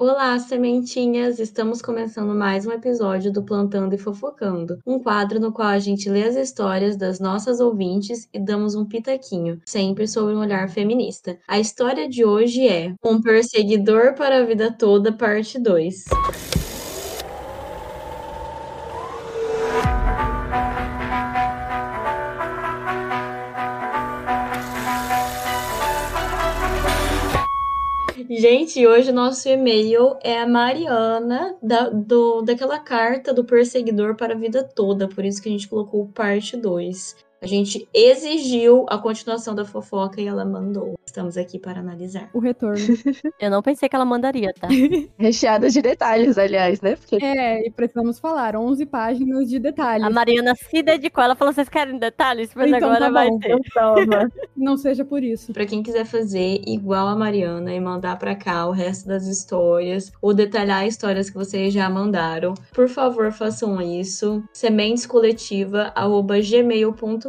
Olá, sementinhas! Estamos começando mais um episódio do Plantando e Fofocando, um quadro no qual a gente lê as histórias das nossas ouvintes e damos um pitaquinho, sempre sob um olhar feminista. A história de hoje é Um Perseguidor para a Vida Toda, parte 2. Gente, hoje o nosso e-mail é a Mariana, da, do, daquela carta do perseguidor para a vida toda, por isso que a gente colocou parte 2. A gente exigiu a continuação da fofoca e ela mandou. Estamos aqui para analisar. O retorno. Eu não pensei que ela mandaria, tá? Recheada de detalhes, aliás, né? Porque... É, e precisamos falar, 11 páginas de detalhes. A Mariana se dedicou, ela falou, vocês querem detalhes? Mas Então agora tá vai bom. ter. Toma. Não seja por isso. Para quem quiser fazer igual a Mariana e mandar para cá o resto das histórias ou detalhar histórias que vocês já mandaram, por favor, façam isso.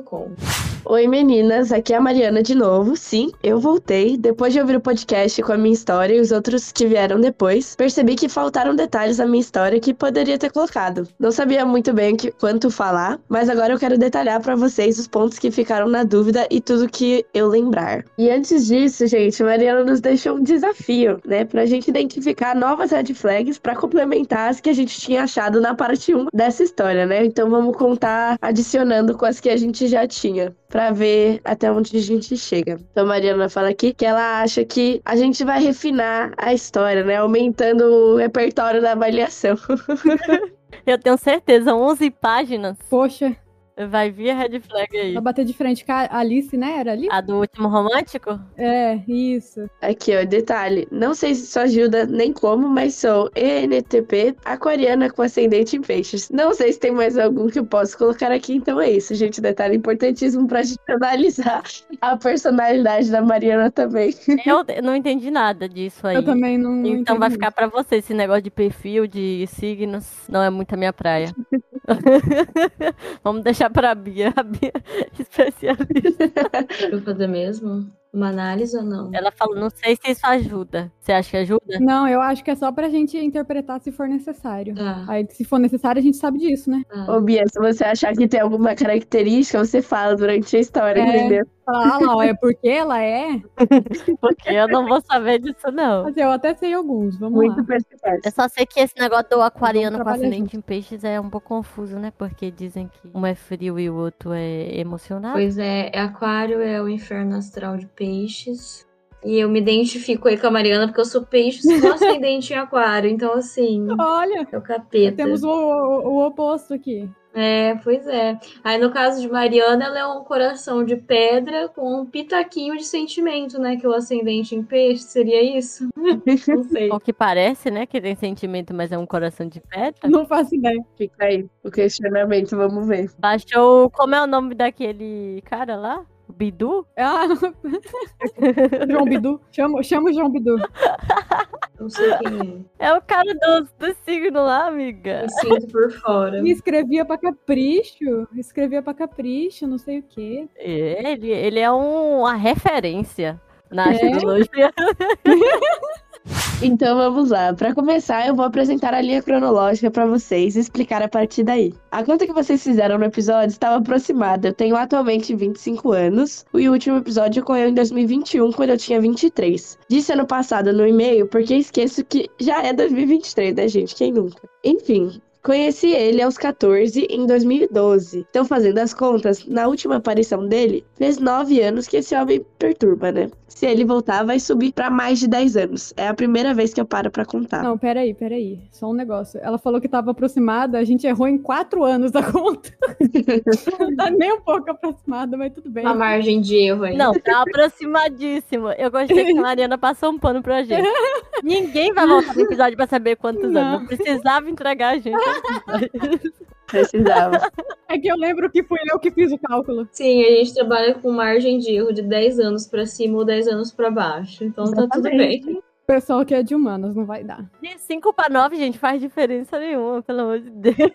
sementescoletiva@gmail.com. Oi meninas, aqui é a Mariana de novo. Sim, eu voltei. Depois de ouvir o podcast com a minha história e os outros que vieram depois, percebi que faltaram detalhes na minha história que poderia ter colocado. Não sabia muito bem que, quanto falar, mas agora eu quero detalhar pra vocês os pontos que ficaram na dúvida e tudo que eu lembrar. E antes disso, gente, Mariana nos deixou um desafio, né, pra gente identificar novas red flags pra complementar as que a gente tinha achado na parte 1 dessa história, né? Então vamos contar adicionando com as que a gente já tinha. Pra ver até onde a gente chega. Então, a Mariana fala aqui que ela acha que a gente vai refinar a história, né? Aumentando o repertório da avaliação. Eu tenho certeza, 11 páginas Poxa, vai vir a red flag aí. pra bater de frente com a Alice, né? Era ali? A do último romântico? É, isso. Aqui, ó, detalhe. Não sei se isso ajuda nem como, mas sou ENTP, aquariana com ascendente em peixes. Não sei se tem mais algum que eu posso colocar aqui, então é isso, gente. Detalhe importantíssimo pra gente analisar a personalidade da Mariana também. Eu não entendi nada disso aí. Eu também não. não Então vai ficar pra você esse negócio de perfil, de signos. Não é muito a minha praia. Vamos deixar pra Bia, a Bia especialista. Pra fazer mesmo? Uma análise ou não? Ela falou, não sei se isso ajuda. Você acha que ajuda? Não, eu acho que é só pra gente interpretar se for necessário. Tá, Aí, se for necessário, a gente sabe disso, né? tá. Ô, Bia, se você achar que tem alguma característica, você fala durante a história, É. entendeu? Falar, ah lá, ó, é porque ela é. Porque eu não vou saber disso, não. Mas eu até sei alguns, vamos Muito lá. perspicaz. Eu só sei que esse negócio do aquariano com acidente em peixes é um pouco confuso, né? Porque dizem que um é frio e o outro é emocionado. Pois é, aquário é o inferno astral de peixes. E eu me identifico aí com a Mariana porque eu sou peixe com ascendente em aquário. Então, assim, Olha, é o capeta. temos o, o- o oposto aqui. É, pois é. Aí no caso de Mariana, ela é um coração de pedra com um pitaquinho de sentimento, né? Que o ascendente em peixe seria isso? Não sei. O que parece, né? Que tem sentimento, mas é um coração de pedra. Não faço ideia. Fica aí o questionamento, vamos ver. Baixou. Como é o nome daquele cara lá? O Bidu? Ah, João Bidu. Chama, chama o João Bidu. Não sei quem É o cara do, do signo lá, amiga. é. Eu sinto por fora. Me escrevia pra capricho. Escrevia pra capricho, não sei o quê. Ele, ele é um, uma referência na É? Então vamos lá. Para começar, eu vou apresentar a linha cronológica para vocês e explicar a partir daí. A conta que vocês fizeram no episódio estava aproximada. Eu tenho atualmente 25 anos e o último episódio ocorreu em 2021, quando eu tinha 23. Disse ano passado no e-mail porque esqueço que já é 2023, né, gente? Quem nunca? Enfim. Conheci ele aos 14 em 2012. Então, fazendo as contas, na última aparição dele, fez 9 anos que esse homem perturba, né? Se ele voltar, vai subir pra mais de 10 anos. É a primeira vez que eu paro pra contar. Não, peraí, peraí. Só um negócio. Ela falou que tava aproximada, a gente errou em quatro anos a conta. não tá nem um pouco aproximada, mas tudo bem. Uma margem de erro aí. Não, tá aproximadíssimo. Eu gostei que a Mariana passou um pano pra gente. Ninguém vai voltar no episódio pra saber quantos Não. anos. Não precisava entregar a gente. Precisava. É que eu lembro que fui eu que fiz o cálculo. Sim, a gente trabalha com margem de erro de 10 anos pra cima ou 10 anos pra baixo. Então tá tudo bem. pessoal que é de humanas, não vai dar. De 5 pra 9, gente, faz diferença nenhuma, pelo amor de Deus.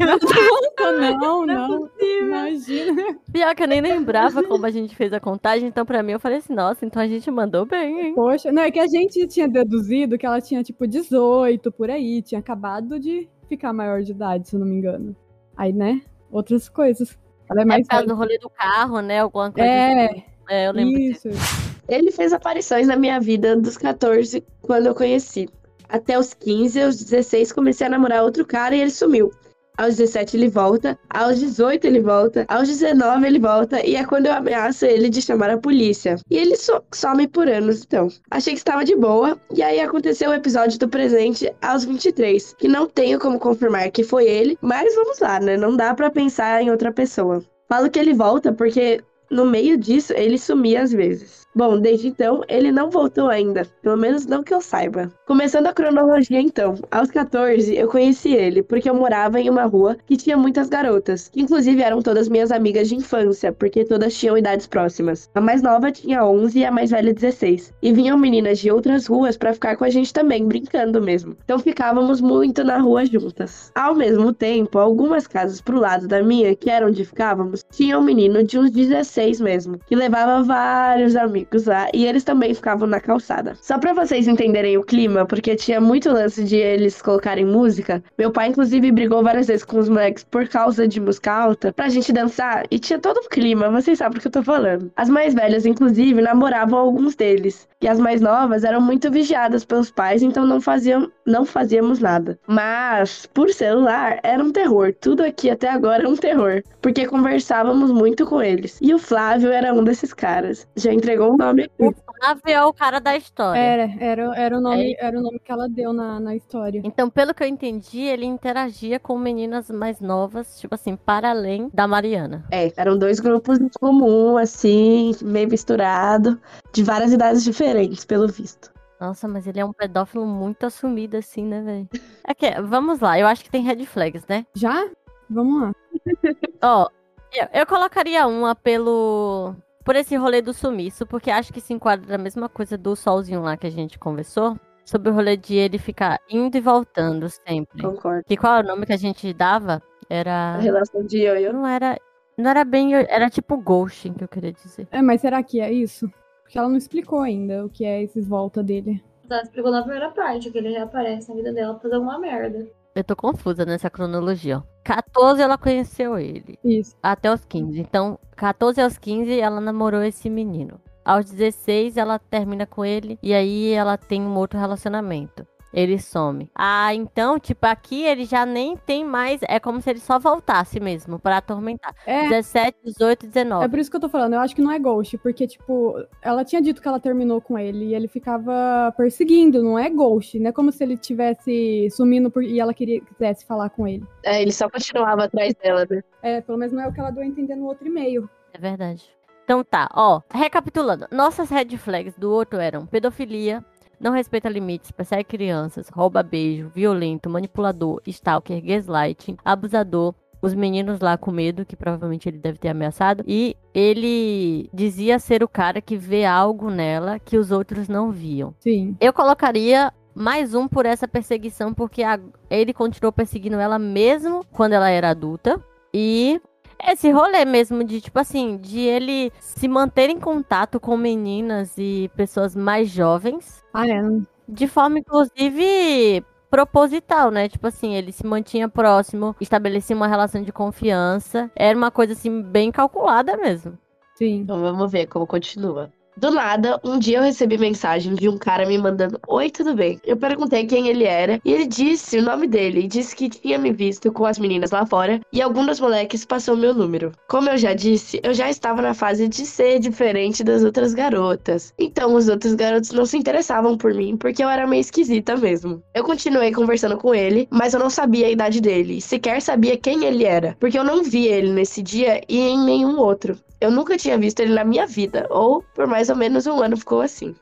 Não, não, Não é não. Imagina. Pior que eu nem lembrava como a gente fez a contagem, então pra mim eu falei assim, nossa, então a gente mandou bem, hein? Poxa, não, é que a gente tinha deduzido que ela tinha, tipo, 18 por aí, tinha acabado de ficar maior de idade, se eu não me engano. Aí, né, outras coisas. Ela é É mais por causa velha. do rolê do carro, né? Alguma coisa assim. É, É, eu lembro disso. isso. Ele fez aparições na minha vida dos 14 quando eu conheci. Até os 15, aos 16 comecei a namorar outro cara e ele sumiu. Aos 17 ele volta, aos 18 ele volta, aos 19 ele volta e é quando eu ameaço ele de chamar a polícia. E ele so- some por anos, então. Achei que estava de boa, e aí aconteceu o episódio do presente aos 23, que não tenho como confirmar que foi ele, mas vamos lá, né? Não dá pra pensar em outra pessoa. Falo que ele volta porque no meio disso ele sumia às vezes. Bom, desde então ele não voltou ainda, pelo menos não que eu saiba. Começando a cronologia então, aos 14 eu conheci ele porque eu morava em uma rua que tinha muitas garotas, que inclusive eram todas minhas amigas de infância, porque todas tinham idades próximas. A mais nova tinha 11 e a mais velha 16. E vinham meninas de outras ruas pra ficar com a gente também, brincando mesmo. Então ficávamos muito na rua juntas. Ao mesmo tempo, algumas casas pro lado da minha, que era onde ficávamos, tinha um menino de uns 16 mesmo, que levava vários amigos lá e eles também ficavam na calçada. Só pra vocês entenderem o clima, porque tinha muito lance de eles colocarem música, meu pai inclusive brigou várias vezes com os moleques por causa de música alta, pra gente dançar, e tinha todo um clima, vocês sabem do que eu tô falando. As mais velhas, inclusive, namoravam alguns deles, e as mais novas eram muito vigiadas pelos pais, então não faziam, não fazíamos nada. Mas, por celular, era um terror. Tudo aqui até agora é um terror. Porque conversávamos muito com eles. E o Flávio era um desses caras. Já entregou o nome aqui. Flávio é o cara da história. Era, era, era, o nome, era o nome que ela deu na, na história. Então, pelo que eu entendi, ele interagia com meninas mais novas, tipo assim, para além da Mariana. É, eram dois grupos em comum, assim, meio misturado, de várias idades diferentes, pelo visto. Nossa, mas ele é um pedófilo muito assumido, assim, né, velho? É que, vamos lá, eu acho que tem red flags, né? Já? Vamos lá. Ó, eu, eu colocaria uma pelo. Por esse rolê do sumiço, porque acho que se enquadra na mesma coisa do solzinho lá que a gente conversou. Sobre o rolê de ele ficar indo e voltando sempre. Concordo. E qual é o nome que a gente dava? A Era. relação de ioiô. Não era. Não era bem. Era tipo ghosting que eu queria dizer. É, mas será que é isso? Porque ela não explicou ainda o que é esses volta dele. Ela explicou na primeira parte que ele reaparece na vida dela pra fazer alguma merda. Eu tô confusa nessa cronologia, ó. 14 ela conheceu ele. Isso. Até os 15. Então, 14 aos 15 ela namorou esse menino. Aos 16 ela termina com ele e aí ela tem um outro relacionamento. Ele some. Ah, então, tipo, aqui ele já nem tem mais. É como se ele só voltasse mesmo pra atormentar. É, 17, 18, 19. é por isso que eu tô falando. Eu acho que não é ghost, porque, tipo, ela tinha dito que ela terminou com ele e ele ficava perseguindo, não é ghost. Não é como se ele tivesse sumindo por- e ela queria, quisesse falar com ele. É, ele só continuava atrás dela, né? É, pelo menos não é o que ela deu a entender no outro e-mail. É verdade. Então tá, ó. Recapitulando. Nossas red flags do outro eram pedofilia, não respeita limites, persegue crianças, rouba beijo, violento, manipulador, stalker, gaslighting, abusador. Os meninos lá com medo, que provavelmente ele deve ter ameaçado. E ele dizia ser o cara que vê algo nela que os outros não viam. Sim. Eu colocaria mais um por essa perseguição, porque a- ele continuou perseguindo ela mesmo quando ela era adulta. E esse rolê mesmo de, tipo assim, de ele se manter em contato com meninas e pessoas mais jovens, Ah, é. de forma, inclusive, proposital, né? Tipo assim, ele se mantinha próximo, estabelecia uma relação de confiança. Era uma coisa, assim, bem calculada mesmo. Sim. Então vamos ver como continua. Do nada, um dia eu recebi mensagem de um cara me mandando: Oi, tudo bem? Eu perguntei quem ele era e ele disse o nome dele e disse que tinha me visto com as meninas lá fora e algum dos moleques passou meu número. Como eu já disse, eu já estava na fase de ser diferente das outras garotas. Então os outros garotos não se interessavam por mim porque eu era meio esquisita mesmo. Eu continuei conversando com ele, mas eu não sabia a idade dele, sequer sabia quem ele era, porque eu não vi ele nesse dia e em nenhum outro. Eu nunca tinha visto ele na minha vida, ou por mais ou menos um ano ficou assim.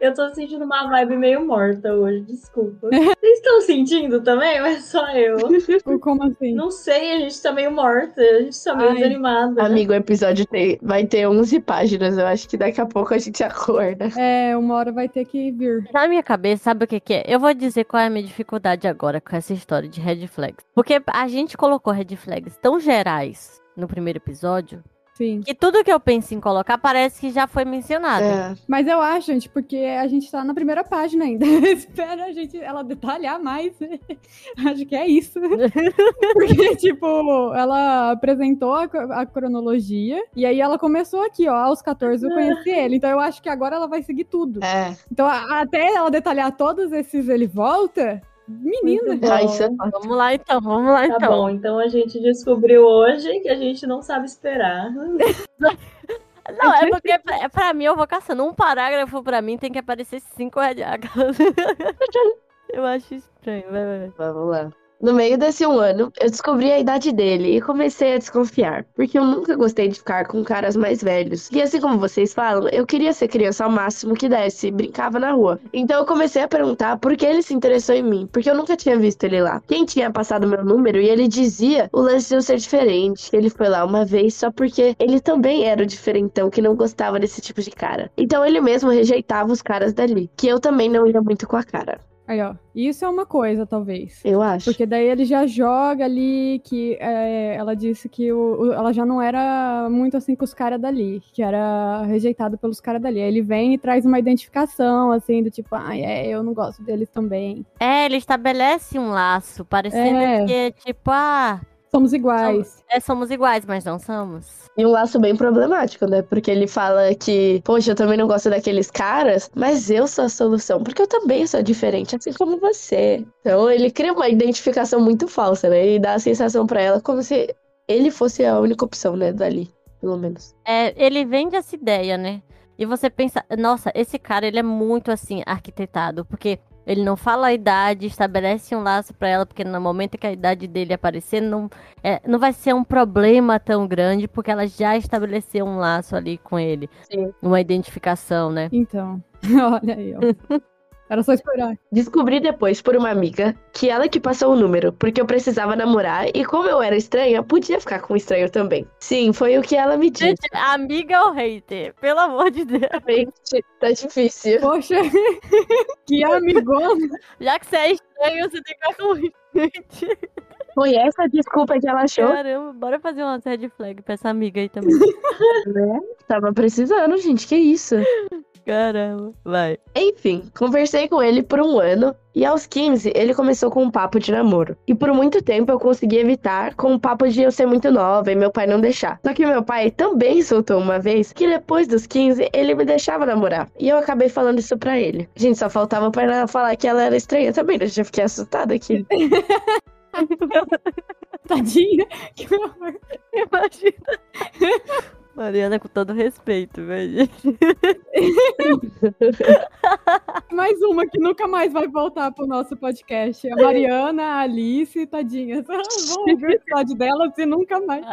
Eu tô sentindo uma vibe meio morta hoje, desculpa. Vocês estão sentindo também? Ou é só eu? Como assim? Não sei, a gente tá meio morta, a gente tá meio Ai. desanimada. Amigo, o episódio tem, vai ter 11 páginas. Eu acho que daqui a pouco a gente acorda. É, uma hora vai ter que vir. Na minha cabeça, sabe o que, que é? Eu vou dizer qual é a minha dificuldade agora com essa história de red flags. Porque a gente colocou red flags tão gerais no primeiro episódio Sim. que tudo que eu penso em colocar parece que já foi mencionado. É. Mas eu acho, gente, porque a gente tá na primeira página ainda. Espera a gente ela detalhar mais. acho que é isso. porque, tipo, ela apresentou a, a cronologia e aí ela começou aqui, ó. Aos 14 eu conheci ele. Então eu acho que agora ela vai seguir tudo. É. Então, a- até ela detalhar todos esses ele volta, menina. Bom. Ah, é Vamos lá então, vamos lá Tá então. bom, então a gente descobriu hoje que a gente não sabe esperar. Não, é porque pra, pra mim eu vou caçando. Um parágrafo pra mim tem que aparecer cinco red Eu acho estranho, vai, vai, vai. Vamos lá. No meio desse um ano, eu descobri a idade dele e comecei a desconfiar, porque eu nunca gostei de ficar com caras mais velhos. E assim como vocês falam, eu queria ser criança ao máximo que desse, brincava na rua. Então eu comecei a perguntar por que ele se interessou em mim, porque eu nunca tinha visto ele lá. Quem tinha passado meu número e ele dizia o lance de eu ser diferente. Ele foi lá uma vez só porque ele também era o diferentão que não gostava desse tipo de cara. Então ele mesmo rejeitava os caras dali, que eu também não ia muito com a cara. Aí, ó. Isso é uma coisa, talvez. Eu acho. Porque daí ele já joga ali que é, ela disse que o, o- ela já não era muito assim com os caras dali, que era rejeitado pelos caras dali. Aí ele vem e traz uma identificação, assim, do tipo, ah, é, eu não gosto deles também. É, ele estabelece um laço, parecendo É. que é tipo, ah, Somos iguais. é, somos iguais, mas não somos. E um laço bem problemático, né? Porque ele fala que, poxa, eu também não gosto daqueles caras, mas eu sou a solução, porque eu também sou diferente, assim como você. Então ele cria uma identificação muito falsa, né? E dá a sensação pra ela como se ele fosse a única opção, né? Dali, pelo menos. É, ele vende essa ideia, né? E você pensa, nossa, esse cara, ele é muito assim, arquitetado, porque ele não fala a idade, estabelece um laço pra ela, porque no momento que a idade dele aparecer, não, é, não vai ser um problema tão grande, porque ela já estabeleceu um laço ali com ele. Sim. Uma identificação, né? Então, olha aí, ó. Era só esperar. Descobri depois por uma amiga que ela que passou o número, porque eu precisava namorar e como eu era estranha, podia ficar com um estranho também. Sim, foi o que ela me disse. Gente, amiga ou hater? Pelo amor de Deus. Realmente, tá difícil. Poxa, que amigona. Já que você é estranho, você tem que ficar com gente. Foi essa a desculpa que ela achou. Caramba, bora fazer uma red flag pra essa amiga aí também. Tava precisando, gente, que isso. Caramba, vai. Enfim, conversei com ele por um ano e aos 15 ele começou com um papo de namoro. E por muito tempo eu consegui evitar com o papo de eu ser muito nova e meu pai não deixar. Só que meu pai também soltou uma vez que depois dos 15 ele me deixava namorar. E eu acabei falando isso pra ele. Gente, só faltava pra ela falar que ela era estranha também, né? Eu já fiquei assustada aqui. Tadinha. Que horror. Imagina. Mariana, com todo respeito, velho. Mais uma que nunca mais vai voltar pro nosso podcast. A Mariana, a Alice, tadinhas. Elas vão ouvir o episódio delas e nunca mais.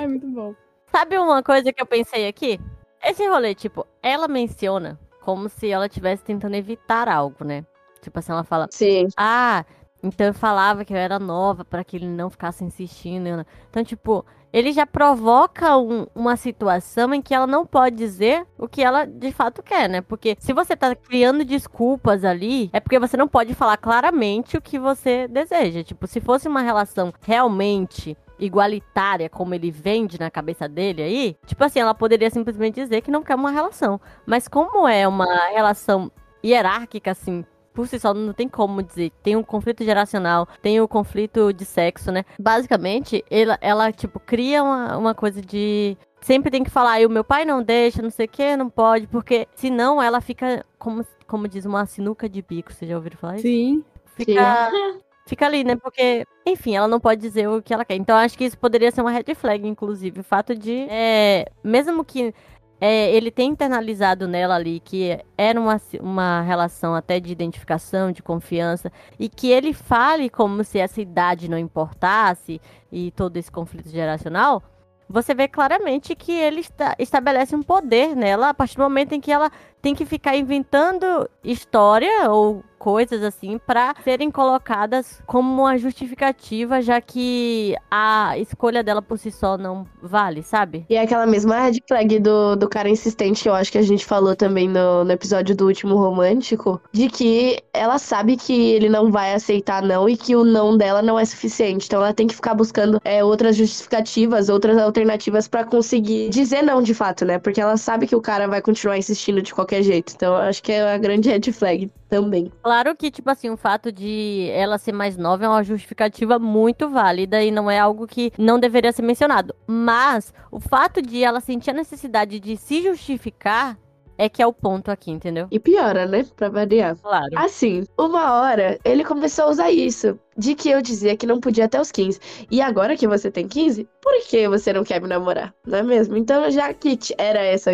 É muito bom. Sabe uma coisa que eu pensei aqui? Esse rolê, tipo, ela menciona como se ela estivesse tentando evitar algo, né? Tipo assim, ela fala, Sim. ah, então eu falava que eu era nova pra que ele não ficasse insistindo. né? Então, tipo, ele já provoca um- uma situação em que ela não pode dizer o que ela de fato quer, né? Porque se você tá criando desculpas ali, é porque você não pode falar claramente o que você deseja. Tipo, se fosse uma relação realmente igualitária, como ele vende na cabeça dele aí, tipo assim, ela poderia simplesmente dizer que não quer uma relação. Mas como é uma relação hierárquica, assim, por si só não tem como dizer. Tem um conflito geracional, tem o conflito de sexo, né? Basicamente, ela, ela tipo, cria uma, uma coisa de. Sempre tem que falar, e o meu pai não deixa, não sei o que, não pode, porque senão ela fica, como, como diz, uma sinuca de bico. Vocês já ouviram falar isso? Sim. Fica, fica ali, né? Porque, enfim, ela não pode dizer o que ela quer. Então, acho que isso poderia ser uma red flag, inclusive. O fato de, é, mesmo que é, ele tenha internalizado nela ali que era uma, uma relação até de identificação, de confiança, e que ele fale como se essa idade não importasse e todo esse conflito geracional, você vê claramente que ele está, estabelece um poder nela a partir do momento em que ela tem que ficar inventando história ou coisas assim para serem colocadas como uma justificativa, já que a escolha dela por si só não vale, sabe? E é aquela mesma red flag do, do cara insistente, eu acho que a gente falou também no, no episódio do último romântico, de que ela sabe que ele não vai aceitar não e que o não dela não é suficiente. Então ela tem que ficar buscando é, outras justificativas, outras alternativas para conseguir dizer não de fato, né? Porque ela sabe que o cara vai continuar insistindo de qualquer jeito. Então eu acho que é a grande red flag também. Claro que, tipo assim, o fato de ela ser mais nova é uma justificativa muito válida e não é algo que não deveria ser mencionado. Mas o fato de ela sentir a necessidade de se justificar é que é o ponto aqui, entendeu? E piora, né? Pra variar. Claro. Assim, uma hora ele começou a usar isso. De que eu dizia que não podia até os 15. E agora que você tem 15, por que você não quer me namorar? Não é mesmo? Então, já que era essa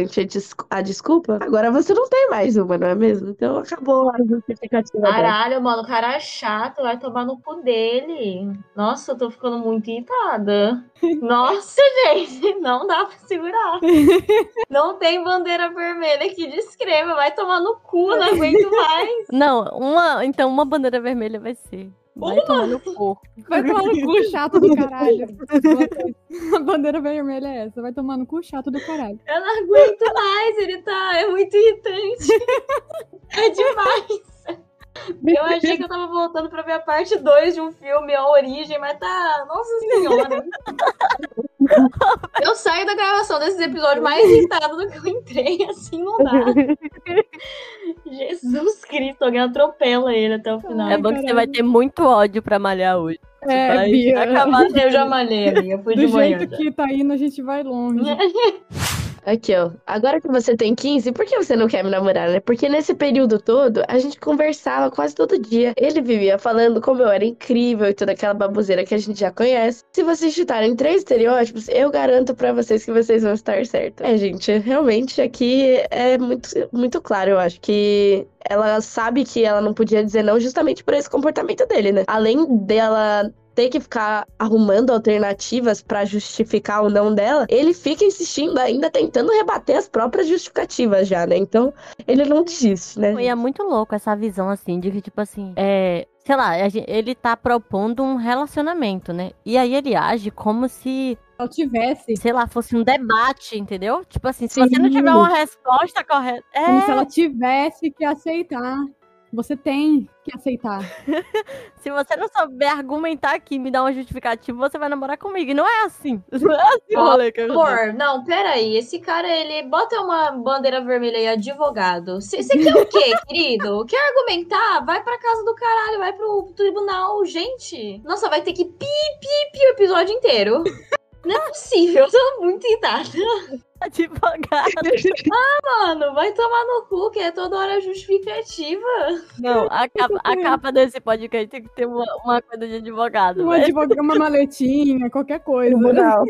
a desculpa, agora você não tem mais uma, não é mesmo? Então acabou a justificativa. Caralho, mano, o cara é chato, vai tomar no cu dele. Nossa, eu tô ficando muito irritada. Nossa, gente, não dá pra segurar. Não tem bandeira vermelha que descreva, vai tomar no cu, não aguento mais. Não, uma. Então, uma bandeira vermelha vai ser. Vai tomar no cu. Vai tomar no cu chato do caralho. A bandeira vermelha é essa. Vai tomar no cu chato do caralho. Eu não aguento mais, ele tá. É muito irritante. É demais. Eu achei que eu tava voltando pra ver a parte 2 de um filme, a origem, mas tá. Nossa senhora. Eu saio da gravação desses episódios mais irritada do que eu entrei, assim não dá. Jesus Cristo, alguém atropela ele até o final. É bom que você vai ter muito ódio pra malhar hoje. É, vai Bia. Acabar, eu já malhei, amiga. Fui de Do manhã. jeito já. que tá indo, a gente vai longe. Aqui, ó. Agora que você tem 15, por que você não quer me namorar, né? Porque nesse período todo, a gente conversava quase todo dia. Ele vivia falando como eu era incrível e toda aquela baboseira que a gente já conhece. Se vocês chutarem três estereótipos, eu garanto pra vocês que vocês vão estar certos. É, gente, realmente aqui é muito, muito claro, eu acho que ela sabe que ela não podia dizer não justamente por esse comportamento dele, né? Além dela ter que ficar arrumando alternativas pra justificar o não dela, ele fica insistindo ainda tentando rebater as próprias justificativas já, né? Então, ele não desiste, né? E é muito louco essa visão, assim, de que, tipo assim, é. Sei lá, ele tá propondo um relacionamento, né? E aí ele age como se, Se ela tivesse, sei lá, fosse um debate, entendeu? Tipo assim, se Sim. você não tiver uma resposta correta. como se É, ela tivesse que aceitar. Você tem que aceitar. se você não souber argumentar aqui, me dar uma justificativa, você vai namorar comigo. E não é assim. Não é assim, rolê que Amor, não, peraí. Esse cara, ele bota uma bandeira vermelha aí, advogado. Você quer o quê, querido? Quer argumentar? Vai pra casa do caralho, vai pro tribunal, gente. Nossa, vai ter que pi, pi, pi o episódio inteiro. Não é possível, eu tô muito irritada. advogado. Mano, vai tomar no cu, que é toda hora justificativa. Não, a capa, a capa desse podcast tem que ter uma, uma coisa de advogado. Um advogado, uma maletinha, qualquer coisa. Tribunal.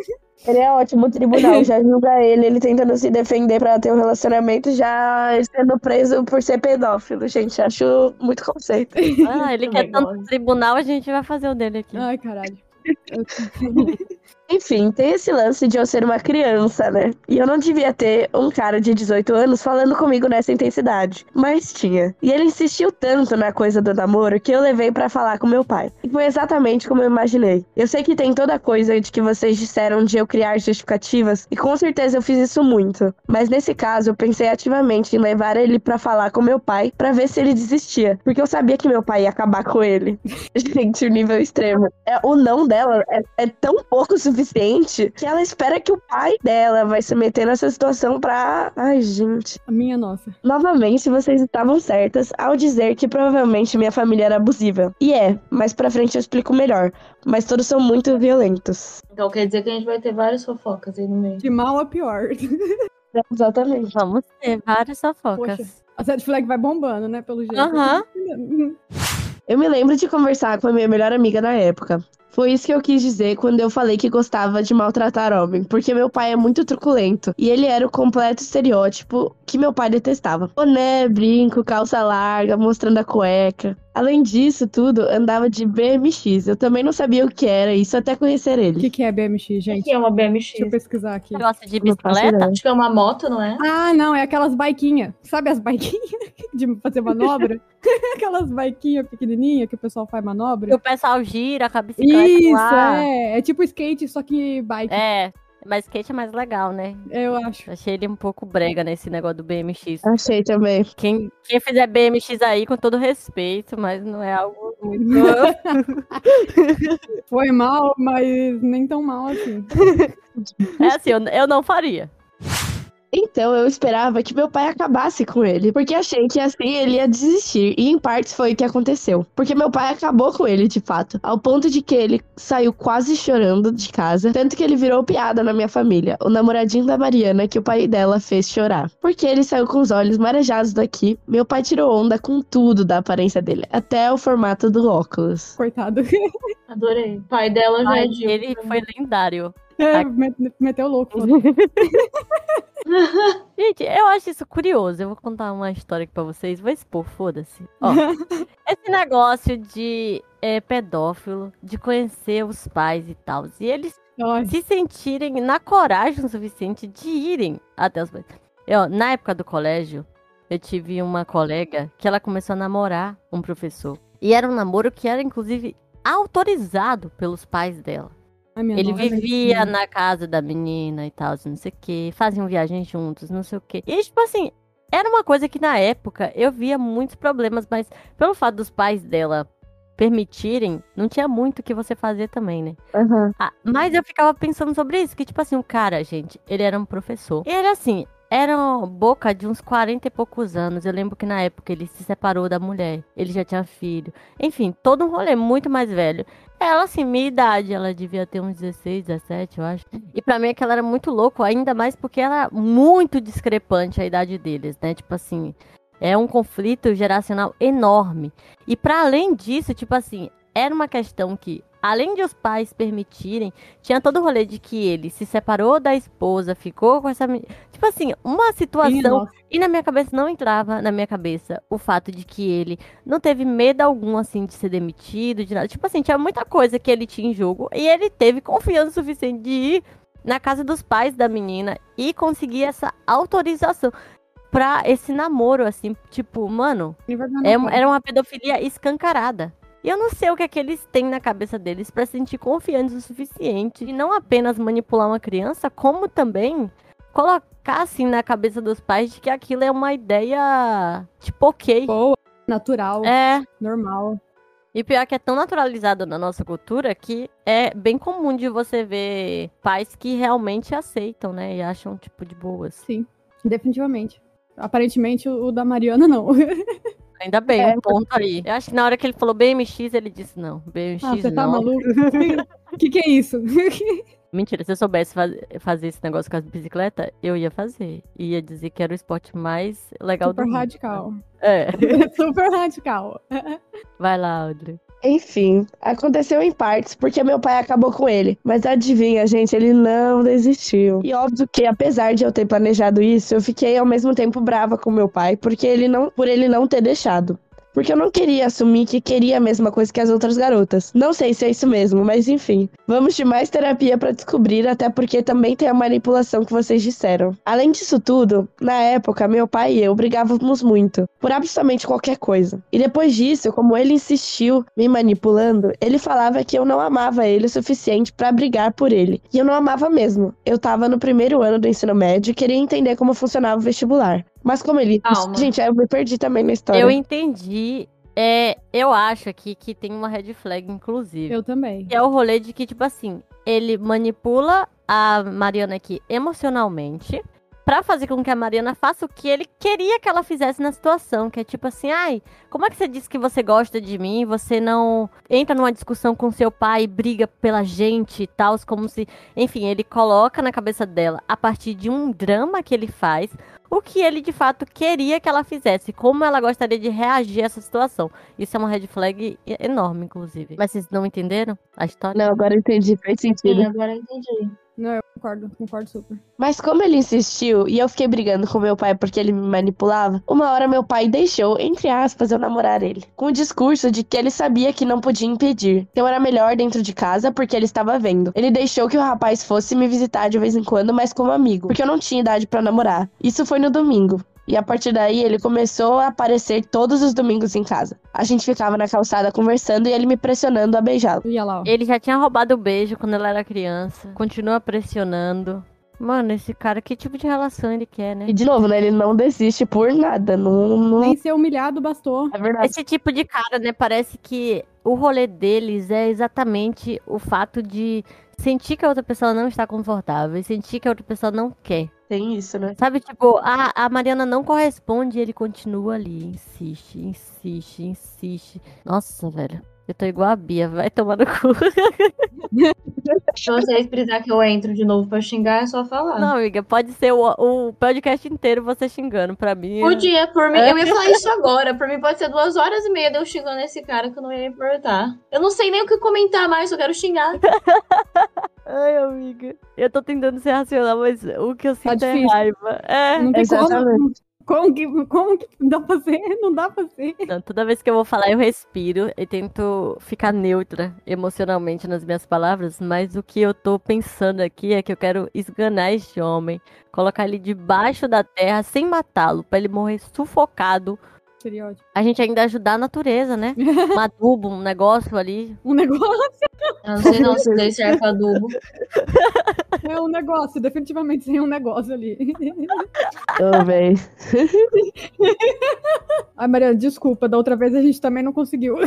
Ele é ótimo, o tribunal já julga ele, ele tentando se defender pra ter um relacionamento, já sendo preso por ser pedófilo. Gente, acho muito conceito. Ah, ele quer tanto tribunal, a gente vai fazer o dele aqui. Ai, caralho. Enfim, tem esse lance de eu ser uma criança, né? E eu não devia ter um cara de 18 anos falando comigo nessa intensidade. Mas tinha. E ele insistiu tanto na coisa do namoro que eu levei pra falar com meu pai. E foi exatamente como eu imaginei. Eu sei que tem toda coisa de que vocês disseram de eu criar justificativas, e com certeza eu fiz isso muito. Mas nesse caso, eu pensei ativamente em levar ele pra falar com meu pai pra ver se ele desistia. Porque eu sabia que meu pai ia acabar com ele. Gente, o nível extremo. É, o não dela é, é tão pouco suficiente que ela espera que o pai dela vai se meter nessa situação pra. Ai, gente. A minha nossa. Novamente, vocês estavam certas ao dizer que provavelmente minha família era abusiva. E é, mais pra frente eu explico melhor. Mas todos são muito violentos. Então quer dizer que a gente vai ter várias fofocas aí no meio. De mal a pior. Exatamente. Vamos ter várias fofocas. Poxa. A Red Flag vai bombando, né? Pelo jeito. Aham. Eu me lembro de conversar com a minha melhor amiga na época. Foi isso que eu quis dizer quando eu falei que gostava de maltratar homem, porque meu pai é muito truculento e ele era o completo estereótipo que meu pai detestava. Boné, brinco, calça larga, mostrando a cueca. Além disso tudo, andava de BMX. Eu também não sabia o que era isso até conhecer O ele. que, que é BMX, O gente? que é uma BMX? Deixa eu pesquisar aqui. Negócio de bicicleta? Acho que é uma moto, não é? Ah, não, é aquelas baiquinhas. Sabe as baiquinhas de fazer manobra? aquelas baiquinhas pequenininhas que o pessoal faz Que manobra. o pessoal gira a bicicleta Isso, lá. é. É tipo skate, só que bike, É, mas skate é mais legal, né? eu acho. Achei ele um pouco brega nesse negócio do BMX. Achei também. Quem, quem fizer BMX aí, com todo respeito, mas não é algo muito. Foi mal, mas nem tão mal assim. é assim, eu, eu não faria. Então eu esperava que meu pai acabasse com ele, porque achei que assim ele ia desistir. E em partes foi o que aconteceu. Porque meu pai acabou com ele, de fato. Ao ponto de que ele saiu quase chorando de casa. Tanto que ele virou piada na minha família. O namoradinho da Mariana, que o pai dela fez chorar. Porque ele saiu com os olhos marejados daqui. Meu pai tirou onda com tudo da aparência dele. Até o formato do óculos. Coitado. Adorei. O pai dela já Ai, é de. ele foi lendário. É, met- meteu louco. Gente, eu acho isso curioso. Eu vou contar uma história aqui pra vocês. Vou expor, foda-se. Ó, esse negócio de é, pedófilo, de conhecer os pais e tal. E eles Nossa, se sentirem na coragem o suficiente de irem até os pais. Eu, na época do colégio, eu tive uma colega que ela começou a namorar um professor. E era um namoro que era, inclusive, autorizado pelos pais dela. Ai, Ele nossa. vivia na casa da menina e tal, não sei o que, faziam viagem juntos, não sei o que. E, tipo assim, era uma coisa que na época eu via muitos problemas, mas pelo fato dos pais dela permitirem, não tinha muito o que você fazer também, né? Aham. Ah, mas eu ficava pensando sobre isso, que tipo assim, o cara, gente, ele era um professor. E ele assim, era boca de uns 40 e poucos anos. Eu lembro que na época ele se separou da mulher, ele já tinha filho. Enfim, todo um rolê muito mais velho. Ela, assim, minha idade, ela devia ter uns 16, 17, eu acho. E pra mim aquela era muito louco, ainda mais porque era muito discrepante a idade deles, né? Tipo assim, é um conflito geracional enorme. E pra além disso, tipo assim, era uma questão que, além de os pais permitirem, tinha todo o rolê de que ele se separou da esposa, ficou com essa. Tipo assim, uma situação. nossa. E na minha cabeça não entrava na minha cabeça o fato de que ele não teve medo algum, assim, de ser demitido, de nada. Tipo assim, tinha muita coisa que ele tinha em jogo. E ele teve confiança suficiente de ir na casa dos pais da menina e conseguir essa autorização pra esse namoro, assim. Tipo, mano, é, era uma pedofilia escancarada. E eu não sei o que é que eles têm na cabeça deles pra se sentir confiantes o suficiente e não apenas manipular uma criança, como também colocar assim na cabeça dos pais de que aquilo é uma ideia tipo ok. Boa, natural, É, normal. e pior que é tão naturalizado na nossa cultura que é bem comum de você ver pais que realmente aceitam, né? E acham tipo de boas. Sim, definitivamente. Aparentemente o da Mariana não. Ainda bem, É. um ponto aí. Eu acho que na hora que ele falou BMX, ele disse não, BMX ah, você tá não. maluco? O que, que é isso? Mentira, se eu soubesse faz- fazer esse negócio com as bicicletas, eu ia fazer. Ia dizer que era o esporte mais legal Super do mundo. radical. É. Super radical. Vai lá, Audrey. Enfim, aconteceu em partes porque meu pai acabou com ele. Mas adivinha, gente, ele não desistiu. E óbvio que apesar de eu ter planejado isso, eu fiquei ao mesmo tempo brava com meu pai, porque ele não, por ele não ter deixado. Porque eu não queria assumir que queria a mesma coisa que as outras garotas. Não sei se é isso mesmo, mas enfim. Vamos de mais terapia pra descobrir, até porque também tem a manipulação que vocês disseram. Além disso tudo, na época, meu pai e eu brigávamos muito, por absolutamente qualquer coisa. E depois disso, como ele insistiu me manipulando, ele falava que eu não amava ele o suficiente pra brigar por ele. E eu não amava mesmo. Eu tava no primeiro ano do ensino médio e queria entender como funcionava o vestibular. Mas como ele. Calma. Gente, eu me perdi também na história. Eu entendi. É, eu acho aqui que tem uma red flag, inclusive. Eu também. Que é o rolê de que, tipo assim, ele manipula a Mariana aqui emocionalmente pra fazer com que a Mariana faça o que ele queria que ela fizesse na situação. Que é tipo assim, ai, como é que você disse que você gosta de mim? Você não entra numa discussão com seu pai e briga pela gente e tal, como se. Enfim, ele coloca na cabeça dela, a partir de um drama que ele faz, o que ele de fato queria que ela fizesse, como ela gostaria de reagir a essa situação. Isso é uma red flag enorme, inclusive. Mas vocês não entenderam a história? Não, agora eu entendi, faz sentido. Sim, agora eu entendi. Não, eu concordo, concordo super. Mas como ele insistiu e eu fiquei brigando com meu pai porque ele me manipulava, uma hora meu pai deixou, entre aspas, eu namorar ele. Com o discurso de que ele sabia que não podia impedir. Eu era melhor dentro de casa porque ele estava vendo. Ele deixou que o rapaz fosse me visitar de vez em quando, mas como amigo, porque eu não tinha idade para namorar. Isso foi no domingo. E a partir daí ele começou a aparecer todos os domingos em casa. A gente ficava na calçada conversando e ele me pressionando a beijá-lo. Ele já tinha roubado o beijo quando ela era criança. Continua pressionando. Mano, esse cara, que tipo de relação ele quer, né? E de novo, né? Ele não desiste por nada. Não, não... Nem ser humilhado bastou. É verdade. Esse tipo de cara, né? Parece que o rolê deles é exatamente o fato de sentir que a outra pessoa não está confortável e sentir que a outra pessoa não quer. Tem isso, né? Sabe, tipo, a, a Mariana não corresponde e ele continua ali. Insiste, insiste, insiste. Nossa, velho. Eu tô igual a Bia, vai tomar no cu. Se vocês precisar que eu entre de novo pra xingar, é só falar. Não, amiga, pode ser o, o podcast inteiro você xingando pra mim. Podia, por mim. Eu ia falar isso agora. Por mim pode ser duas horas e meia de eu xingando esse cara que eu não ia importar. Eu não sei nem o que comentar mais, eu quero xingar. Ai, amiga. Eu tô tentando ser racional, mas o que eu sinto é difícil. raiva. É. Não tem Exatamente. como. Como que, como que dá pra ser? Não dá pra ser. Não, toda vez que eu vou falar, eu respiro e tento ficar neutra emocionalmente nas minhas palavras, mas o que eu tô pensando aqui é que eu quero esganar este homem, colocar ele debaixo da terra sem matá-lo, pra ele morrer sufocado. Seria ótimo. A gente ainda ajudar a natureza, né? Um adubo, um negócio ali. Um negócio. Eu não sei não se daí serve pra adubo. É um negócio, definitivamente tem um negócio ali. Ô, véi. Ai, Mariana, desculpa, da outra vez a gente também não conseguiu. A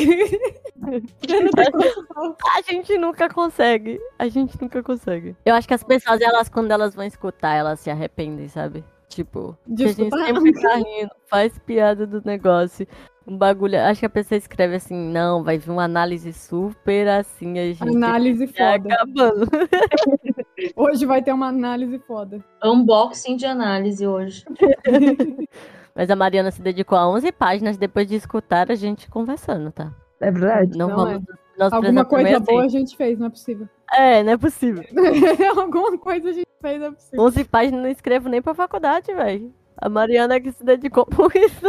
gente nunca consegue. A gente nunca consegue. Eu acho que as pessoas, elas, quando elas vão escutar, elas se arrependem, sabe? Tipo, que a gente sempre tá rindo, faz piada do negócio. Um bagulho. Acho que a pessoa escreve assim, não, vai vir uma análise super assim, a gente. Análise tá foda. acabando. Hoje vai ter uma análise foda. Unboxing de análise hoje. Mas a Mariana se dedicou a 11 páginas depois de escutar a gente conversando, tá? É verdade. Não, Não vamos. Nós Alguma coisa boa a assim. gente fez, não é possível. É, não é possível. Alguma coisa a gente fez, não é possível. 11 páginas não escrevo nem pra faculdade, velho. A Mariana é que se dedicou por isso.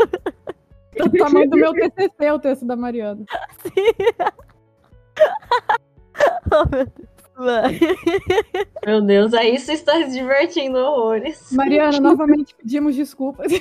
O tamanho do meu TCC, o texto da Mariana. Oh, meu Deus. Meu Deus, aí você está se divertindo horrores. Mariana, novamente pedimos desculpas.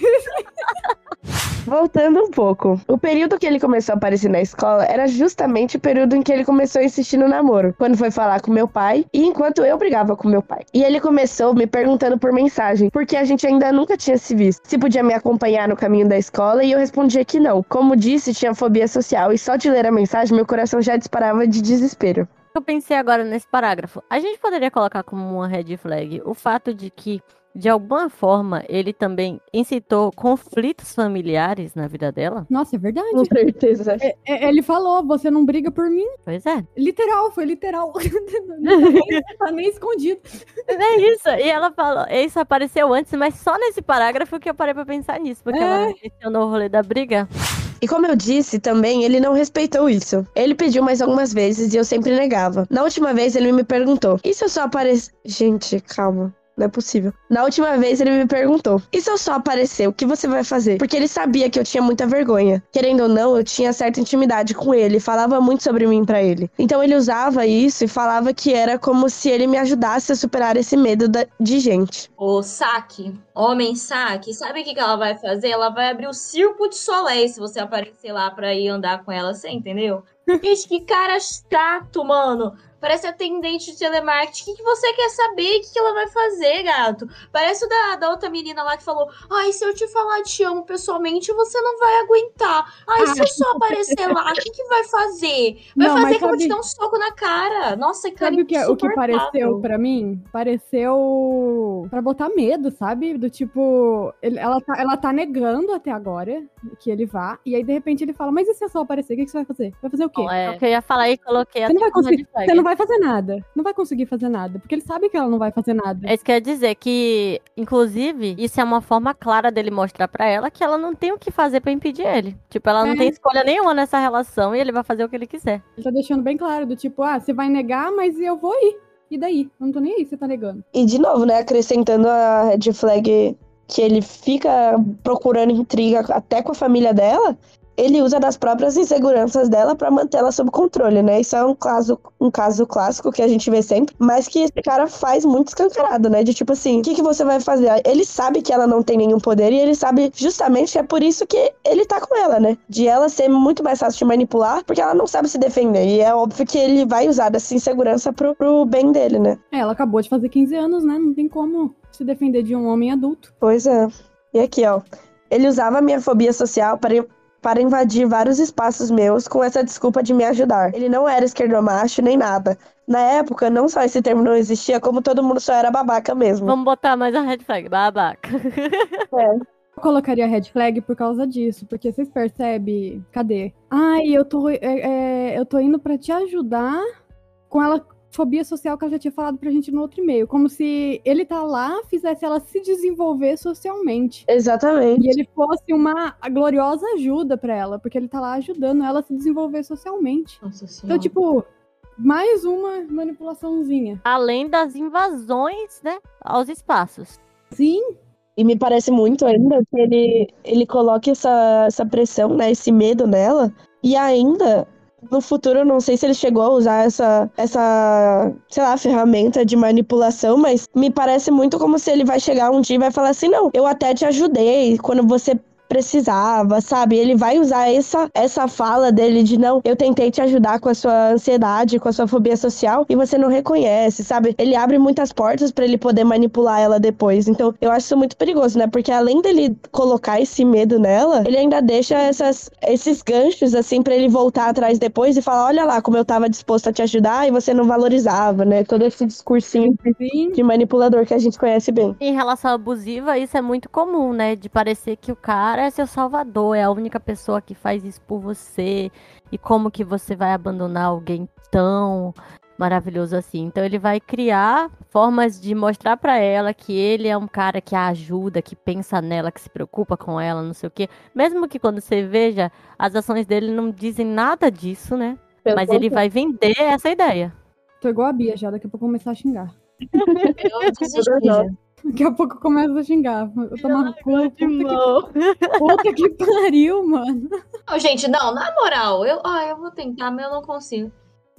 Voltando um pouco. O período que ele começou a aparecer na escola era justamente o período em que ele começou a insistir no namoro. Quando foi falar com meu pai e enquanto eu brigava com meu pai. E ele começou me perguntando por mensagem, porque a gente ainda nunca tinha se visto. Se podia me acompanhar no caminho da escola e eu respondia que não. Como disse, tinha fobia social e só de ler a mensagem meu coração já disparava de desespero. Eu pensei agora nesse parágrafo. A gente poderia colocar como uma red flag o fato de que, de alguma forma, ele também incitou conflitos familiares na vida dela? Nossa, é verdade. Com certeza. É- é- ele falou, você não briga por mim. Pois é. Literal, foi literal. não tá nem, tá nem escondido. É isso. E ela falou, isso apareceu antes, mas só nesse parágrafo que eu parei pra pensar nisso, porque É. ela mencionou o rolê da briga. E como eu disse também, ele não respeitou isso. Ele pediu mais algumas vezes e eu sempre negava. Na última vez ele me perguntou: e se eu só aparecer. Gente, calma. Não é possível. Na última vez ele me perguntou: e se eu só aparecer, o que você vai fazer? Porque ele sabia que eu tinha muita vergonha. Querendo ou não, eu tinha certa intimidade com ele, falava muito sobre mim pra ele. Então ele usava isso e falava que era como se ele me ajudasse a superar esse medo da- de gente. O saque, homem saque, sabe o que, que ela vai fazer? Ela vai abrir o circo de Soleil se você aparecer lá pra ir andar com ela, você entendeu? Gente, que cara chato, mano. Parece atendente de telemarketing. O que, que você quer saber? O que, que ela vai fazer, gato? Parece o da, da outra menina lá que falou: Ai, se eu te falar te amo pessoalmente, você não vai aguentar. Ai, se eu só aparecer lá, o que, que vai fazer? Vai Não, fazer eu vou te sabe- dar um soco na cara. Nossa, cara, Sabe o que, o que pareceu pra mim? Pareceu pra botar medo, sabe? Do tipo, ele- ela, tá, ela tá negando até agora que ele vá, e aí de repente ele fala, mas e se eu só aparecer, o que, que você vai fazer? Vai fazer o quê? Bom, é o que eu ia falar e coloquei Você não vai até como conseguir-. Você não vai fazer nada. Não vai conseguir fazer nada. Porque ele sabe que ela não vai fazer nada. É isso que eu ia dizer, que, inclusive, isso é uma forma clara dele mostrar pra ela que ela não tem o que fazer pra impedir ele. Tipo, ela não É. tem escolha nenhuma nessa relação e ele vai fazer o que ele quiser. Ele tá deixando bem claro, do tipo, ah, você vai negar, mas eu vou ir. E daí? Eu não tô nem aí, você tá negando. E de novo, né, acrescentando a red flag que ele fica procurando intriga até com a família dela, ele usa das próprias inseguranças dela para mantê-la sob controle, né? Isso é um caso, um caso clássico que a gente vê sempre, mas que esse cara faz muito escancarado, né? De tipo assim, o que, que você vai fazer? Ele sabe que ela não tem nenhum poder e ele sabe justamente que é por isso que ele tá com ela, né? De ela ser muito mais fácil de manipular, porque ela não sabe se defender. E é óbvio que ele vai usar dessa insegurança pro, pro bem dele, né? É, ela acabou de fazer 15 anos, né? Não tem como se defender de um homem adulto. Pois é. E aqui, ó. Ele usava a minha fobia social para para invadir vários espaços meus com essa desculpa de me ajudar. Ele não era esquerdomacho nem nada. Na época, não só esse termo não existia, como todo mundo só era babaca mesmo. Vamos botar mais a red flag, babaca. É. Eu colocaria red flag por causa disso, porque vocês percebem. Cadê? Ai, eu tô, é, é, eu tô indo pra te ajudar com ela. Fobia social que ela já tinha falado pra gente no outro e-mail. Como se ele tá lá fizesse ela se desenvolver socialmente. Exatamente. E ele fosse uma gloriosa ajuda pra ela, porque ele tá lá ajudando ela a se desenvolver socialmente. Nossa senhora. Então, tipo, mais uma manipulaçãozinha. Além das invasões, né, aos espaços. Sim, E me parece muito ainda que ele, ele coloca essa, essa pressão, né? Esse medo nela. E ainda, no futuro, não sei se ele chegou a usar essa, essa, sei lá, ferramenta de manipulação, mas me parece muito como se ele vai chegar um dia e vai falar assim: não, eu até te ajudei quando você precisava, sabe? Ele vai usar essa, essa fala dele de não, eu tentei te ajudar com a sua ansiedade, com a sua fobia social e você não reconhece, sabe? Ele abre muitas portas pra ele poder manipular ela depois. Então, eu acho isso muito perigoso, né? Porque além dele colocar esse medo nela, ele ainda deixa essas, esses ganchos assim pra ele voltar atrás depois e falar: olha lá como eu tava disposto a te ajudar e você não valorizava, né? Todo esse discursinho sim. de manipulador que a gente conhece bem. Em relação abusiva, isso é muito comum, né? De parecer que o cara é seu salvador, é a única pessoa que faz isso por você. E como que você vai abandonar alguém tão maravilhoso assim? Então ele vai criar formas de mostrar pra ela que ele é um cara que a ajuda, que pensa nela, que se preocupa com ela, não sei o quê. Mesmo que quando você veja, as ações dele não dizem nada disso, né? Mas ele vai vender essa ideia. Tô igual a Bia já, daqui a pouco eu vou começar a xingar. Eu desisti. Daqui a pouco eu começo a xingar. Eu tô na puta, que, puta que pariu, mano. Não, gente, não, na moral, eu, ah, eu vou tentar, mas eu não consigo.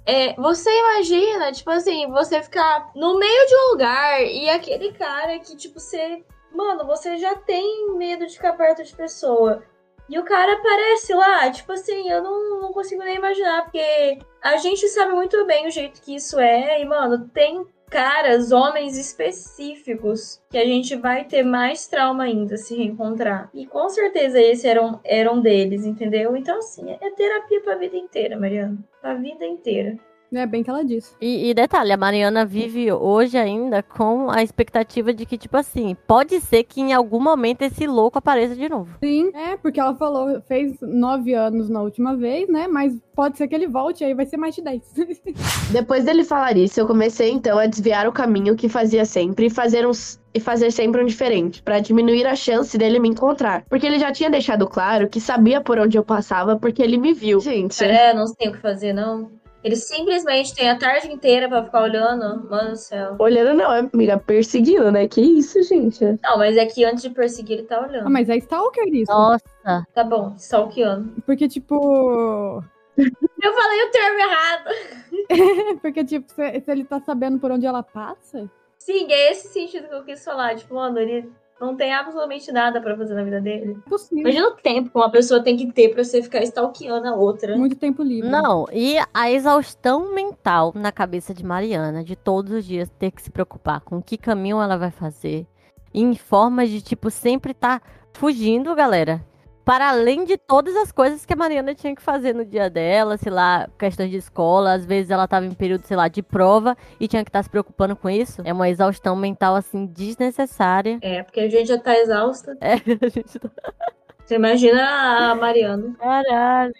É, você imagina, tipo assim, você ficar no meio de um lugar e aquele cara que, tipo, você. Mano, você já tem medo de ficar perto de pessoa. E o cara aparece lá, tipo assim, eu não, não consigo nem imaginar, porque a gente sabe muito bem o jeito que isso é, e, mano, tem caras, homens específicos, que a gente vai ter mais trauma ainda se reencontrar. E com certeza esse era um, era um deles, entendeu? Então, assim, é terapia pra vida inteira, Mariana. Pra vida inteira. É bem que ela disse. E, e detalhe, a Mariana vive hoje ainda com a expectativa de que, tipo assim, pode ser que em algum momento esse louco apareça de novo. Sim, é, porque ela falou, fez nove anos na última vez, né? Mas pode ser que ele volte, aí vai ser mais de dez. Depois dele falar isso, eu comecei então a desviar o caminho que fazia sempre e fazer uns e fazer sempre um diferente, pra diminuir a chance dele me encontrar. Porque ele já tinha deixado claro que sabia por onde eu passava porque ele me viu. Gente, É, não tem o que fazer, não. Ele simplesmente tem a tarde inteira pra ficar olhando. Mano do céu. olhando não, é, amiga, perseguindo, né? Que isso, gente? Não, mas é que antes de perseguir, ele tá olhando. ah, mas é stalker isso. Nossa, Tá bom, stalkeando. Porque, tipo. Eu falei o termo errado. Porque, tipo, se, se ele tá sabendo por onde ela passa. Sim, é esse sentido que eu quis falar. Tipo, mano, ele não tem absolutamente nada pra fazer na vida dele. Possível. Imagina o tempo que uma pessoa tem que ter pra você ficar stalkeando a outra. Muito tempo livre. Não, e a exaustão mental na cabeça de Mariana, de todos os dias ter que se preocupar com que caminho ela vai fazer, em formas de, tipo, sempre tá fugindo, galera. Para além de todas as coisas que a Mariana tinha que fazer no dia dela, sei lá, questões de escola, às vezes ela tava em período, sei lá, de prova e tinha que estar se preocupando com isso. É uma exaustão mental, assim, desnecessária. É, porque a gente já tá exausta. É, a gente tá... Você imagina a Mariana. Caralho.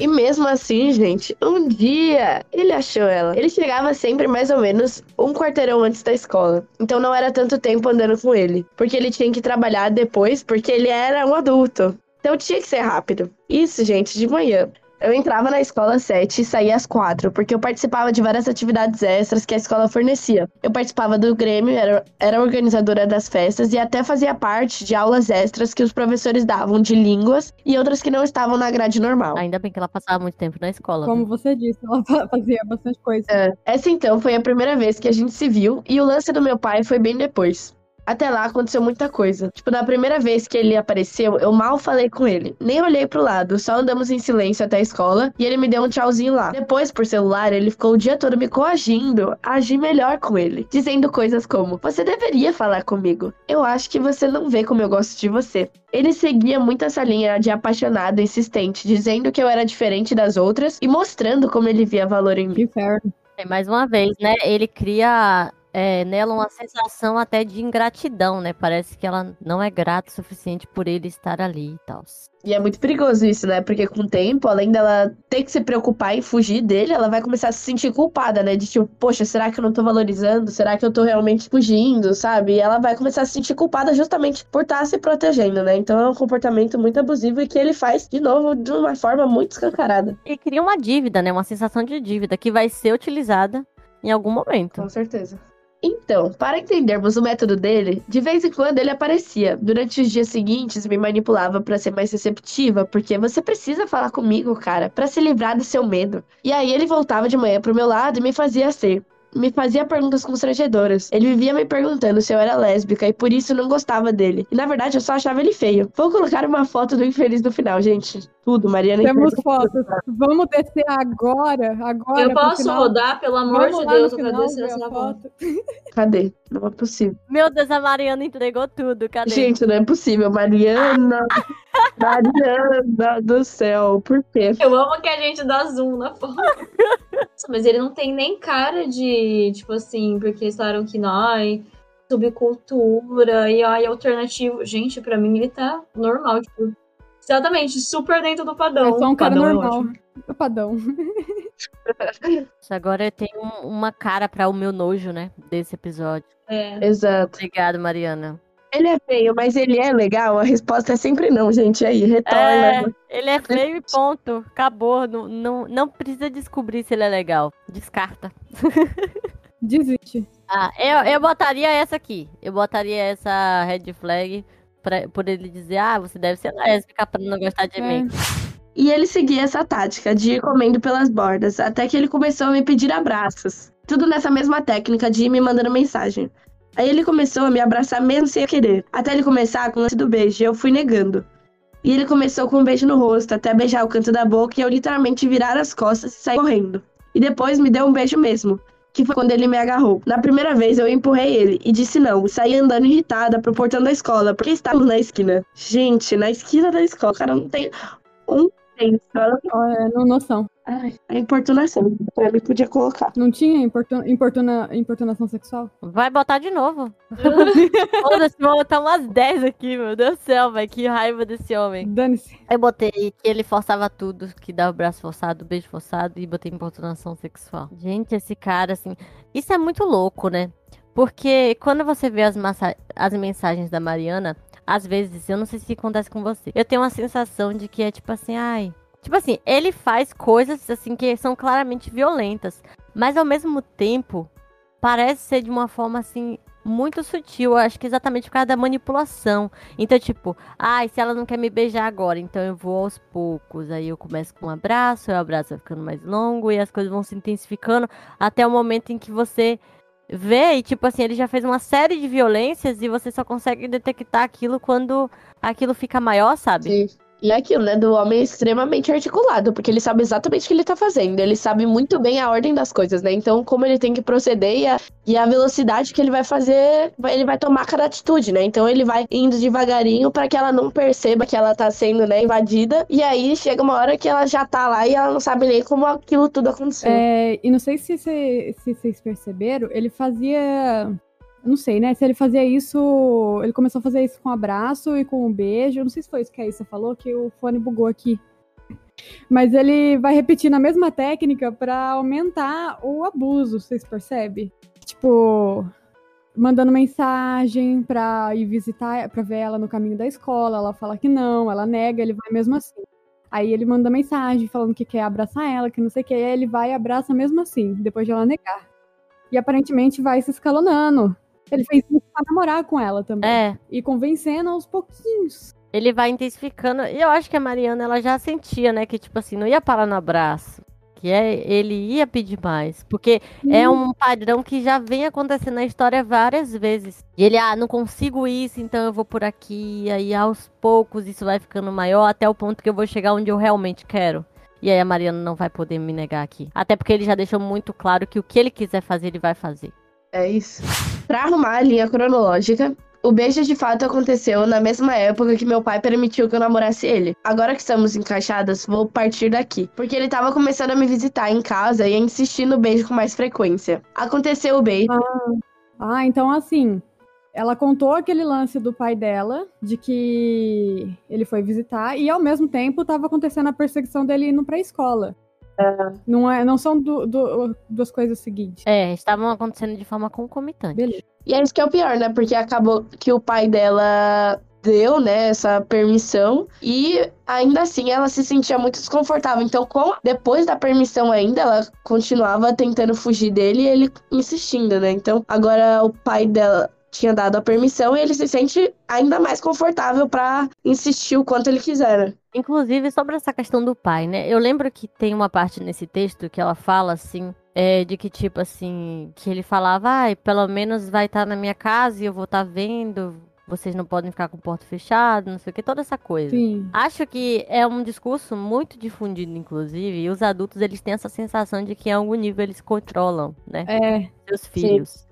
E mesmo assim, gente, um dia ele achou ela. Ele chegava sempre mais ou menos um quarteirão antes da escola. Então não era tanto tempo andando com ele. Porque ele tinha que trabalhar depois, porque ele era um adulto. Então tinha que ser rápido. Isso, gente, de manhã. Eu entrava na escola às sete e saía às quatro, porque eu participava de várias atividades extras que a escola fornecia. Eu participava do Grêmio, era, era organizadora das festas e até fazia parte de aulas extras que os professores davam de línguas e outras que não estavam na grade normal. Ainda bem que ela passava muito tempo na escola. Como viu? você disse, ela fa- fazia bastante coisa. É, essa então foi a primeira vez que a gente se viu e o lance do meu pai foi bem depois. Até lá aconteceu muita coisa. Tipo, na primeira vez que ele apareceu, eu mal falei com ele. Nem olhei pro lado, só andamos em silêncio até a escola e ele me deu um tchauzinho lá. Depois, por celular, ele ficou o dia todo me coagindo a agir melhor com ele, dizendo coisas como: Você deveria falar comigo. Eu acho que você não vê como eu gosto de você. Ele seguia muito essa linha de apaixonado e insistente, dizendo que eu era diferente das outras e mostrando como ele via valor em mim. Que inferno. É, mais uma vez, né? Ele cria é, nela uma sensação até de ingratidão, né? Parece que ela não é grata o suficiente por ele estar ali e tal. E é muito perigoso isso, né? Porque com o tempo, além dela ter que se preocupar em fugir dele, ela vai começar a se sentir culpada, né? De tipo, poxa, será que eu não tô valorizando? Será que eu tô realmente fugindo, sabe? E ela vai começar a se sentir culpada justamente por estar se protegendo, né? Então é um comportamento muito abusivo e que ele faz, de novo, de uma forma muito escancarada. E cria uma dívida, né? Uma sensação de dívida que vai ser utilizada em algum momento. Com certeza. Então, para entendermos o método dele, de vez em quando ele aparecia. Durante os dias seguintes, me manipulava para ser mais receptiva, porque você precisa falar comigo, cara, para se livrar do seu medo. E aí ele voltava de manhã pro meu lado e me fazia ser. Me fazia perguntas constrangedoras. Ele vivia me perguntando se eu era lésbica e por isso não gostava dele. E na verdade eu só achava ele feio. Vou colocar uma foto do infeliz no final, gente. Tudo, Mariana. Temos fotos. Vamos descer agora, agora. Eu posso final. rodar, pelo amor Vamos de Deus, eu quero descer essa foto. Cadê? Não é possível. Meu Deus, a Mariana entregou tudo. Cadê? Gente, não é possível. Mariana. Mariana do céu. Por quê? Eu amo que a gente dá zoom na foto. Mas ele não tem nem cara de, tipo assim, porque eles falaram que nós, subcultura e ai, alternativo. Gente, pra mim ele tá normal, tipo. Exatamente, super dentro do padrão. É só um cara Padrão é normal. ótimo. O padrão. Isso Agora eu tenho um- uma cara para o meu nojo, né? Desse episódio. É. Exato. Obrigado, Mariana. Ele é feio, mas ele é legal? A resposta é sempre não, gente. Aí, É, retorna. ele é feio e ponto. Acabou. Não, não, não precisa descobrir se ele é legal. Descarta. Desiste. Ah, eu, eu botaria essa aqui. Eu botaria essa red flag pra, por ele dizer, ah, você deve ser lésbica pra não gostar de É. mim. E ele seguia essa tática de ir comendo pelas bordas, até que ele começou a me pedir abraços. Tudo nessa mesma técnica de ir me mandando mensagem. Aí ele começou a me abraçar mesmo sem querer. Até ele começar com o lance do beijo, e eu fui negando. E ele começou com um beijo no rosto, até beijar o canto da boca e eu literalmente virar as costas e sair correndo. E depois me deu um beijo mesmo, que foi quando ele me agarrou. Na primeira vez eu empurrei ele e disse não, saí andando irritada pro portão da escola, porque estávamos na esquina. Gente, na esquina da escola, o cara não tem um senso. Ela é, no noção. Ai, a importunação. Pra mim podia colocar. Não tinha importun, importuna, importunação sexual? Vai botar de novo. Foda-se, vou botar umas 10 aqui, meu Deus do céu, velho. Que raiva desse homem. Dane-se. Eu botei que ele forçava tudo, que dava o braço forçado, beijo forçado e botei importunação sexual. Gente, esse cara, assim. Isso é muito louco, né? Porque quando você vê as, massa- as mensagens da Mariana, às vezes, eu não sei se acontece com você, eu tenho uma sensação de que é tipo assim, ai. Tipo assim, ele faz coisas assim que são claramente violentas, mas ao mesmo tempo parece ser de uma forma assim muito sutil, acho que exatamente por causa da manipulação. Então, tipo, ai, se ela não quer me beijar agora, então eu vou aos poucos. Aí eu começo com um abraço, o abraço vai ficando mais longo e as coisas vão se intensificando até o momento em que você vê e, tipo assim, ele já fez uma série de violências e você só consegue detectar aquilo quando aquilo fica maior, sabe? Sim. E é aquilo, né? Do homem extremamente articulado, porque ele sabe exatamente o que ele tá fazendo. Ele sabe muito bem a ordem das coisas, né? Então, como ele tem que proceder e a, e a velocidade que ele vai fazer, ele vai tomar cada atitude, né? Então, ele vai indo devagarinho pra que ela não perceba que ela tá sendo, né, invadida. E aí chega uma hora que ela já tá lá e ela não sabe nem como aquilo tudo aconteceu. É, e não sei se se vocês perceberam, ele fazia. Não sei, né? Se ele fazia isso. Ele começou a fazer isso com abraço e com um beijo. Não sei se foi isso que a Issa falou, que o fone bugou aqui. Mas ele vai repetindo a mesma técnica pra aumentar o abuso, vocês percebem? Tipo, mandando mensagem pra ir visitar, pra ver ela no caminho da escola. Ela fala que não, ela nega, ele vai mesmo assim. Aí ele manda mensagem falando que quer abraçar ela, que não sei o que, aí ele vai e abraça mesmo assim, depois de ela negar. E aparentemente vai se escalonando. Ele fez isso pra namorar com ela também. É, E convencendo aos pouquinhos. ele vai intensificando. E eu acho que a Mariana, ela já sentia, né? Que, tipo assim, não ia parar no abraço. Que é, ele ia pedir mais. Porque é um padrão que já vem acontecendo na história várias vezes. E ele, ah, não consigo isso, então eu vou por aqui. Aí aos poucos isso vai ficando maior até o ponto que eu vou chegar onde eu realmente quero. E aí a Mariana não vai poder me negar aqui. Até porque ele já deixou muito claro que o que ele quiser fazer, ele vai fazer. É isso. Pra arrumar a linha cronológica, o beijo de fato aconteceu na mesma época que meu pai permitiu que eu namorasse ele. Agora que estamos encaixadas, vou partir daqui. Porque ele tava começando a me visitar em casa e a insistir no beijo com mais frequência. Aconteceu o beijo. Ah, então assim, ela contou aquele lance do pai dela, de que ele foi visitar, e ao mesmo tempo estava acontecendo a perseguição dele indo pra escola. Não, é, não são du- du- duas coisas seguintes. É, estavam acontecendo de forma concomitante. Beleza. E é isso que é o pior, né? Porque acabou que o pai dela deu, né, essa permissão e ainda assim ela se sentia muito desconfortável. Então, com, depois da permissão ainda, ela continuava tentando fugir dele e ele insistindo, né? Então, agora o pai dela tinha dado a permissão e ele se sente ainda mais confortável pra insistir o quanto ele quiser. né? Inclusive, sobre essa questão do pai, né? Eu lembro que tem uma parte nesse texto que ela fala assim. É, de que, tipo assim, que ele falava, ai, pelo menos vai estar na minha casa e eu vou estar vendo, vocês não podem ficar com o porto fechado, não sei o que, toda essa coisa. Sim. Acho que é um discurso muito difundido, inclusive, e os adultos, eles têm essa sensação de que em algum nível eles controlam, né? É, seus filhos.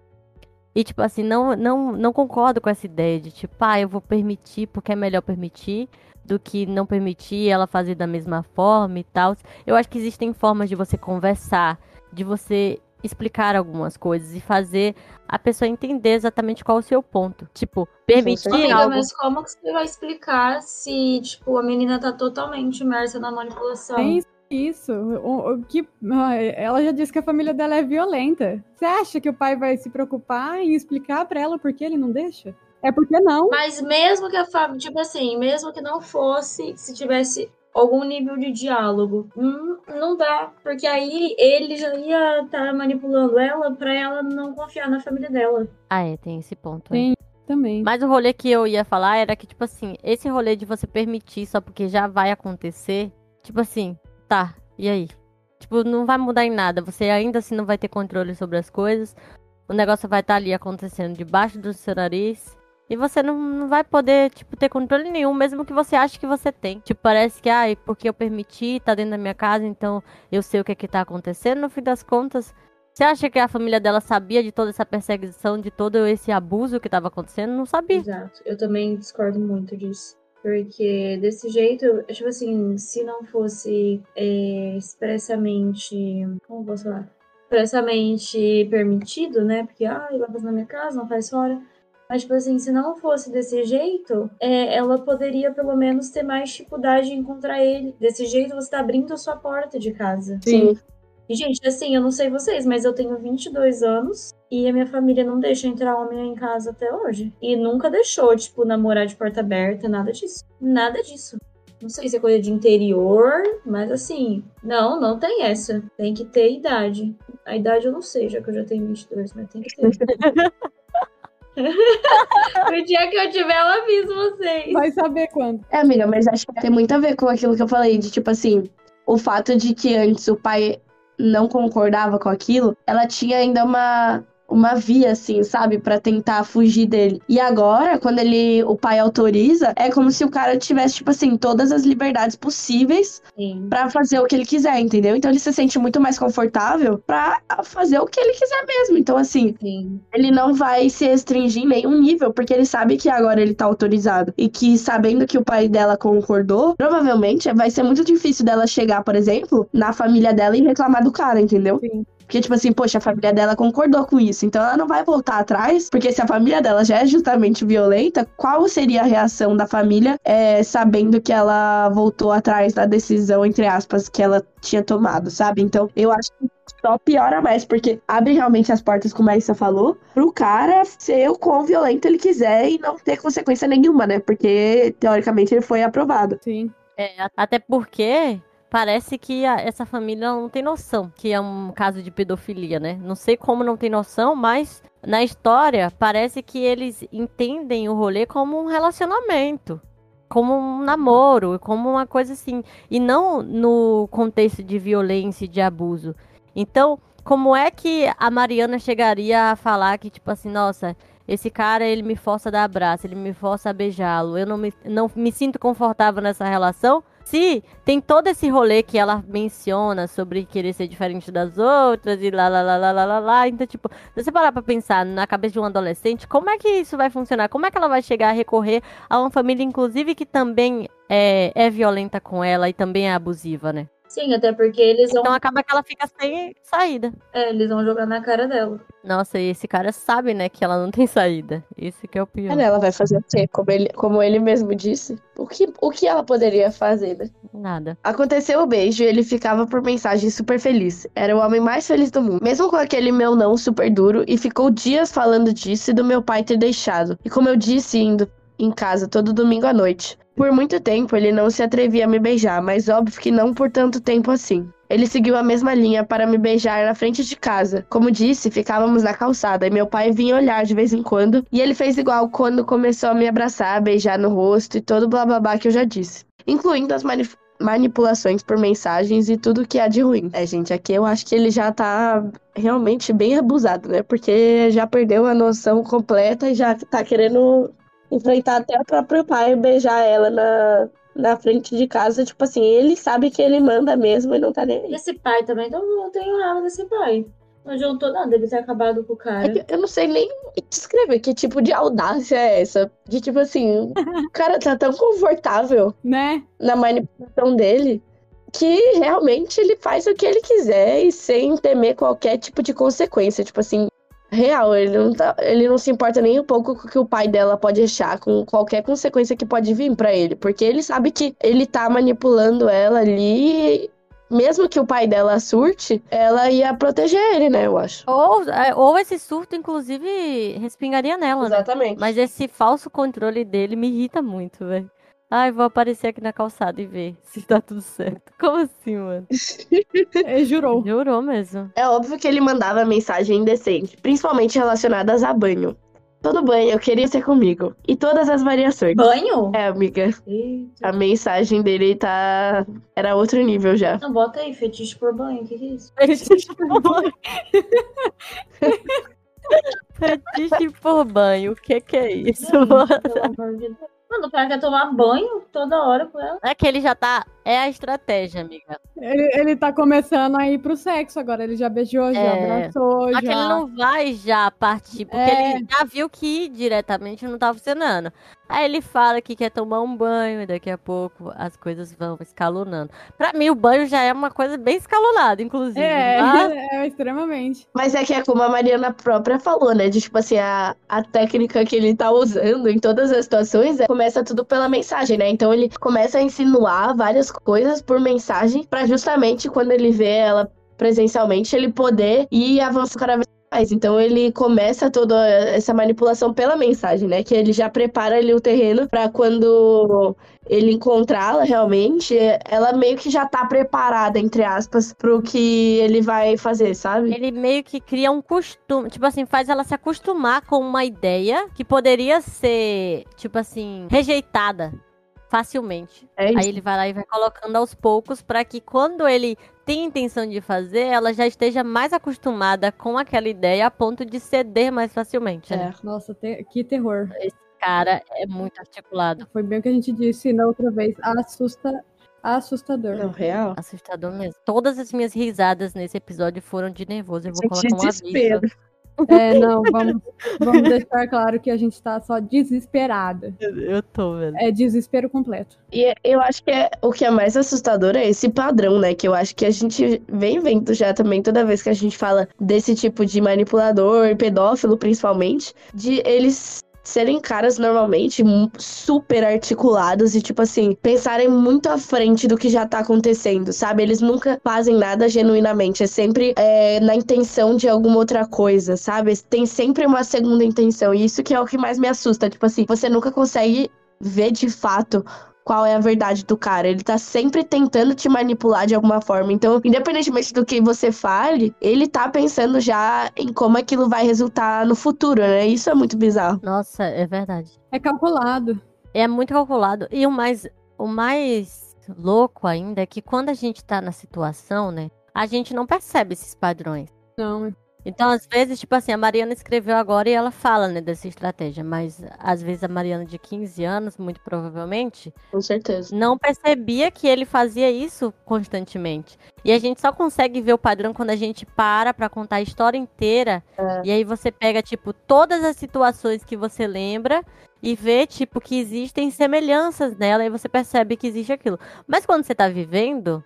E, tipo assim, não, não, não concordo com essa ideia de, tipo, ah, eu vou permitir porque é melhor permitir do que não permitir ela fazer da mesma forma e tal. Eu acho que existem formas de você conversar, de você explicar algumas coisas e fazer a pessoa entender exatamente qual é o seu ponto. Tipo, permitir Amiga, algo. mas como que você vai explicar se, tipo, a menina tá totalmente imersa na manipulação? tem isso. O, o que, ela já disse que a família dela é violenta. Você acha que o pai vai se preocupar em explicar pra ela por que ele não deixa? É porque não. Mas mesmo que a família, tipo assim, mesmo que não fosse, se tivesse algum nível de diálogo, hum, não dá, porque aí ele já ia estar manipulando ela pra ela não confiar na família dela. Ah, é, tem esse ponto. aí. Tem também. Mas o rolê que eu ia falar era que, tipo assim, esse rolê de você permitir só porque já vai acontecer, tipo assim, tá, e aí? Tipo, não vai mudar em nada. Você ainda assim não vai ter controle sobre as coisas. O negócio vai estar ali acontecendo debaixo do seu nariz. E você não, não vai poder, tipo, ter controle nenhum, mesmo que você ache que você tem. Tipo, parece que, ai, porque eu permiti, tá dentro da minha casa, então eu sei o que é que tá acontecendo. No fim das contas, você acha que a família dela sabia de toda essa perseguição, de todo esse abuso que tava acontecendo? Não sabia. Exato. Eu também discordo muito disso. Porque desse jeito, tipo assim, se não fosse é, expressamente. Como posso falar? Expressamente permitido, né? Porque, ah, vai fazer na minha casa, não faz fora. Mas, tipo assim, se não fosse desse jeito, é, ela poderia pelo menos ter mais dificuldade em encontrar ele. Desse jeito, você tá abrindo a sua porta de casa. Sim. E, gente, assim, eu não sei vocês, mas eu tenho 22 anos e a minha família não deixa entrar homem em casa até hoje. E nunca deixou, tipo, namorar de porta aberta, nada disso. Nada disso. Não sei se é coisa de interior, mas assim, não, não tem essa. Tem que ter idade. A idade eu não sei, já que eu já tenho 22, mas tem que ter. o dia que eu tiver, eu aviso vocês. Vai saber quando. É, amiga, mas acho que tem muito a ver com aquilo que eu falei, de tipo assim, o fato de que antes o pai não concordava com aquilo, ela tinha ainda uma uma via assim, sabe, Pra tentar fugir dele. E agora, quando ele o pai autoriza, é como se o cara tivesse tipo assim, todas as liberdades possíveis. Pra fazer o que ele quiser, entendeu? Então ele se sente muito mais confortável pra fazer o que ele quiser mesmo. Então assim, Sim. ele não vai se restringir em nenhum nível, porque ele sabe que agora ele tá autorizado. E que sabendo que o pai dela concordou, provavelmente vai ser muito difícil dela chegar, por exemplo, na família dela e reclamar do cara, entendeu? Sim. Porque, tipo assim, poxa, a família dela concordou com isso. Então ela não vai voltar atrás, porque se a família dela já é justamente violenta, qual seria a reação da família é, sabendo que ela voltou atrás da decisão, entre aspas, que ela tinha tomado, sabe? Então eu acho que só piora mais, porque abre realmente as portas, como a Issa falou, pro cara ser o quão violento ele quiser e não ter consequência nenhuma, né? Porque, teoricamente, ele foi aprovado. Sim. É, até porque parece que a- essa família não tem noção que é um caso de pedofilia, né? Não sei como não tem noção, mas na história parece que eles entendem o rolê como um relacionamento, como um namoro, como uma coisa assim, e não no contexto de violência e de abuso. Então, como é que a Mariana chegaria a falar que, tipo assim, nossa, esse cara, ele me força a dar abraço, ele me força a beijá-lo, eu não me, não me sinto confortável nessa relação? Se tem todo esse rolê que ela menciona sobre querer ser diferente das outras e lá, lá, lá, lá, lá, lá, lá. Então, tipo, se você parar pra pensar na cabeça de um adolescente, como é que isso vai funcionar? Como é que ela vai chegar a recorrer a uma família, inclusive, que também é, é violenta com ela e também é abusiva, né? Sim, até porque eles vão, Então acaba que ela fica sem saída. é, eles vão jogar na cara dela. Nossa, e esse cara sabe, né, que ela não tem saída. Esse que é o pior. Ela vai fazer o quê? Como ele, como ele mesmo disse. O que, o que ela poderia fazer, né? Nada. Aconteceu o beijo e ele ficava por mensagem super feliz. Era o homem mais feliz do mundo. Mesmo com aquele meu não super duro, e ficou dias falando disso e do meu pai ter deixado. E como eu disse, indo em casa todo domingo à noite. Por muito tempo ele não se atrevia a me beijar, mas óbvio que não por tanto tempo assim. Ele seguiu a mesma linha para me beijar na frente de casa. Como disse, ficávamos na calçada e meu pai vinha olhar de vez em quando. E ele fez igual quando começou a me abraçar, beijar no rosto e todo blá blá blá que eu já disse. Incluindo as manif manipulações por mensagens e tudo que há de ruim. É, gente, aqui eu acho que ele já tá realmente bem abusado, né? Porque já perdeu a noção completa e já tá querendo enfrentar até o próprio pai, beijar ela na, na frente de casa. Tipo assim, ele sabe que ele manda mesmo e não tá nem aí. Esse pai também, então eu tenho raiva desse pai. Não adiantou nada ele ter acabado com o É cara. que eu não sei nem descrever que tipo de audácia é essa. De tipo assim, o cara tá tão confortável Né? na manipulação dele que realmente ele faz o que ele quiser e sem temer qualquer tipo de consequência. Tipo assim, real, ele não, tá, ele não se importa nem um pouco com o que o pai dela pode achar, com qualquer consequência que pode vir pra ele. Porque ele sabe que ele tá manipulando ela ali. Mesmo que o pai dela surte, ela ia proteger ele, né? Eu acho. Ou, é, ou esse surto, inclusive, respingaria nela, né? Exatamente. Mas esse falso controle dele me irrita muito, velho. Ai, vou aparecer aqui na calçada e ver se tá tudo certo. Como assim, mano? Ele jurou. Jurou mesmo. É óbvio que ele mandava mensagem indecente, principalmente relacionadas a banho. Todo banho eu queria ser comigo. E todas as variações. Banho? É, amiga. Eita. A mensagem dele tá. Era outro nível já. Não, bota aí, fetiche por banho, o que, que é isso? Fetiche por banho, o que que é isso, Não, mano? pelo amor de Deus. Mano, o cara quer tomar banho toda hora com ela. É que ele já tá. É a estratégia, amiga. Ele, ele tá começando a ir pro sexo agora. Ele já beijou, já É. abraçou, Só que já. ele não vai já partir, porque É. ele já viu que diretamente não tá funcionando. Aí ele fala que quer tomar um banho e daqui a pouco as coisas vão escalonando. Pra mim, o banho já é uma coisa bem escalonada, inclusive. É, Mas é, extremamente. Mas é que é como a Mariana própria falou, né? De tipo assim, a, a técnica que ele tá usando em todas as situações é, começa tudo pela mensagem, né? Então ele começa a insinuar várias coisas por mensagem pra justamente quando ele vê ela presencialmente, ele poder ir avançando cada vez mais. Então ele começa toda essa manipulação pela mensagem, né? Que ele já prepara ali o terreno pra quando ele encontrá-la realmente, ela meio que já tá preparada, entre aspas, pro que ele vai fazer, sabe? ele meio que cria um costume, tipo assim, faz ela se acostumar com uma ideia que poderia ser, tipo assim, rejeitada facilmente. É isso. Aí ele vai lá e vai colocando aos poucos pra que quando ele tem intenção de fazer, ela já esteja mais acostumada com aquela ideia a ponto de ceder mais facilmente. né? É. Nossa, te- que terror. Cara, é muito articulado. Foi bem o que a gente disse na outra vez. Assusta, assustador. Não, real. Assustador mesmo. Todas as minhas risadas nesse episódio foram de nervoso. Eu vou Gente, colocar um desespero. aviso. É, não, vamos, vamos deixar claro que a gente tá só desesperada. Eu tô, velho. É desespero completo. E eu acho que é, o que é mais assustador é esse padrão, né? Que eu acho que a gente vem vendo já também toda vez que a gente fala desse tipo de manipulador, pedófilo principalmente, de eles serem caras normalmente super articulados e, tipo assim, pensarem muito à frente do que já tá acontecendo, sabe? Eles nunca fazem nada genuinamente, é sempre é, na intenção de alguma outra coisa, sabe? Tem sempre uma segunda intenção, e isso que é o que mais me assusta, tipo assim, você nunca consegue ver de fato qual é a verdade do cara. Ele tá sempre tentando te manipular de alguma forma. Então, independentemente do que você fale, ele tá pensando já em como aquilo vai resultar no futuro, né? Isso é muito bizarro. Nossa, é verdade. É calculado. É muito calculado. E o mais, o mais louco ainda é que quando a gente tá na situação, né? A gente não percebe esses padrões. Não, Então, às vezes, tipo assim, a Mariana escreveu agora e ela fala, né, dessa estratégia, mas às vezes a Mariana de 15 anos, muito provavelmente, Com certeza. não percebia que ele fazia isso constantemente. E a gente só consegue ver o padrão quando a gente para pra contar a história inteira. É. E aí você pega, tipo, todas as situações que você lembra e vê, tipo, que existem semelhanças nela e você percebe que existe aquilo. Mas quando você tá vivendo,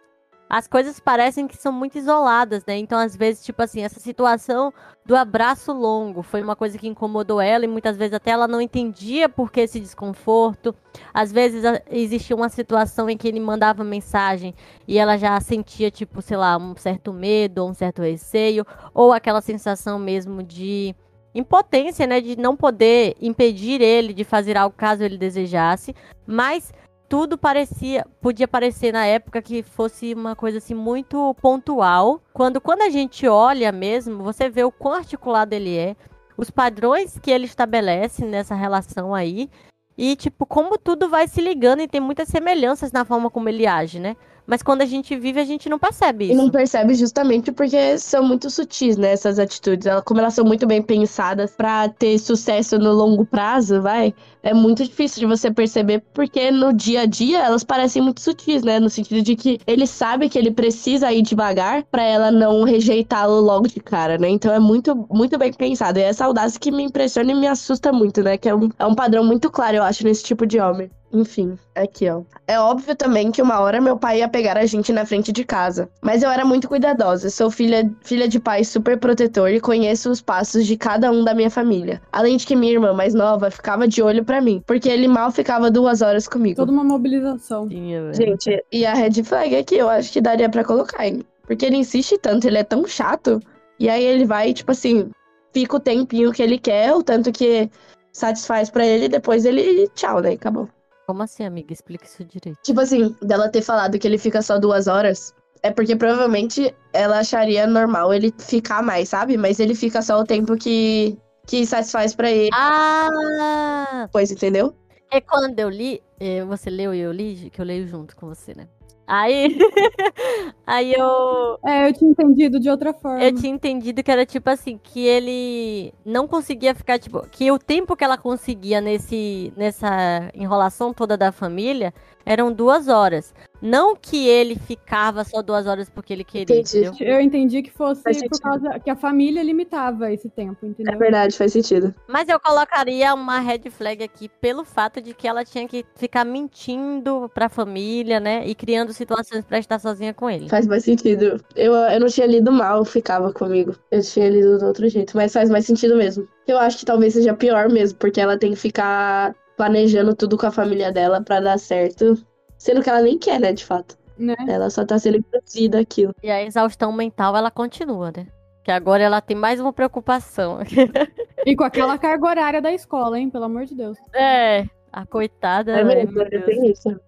as coisas parecem que são muito isoladas, né? Então, às vezes, tipo assim, essa situação do abraço longo foi uma coisa que incomodou ela e muitas vezes até ela não entendia por que esse desconforto. Às vezes existia uma situação em que ele mandava mensagem e ela já sentia, tipo, sei lá, um certo medo ou um certo receio, ou aquela sensação mesmo de impotência, né? De não poder impedir ele de fazer algo caso ele desejasse. Mas tudo parecia, podia parecer na época que fosse uma coisa assim muito pontual. Quando, quando a gente olha mesmo, você vê o quão articulado ele é, os padrões que ele estabelece nessa relação aí. E, tipo, como tudo vai se ligando e tem muitas semelhanças na forma como ele age, né? Mas quando a gente vive, a gente não percebe E isso. não percebe justamente porque são muito sutis, né, essas atitudes. Como elas são muito bem pensadas pra ter sucesso no longo prazo, vai, é muito difícil de você perceber porque no dia a dia elas parecem muito sutis, né, no sentido de que ele sabe que ele precisa ir devagar pra ela não rejeitá-lo logo de cara, né? Então é muito, muito bem pensado. E é essa audácia que me impressiona e me assusta muito, né, que é um, é um padrão muito claro, eu acho, nesse tipo de homem. Enfim, aqui, ó. É óbvio também que uma hora meu pai ia pegar a gente na frente de casa. Mas eu era muito cuidadosa. Sou filha, filha de pai super protetor e conheço os passos de cada um da minha família. Além de que minha irmã mais nova ficava de olho pra mim, porque ele mal ficava duas horas comigo. Toda uma mobilização. Velho. Gente, e a red flag aqui eu acho que daria pra colocar, hein? Porque ele insiste tanto, ele é tão chato. E aí ele vai, tipo assim, fica o tempinho que ele quer, o tanto que satisfaz pra ele, e depois ele tchau, né? Acabou. Como assim, amiga? Explica isso direito. Tipo assim, dela ter falado que ele fica só duas horas, é porque provavelmente ela acharia normal ele ficar mais, sabe? Mas ele fica só o tempo que, que satisfaz pra ele, Ah! depois, entendeu? É quando eu li, você leu e eu li, que eu leio junto com você, né? Aí, aí eu, É, eu tinha entendido de outra forma. eu tinha entendido que era tipo assim, que ele não conseguia ficar, tipo, que o tempo que ela conseguia nesse, nessa enrolação toda da família eram duas horas. Não que ele ficava só duas horas porque ele queria, Entendi. entendeu? Eu entendi que fosse Faz por sentido. causa que a família limitava esse tempo, É entendeu? verdade, faz sentido. Mas eu colocaria uma red flag aqui pelo fato de que ela tinha que ficar mentindo pra família, né? E criando situações pra estar sozinha com ele. Faz mais sentido. Eu, eu não tinha lido mal, ficava comigo. Eu tinha lido do outro jeito, mas faz mais sentido mesmo. Eu acho que talvez seja pior mesmo, porque ela tem que ficar planejando tudo com a família dela pra dar certo. Sendo que ela nem quer, né, de fato. Né? Ela só tá sendo induzida aquilo. E a exaustão mental, ela continua, né? Que agora ela tem mais uma preocupação. E com aquela carga horária da escola, hein? Pelo amor de Deus. é, a coitada. É mesmo, Deus. tenho isso.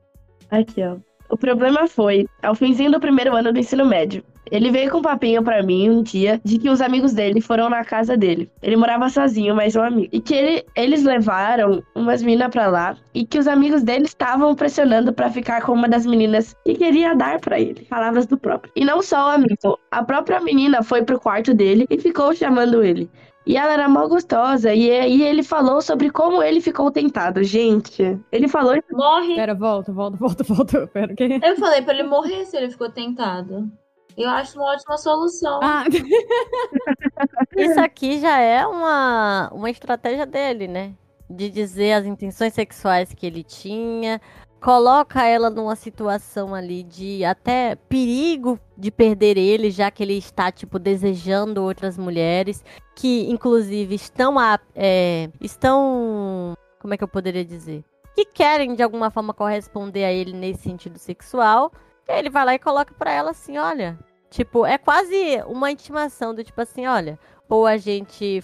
Aqui, ó. O problema foi, ao finzinho do primeiro ano do ensino médio. Ele veio com um papinho pra mim um dia de que os amigos dele foram na casa dele. Ele morava sozinho, mas um amigo. E que ele- eles levaram umas meninas pra lá e que os amigos dele estavam pressionando pra ficar com uma das meninas que queria dar pra ele. Palavras do próprio. E não só o amigo, a própria menina foi pro quarto dele e ficou chamando ele. E ela era mal gostosa. E aí ele falou sobre como ele ficou tentado. Gente, ele falou Morre. Pera, volta, volta, volta, volta. Pera, o quê? Eu falei pra ele morrer se ele ficou tentado. Eu acho uma ótima solução. Ah, Isso aqui já é uma, uma estratégia dele, né? De dizer as intenções sexuais que ele tinha. Coloca ela numa situação ali de até perigo de perder ele, já que ele está, tipo, desejando outras mulheres. Que, inclusive, estão a, é, estão. Como é que eu poderia dizer? Que querem, de alguma forma, corresponder a ele nesse sentido sexual. E aí ele vai lá e coloca pra ela assim: olha. Tipo, é quase uma intimação do tipo assim: olha ou a gente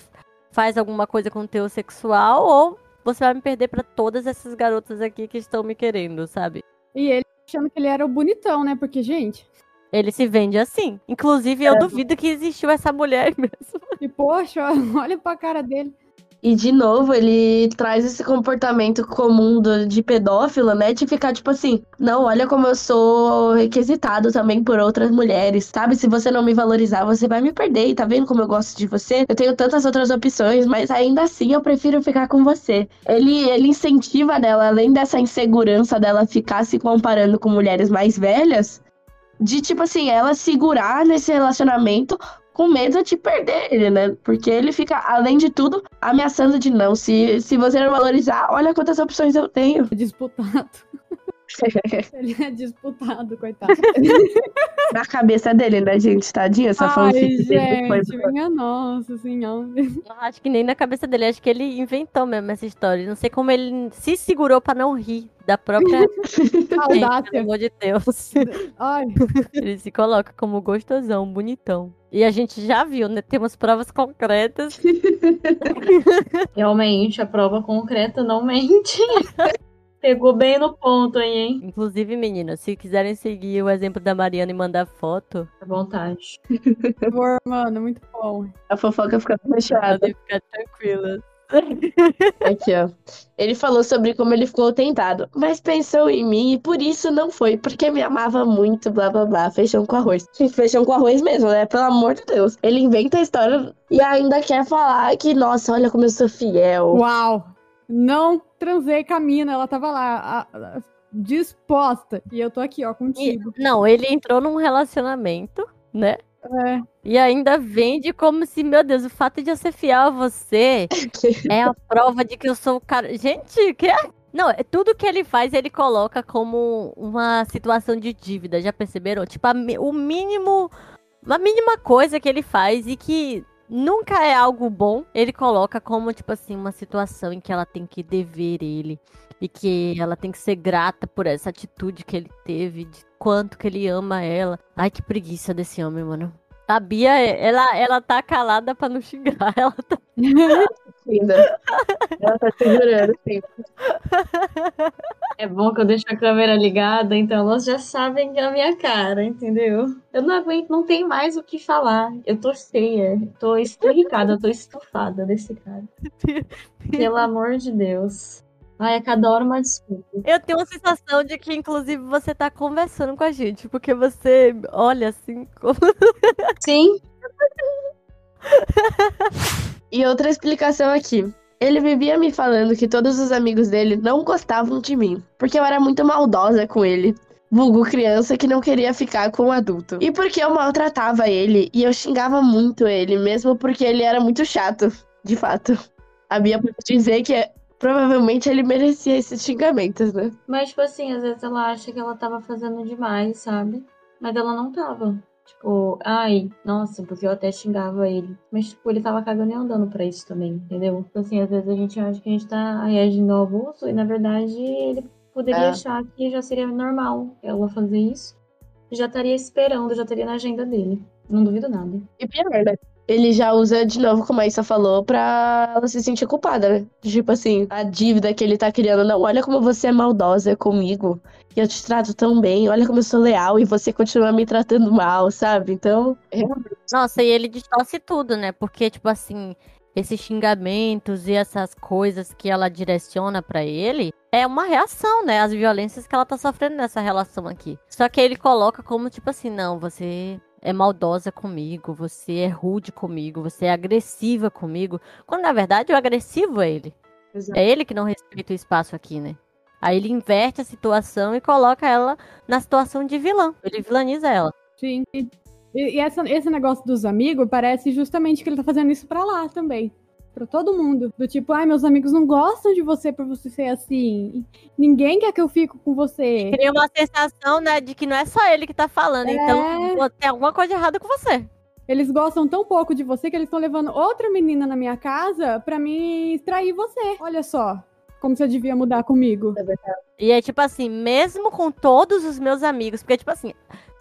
faz alguma coisa com o teu sexual, ou você vai me perder pra todas essas garotas aqui que estão me querendo, sabe? E ele achando que ele era o bonitão, né? Porque, gente. Ele se vende assim. Inclusive, eu duvido que existiu essa mulher mesmo. E, poxa, olha pra cara dele. E de novo, ele traz esse comportamento comum do, de pedófilo, né? De ficar tipo assim, não, olha como eu sou requisitado também por outras mulheres, sabe? Se você não me valorizar, você vai me perder. Tá vendo como eu gosto de você? Eu tenho tantas outras opções, mas ainda assim eu prefiro ficar com você. Ele, ele incentiva nela, além dessa insegurança dela ficar se comparando com mulheres mais velhas, de tipo assim, ela segurar nesse relacionamento com medo de perder ele, né? Porque ele fica, além de tudo, ameaçando de não. Se, se você não valorizar, olha quantas opções eu tenho. Disputado. ele é disputado, coitado. Na cabeça dele, né, gente? Tadinha, essa Ai, fanfic gente, foi- minha nossa senhora. Eu acho que nem na cabeça dele, acho que ele inventou mesmo essa história. Não sei como ele se segurou pra não rir da própria gente, pelo Audácia. amor de Deus. Ai, Ele se coloca como gostosão, bonitão. E a gente já viu, né? Temos provas concretas. Realmente, a prova concreta não mente. Pegou bem no ponto aí, hein? Inclusive, meninas, se quiserem seguir o exemplo da Mariana e mandar foto, À vontade. por favor, mano, muito bom. A fofoca fica fechada. podem ficar tranquilas. Aqui, ó. Ele falou sobre como ele ficou tentado, mas pensou em mim e por isso não foi, porque me amava muito, blá blá blá. Feijão com arroz. Gente, Feijão com arroz mesmo, né? Pelo amor de Deus. Ele inventa a história e ainda quer falar que, nossa, olha como eu sou fiel. Uau! Não transei com a mina, ela tava lá, a- a- disposta. E eu tô aqui, ó, E- contigo. não, ele entrou num relacionamento, né? É. E ainda vende como se, meu Deus, o fato de eu ser fiel a você é a prova de que eu sou o cara. Gente, que é? Não, é tudo que ele faz, ele coloca como uma situação de dívida, já perceberam? Tipo, a o mínimo. Uma mínima coisa que ele faz e que nunca é algo bom, ele coloca como, tipo assim, uma situação em que ela tem que dever ele. E que ela tem que ser grata por essa atitude que ele teve, de quanto que ele ama ela. Ai, que preguiça desse homem, mano. A Bia, ela, ela tá calada pra não xingar. Ela tá... Linda. Ela tá segurando, sim. É bom que eu deixo a câmera ligada, então elas já sabem que é a minha cara, entendeu? Eu não aguento, não tem mais o que falar. Eu tô cheia, tô esturricada, tô estufada desse cara. Pelo amor de Deus. Ai, a cada hora uma desculpa. Eu tenho a sensação de que, inclusive, você tá conversando com a gente, porque você olha assim. como- Sim, E outra explicação aqui. Ele vivia me falando que todos os amigos dele não gostavam de mim, porque eu era muito maldosa com ele. Vulgo criança que não queria ficar com o adulto. E porque eu maltratava ele e eu xingava muito ele, mesmo porque ele era muito chato, de fato. A Bia pode dizer que provavelmente ele merecia esses xingamentos, né? mas tipo assim, às vezes ela acha que ela tava fazendo demais, sabe? Mas ela não tava. Tipo, ai, nossa, porque eu até xingava ele. Mas, tipo, ele tava cagando e andando pra isso também, entendeu? Tipo assim, às vezes a gente acha que a gente tá reagindo ao abuso e, na verdade, ele poderia É. achar que já seria normal ela fazer isso. Já estaria esperando, já estaria na agenda dele. Não duvido nada. E pior, né? Ele já usa de novo, como a Issa falou, pra ela se sentir culpada, né? Tipo assim, a dívida que ele tá criando. Não, olha como você é maldosa comigo. E eu te trato tão bem. Olha como eu sou leal e você continua me tratando mal, sabe? Então, Nossa, e ele distorce tudo, né? Porque, tipo assim, esses xingamentos e essas coisas que ela direciona pra ele é uma reação, né? Às violências que ela tá sofrendo nessa relação aqui. Só que ele coloca como, tipo assim, não, você é maldosa comigo, você é rude comigo, você é agressiva comigo. Quando na verdade o agressivo é ele. É ele que não respeita o espaço aqui, né? Aí ele inverte a situação e coloca ela na situação de vilã. Ele vilaniza ela. Sim. E, e essa- esse negócio dos amigos parece justamente que ele tá fazendo isso pra lá também. Pra todo mundo. Do tipo, ai, meus amigos não gostam de você por você ser assim. Ninguém quer que eu fique com você. Cria uma sensação, né, de que não é só ele que tá falando. É. Então, tem alguma coisa errada com você. Eles gostam tão pouco de você que eles estão levando outra menina na minha casa pra me extrair você. Olha só. Como você devia mudar comigo. E é tipo assim, mesmo com todos os meus amigos, porque tipo assim,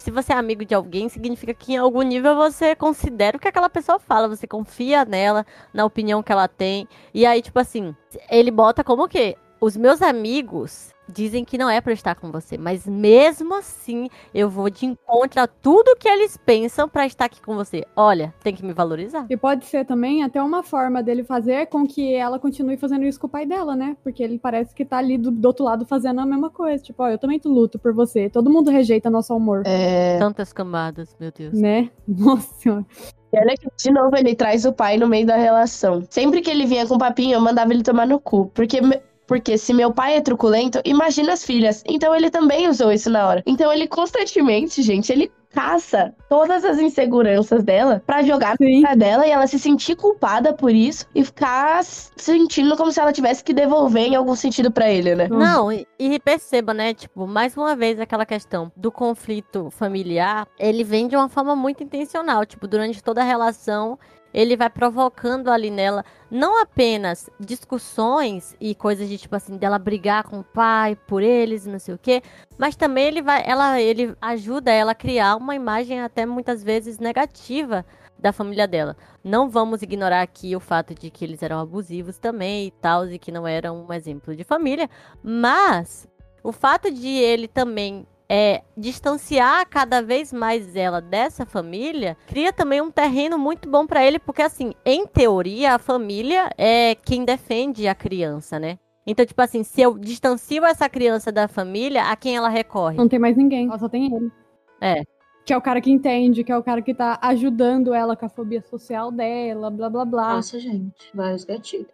se você é amigo de alguém, significa que em algum nível você considera o que aquela pessoa fala, você confia nela, na opinião que ela tem. E aí, tipo assim, ele bota como o quê? Os meus amigos dizem que não é para estar com você, mas mesmo assim eu vou de encontro a tudo que eles pensam para estar aqui com você. Olha, tem que me valorizar. E pode ser também até uma forma dele fazer com que ela continue fazendo isso com o pai dela, né? Porque ele parece que tá ali do, do outro lado fazendo a mesma coisa. Tipo, ó, eu também luto por você. Todo mundo rejeita nosso amor. É. Tantas camadas, meu Deus. Né? Nossa senhora. E olha que, de novo, ele traz o pai no meio da relação. Sempre que ele vinha com papinho, eu mandava ele tomar no cu. Porque porque se meu pai é truculento, imagina as filhas. Então ele também usou isso na hora. Então ele constantemente, gente, ele caça todas as inseguranças dela para jogar Sim. na cara dela e ela se sentir culpada por isso e ficar sentindo como se ela tivesse que devolver em algum sentido para ele, né? Não, e, e perceba, né? Tipo, mais uma vez aquela questão do conflito familiar, ele vem de uma forma muito intencional. Tipo, durante toda a relação, ele vai provocando ali nela não apenas discussões e coisas de tipo assim dela brigar com o pai por eles, não sei o quê, mas também ele vai ela ele ajuda ela a criar uma imagem até muitas vezes negativa da família dela. Não vamos ignorar aqui o fato de que eles eram abusivos também e tal e que não eram um exemplo de família, mas o fato de ele também é, distanciar cada vez mais ela dessa família, cria também um terreno muito bom para ele, porque assim, em teoria, a família é quem defende a criança, né? Então, tipo assim, se eu distancio essa criança da família, a quem ela recorre? Não tem mais ninguém, ela só tem ele. É. Que é o cara que entende, que é o cara que tá ajudando ela com a fobia social dela, blá blá blá. Nossa, gente, vários gatilhos.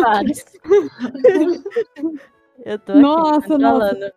Vários. eu tô aqui Nossa, nossa.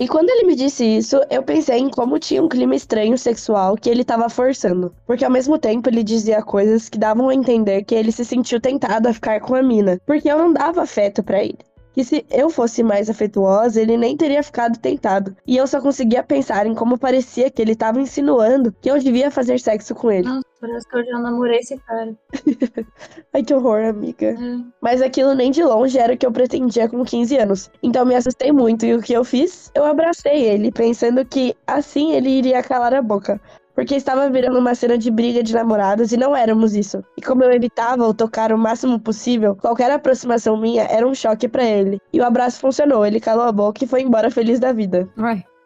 E quando ele me disse isso, eu pensei em como tinha um clima estranho sexual que ele tava forçando. Porque ao mesmo tempo ele dizia coisas que davam a entender que ele se sentiu tentado a ficar com a mina. Porque eu não dava afeto para ele. Que se eu fosse mais afetuosa, ele nem teria ficado tentado. E eu só conseguia pensar em como parecia que ele tava insinuando que eu devia fazer sexo com ele. Nossa, parece que eu já namorei esse cara. Ai, que horror, amiga. É. Mas aquilo nem de longe era o que eu pretendia com 15 anos. Então me assustei muito e o que eu fiz? Eu abracei ele, pensando que assim ele iria calar a boca. Porque estava virando uma cena de briga de namorados e não éramos isso. E como eu evitava o tocar o máximo possível, qualquer aproximação minha era um choque para ele. E o abraço funcionou, ele calou a boca e foi embora feliz da vida.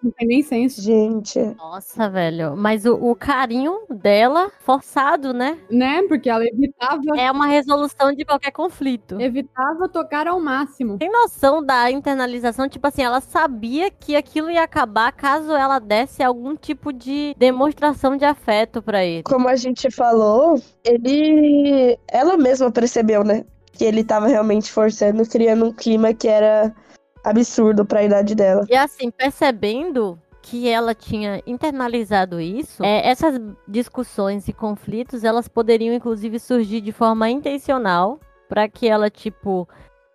Não tem nem senso. Gente, Nossa, velho. Mas o, o carinho dela, forçado, né? Né? Porque ela evitava, É uma resolução de qualquer conflito. evitava tocar ao máximo. Tem noção da internalização? Tipo assim, ela sabia que aquilo ia acabar caso ela desse algum tipo de demonstração de afeto pra ele. como a gente falou, ele. Ela mesma percebeu, né? Que ele tava realmente forçando, criando um clima que era absurdo pra idade dela. E assim, percebendo que ela tinha internalizado isso, é, essas discussões e conflitos, elas poderiam inclusive surgir de forma intencional pra que ela, tipo,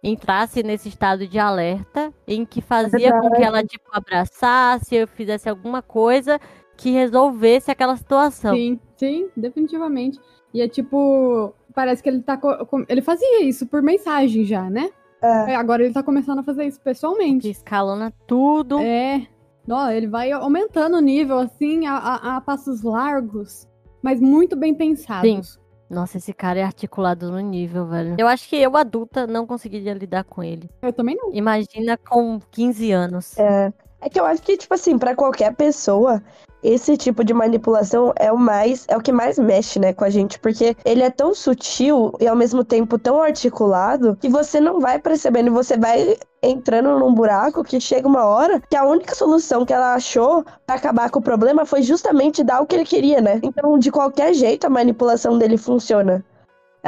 entrasse nesse estado de alerta em que fazia com que ela, tipo, abraçasse ou fizesse alguma coisa que resolvesse aquela situação. Sim, sim, definitivamente. E é tipo, parece que ele tá. Ele fazia isso por mensagem já, né? É. É, Agora ele tá começando a fazer isso Que pessoalmente. escalona tudo. É. Ó, ele vai aumentando o nível, assim, a, a- a passos largos, mas muito bem pensados. Nossa, esse cara é articulado no nível, velho. Eu acho que eu, adulta, não conseguiria lidar com ele. Eu também não. Imagina com 15 anos. É. É que eu acho que, tipo assim, pra qualquer pessoa, esse tipo de manipulação é o mais, é o que mais mexe, né, com a gente, porque ele é tão sutil e ao mesmo tempo tão articulado que você não vai percebendo você vai entrando num buraco que chega uma hora que a única solução que ela achou pra acabar com o problema foi justamente dar o que ele queria, né? Então, de qualquer jeito, a manipulação dele funciona.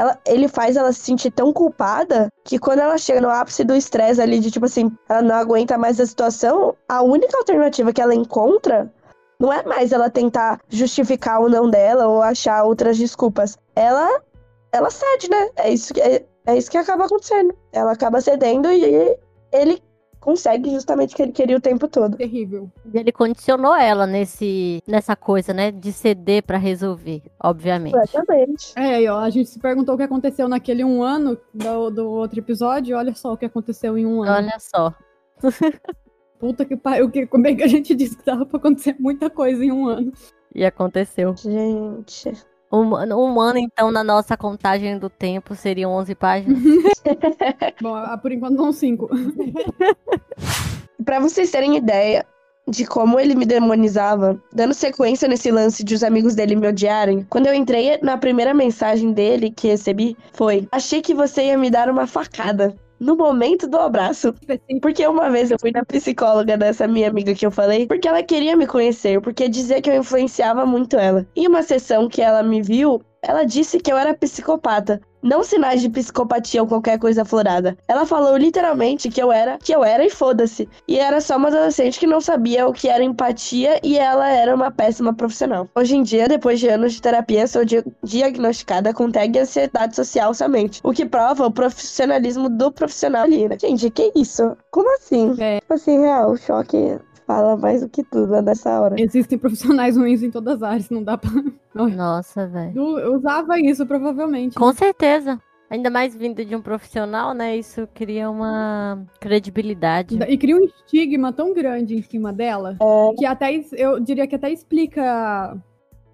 Ela, ele faz ela se sentir tão culpada que quando ela chega no ápice do estresse ali, de tipo assim, ela não aguenta mais a situação, a única alternativa que ela encontra não é mais ela tentar justificar o não dela ou achar outras desculpas. Ela, ela cede, né? É isso que, é, é isso que acaba acontecendo. Ela acaba cedendo e ele consegue justamente o que ele queria o tempo todo. Terrível. E ele condicionou ela nesse, nessa coisa, né? De ceder pra resolver, obviamente. Exatamente. É, aí, ó, a gente se perguntou o que aconteceu naquele um ano do, do outro episódio, olha só o que aconteceu em um ano. Olha só. Puta que pariu, que, como é que a gente disse que dava pra acontecer muita coisa em um ano? E aconteceu. Gente. Um, ano- um ano, então, na nossa contagem do tempo, seriam 11 páginas. Bom, por enquanto são cinco. Pra vocês terem ideia de como ele me demonizava, dando sequência nesse lance de os amigos dele me odiarem, quando eu entrei na primeira mensagem dele que recebi, foi: Achei que você ia me dar uma facada. No momento do abraço. Porque uma vez eu fui na psicóloga dessa minha amiga que eu falei, porque ela queria me conhecer, porque dizia que eu influenciava muito ela. Em uma sessão que ela me viu, ela disse que eu era psicopata. Não sinais de psicopatia ou qualquer coisa florada. Ela falou literalmente que eu era, que eu era e foda-se. E era só uma adolescente que não sabia o que era empatia e ela era uma péssima profissional. Hoje em dia, depois de anos de terapia, sou di- diagnosticada com TAG ansiedade social somente. O que prova o profissionalismo do profissional ali, né? Gente, que isso? Como assim? É. Tipo assim, real, choque fala mais do que tudo nessa hora. Existem profissionais ruins em todas as áreas, não dá pra. Nossa, velho. Eu usava isso, provavelmente. Com certeza. Ainda mais vindo de um profissional, né? Isso cria uma credibilidade. E cria um estigma tão grande em cima dela É. que até eu diria que até explica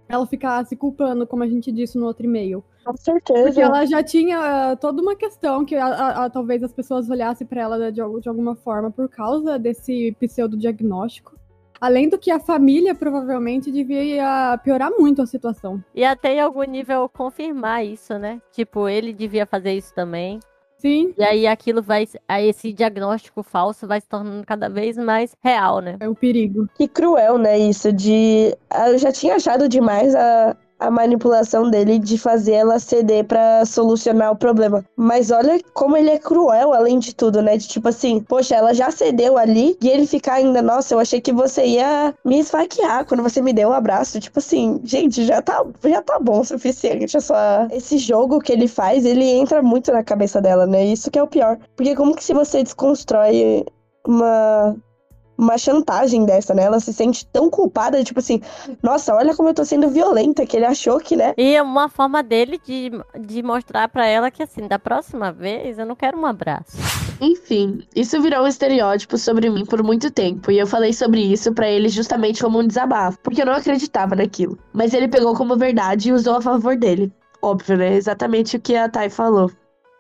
ela ficar se culpando, como a gente disse no outro e-mail. Com certeza. Porque ela já tinha ah, toda uma questão que a- a- a- talvez as pessoas olhassem pra ela de, al- de alguma forma por causa desse pseudodiagnóstico. Além do que a família provavelmente devia piorar muito a situação. E até em algum nível confirmar isso, né? Tipo, ele devia fazer isso também. Sim, E aí aquilo vai. Aí esse diagnóstico falso vai se tornando cada vez mais real, né? é o perigo. Que cruel, né? Isso de. Eu já tinha achado demais a, a manipulação dele de fazer ela ceder pra solucionar o problema. Mas olha como ele é cruel, além de tudo, né? De tipo assim, poxa, ela já cedeu ali e ele ficar ainda, nossa, eu achei que você ia me esfaquear quando você me deu um abraço. Tipo assim, gente, já tá, já tá bom o suficiente. Só... Esse jogo que ele faz, ele entra muito na cabeça dela, né? Isso que é o pior. Porque como que se você desconstrói uma uma chantagem dessa, né? Ela se sente tão culpada, tipo assim, nossa, olha como eu tô sendo violenta, que ele achou que, né? E é uma forma dele de, de mostrar pra ela que, assim, da próxima vez eu não quero um abraço. Enfim, isso virou um estereótipo sobre mim por muito tempo, e eu falei sobre isso pra ele justamente como um desabafo, porque eu não acreditava naquilo. Mas ele pegou como verdade e usou a favor dele. Óbvio, né? Exatamente o que a Thay falou.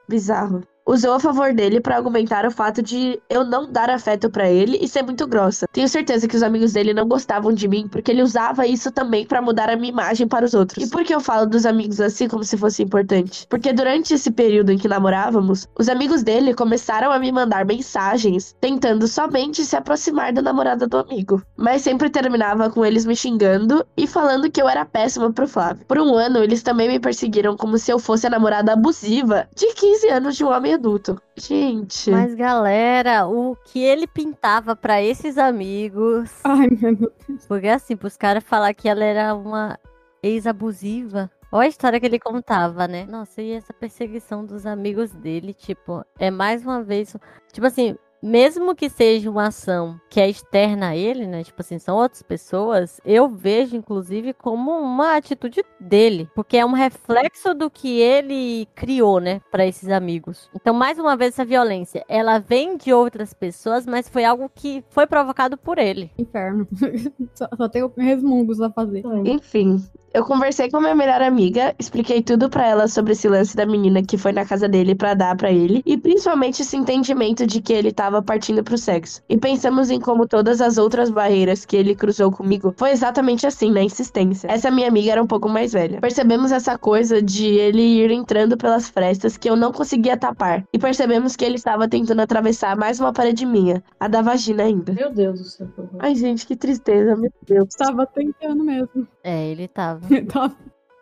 Bizarro. Usou a favor dele pra argumentar o fato de eu não dar afeto pra ele e ser muito grossa. Tenho certeza que os amigos dele não gostavam de mim porque ele usava isso também pra mudar a minha imagem para os outros. E por que eu falo dos amigos assim como se fosse importante? Porque durante esse período em que namorávamos, os amigos dele começaram a me mandar mensagens tentando somente se aproximar da namorada do amigo. Mas sempre terminava com eles me xingando e falando que eu era péssima pro Flávio. Por um ano, eles também me perseguiram como se eu fosse a namorada abusiva de 15 anos de um homem adulto. Gente. Mas, galera, o que ele pintava pra esses amigos. Ai, meu Deus. Porque, assim, pros caras falar que ela era uma ex-abusiva. Olha a história que ele contava, né? Nossa, e essa perseguição dos amigos dele, tipo, é mais uma vez. Tipo assim, mesmo que seja uma ação que é externa a ele, né? Tipo assim, são outras pessoas, eu vejo, inclusive, como uma atitude dele. Porque é um reflexo do que ele criou, né? Pra esses amigos. Então, mais uma vez, essa violência, ela vem de outras pessoas, mas foi algo que foi provocado por ele. Inferno. só, só tenho resmungos a fazer. Enfim, eu conversei com a minha melhor amiga, expliquei tudo pra ela sobre esse lance da menina que foi na casa dele pra dar pra ele e principalmente esse entendimento de que ele tava partindo pro sexo. E pensamos em como todas as outras barreiras que ele cruzou comigo foi exatamente assim, na insistência. Essa minha amiga era um pouco mais velha. Percebemos essa coisa de ele ir entrando pelas frestas que eu não conseguia tapar e percebemos que ele estava tentando atravessar mais uma parede minha, a da vagina ainda. Meu Deus do céu. Ai, gente, que tristeza, meu Deus. Tava tentando mesmo. É, ele tava. Tava-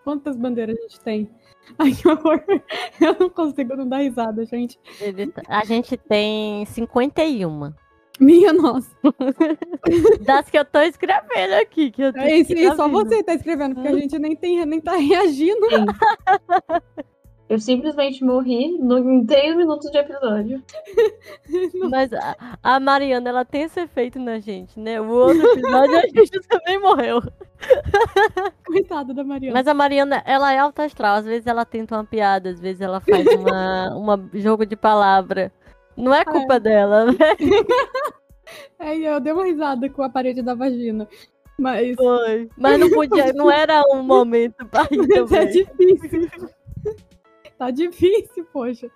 Quantas bandeiras a gente tem? Ai, que horror. Eu não consigo não dar risada, gente. Ele tá- A gente tem 51. Minha nossa. Das que eu tô escrevendo aqui. Que eu tô É isso, e só você tá escrevendo, porque a gente nem, tem, nem tá reagindo. Eu simplesmente morri no, em 3 minutos de episódio. Mas a, a Mariana, ela tem esse efeito na gente, né? O outro episódio a gente também morreu. Coitada da Mariana. Mas a Mariana, ela é alta astral. Às vezes ela tenta uma piada, às vezes ela faz uma, uma jogo de palavra. Não é culpa dela, né? Aí eu dei uma risada com a parede da vagina. Mas. Foi. Mas não podia, não era um momento pra rir Mas é difícil. Tá difícil, poxa.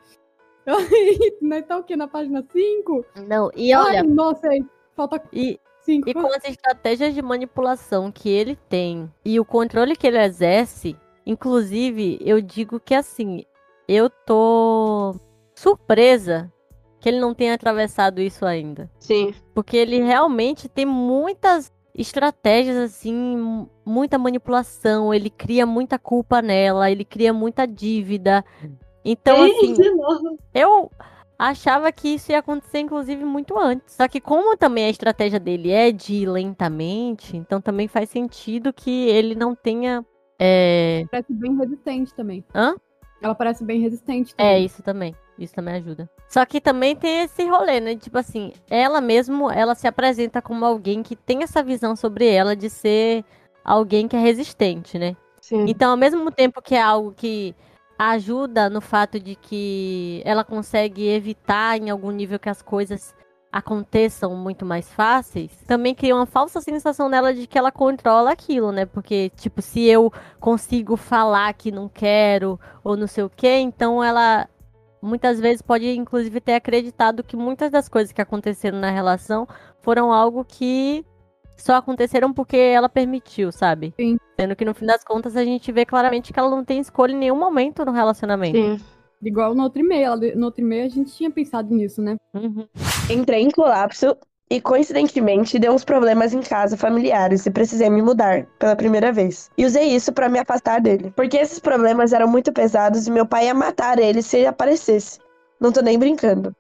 Nós tá o quê? Na página 5? Não, e olha, Ai, nossa, aí, falta e, 5. e com as estratégias de manipulação que ele tem e o controle que ele exerce, inclusive, eu digo que assim, eu tô surpresa que ele não tenha atravessado isso ainda. Sim. Porque ele realmente tem muitas estratégias, assim, mu- muita manipulação. Ele cria muita culpa nela, ele cria muita dívida. Então, assim, de novo. eu achava que isso ia acontecer, inclusive, muito antes. Só que, como também a estratégia dele é de ir lentamente, então também faz sentido que ele não tenha. É, Parece bem resistente também. Hã? Ela parece bem resistente é também. isso também. Isso também ajuda. Só que também tem esse rolê, né? Tipo assim, ela mesmo, ela se apresenta como alguém que tem essa visão sobre ela de ser alguém que é resistente, né? Sim. Então, ao mesmo tempo que é algo que ajuda no fato de que ela consegue evitar em algum nível que as coisas aconteçam muito mais fáceis, também cria uma falsa sensação nela de que ela controla aquilo, né? Porque, tipo, se eu consigo falar que não quero ou não sei o quê, então ela muitas vezes pode, inclusive, ter acreditado que muitas das coisas que aconteceram na relação foram algo que só aconteceram porque ela permitiu, sabe? Sim. Sendo que no fim das contas a gente vê claramente que ela não tem escolha em nenhum momento no relacionamento. Sim. Igual no outro e-mail. No outro e-mail a gente tinha pensado nisso, né? Uhum. Entrei em colapso e, coincidentemente, deu uns problemas em casa familiares e precisei me mudar pela primeira vez. E usei isso pra me afastar dele, porque esses problemas eram muito pesados e meu pai ia matar ele se ele aparecesse. Não tô nem brincando.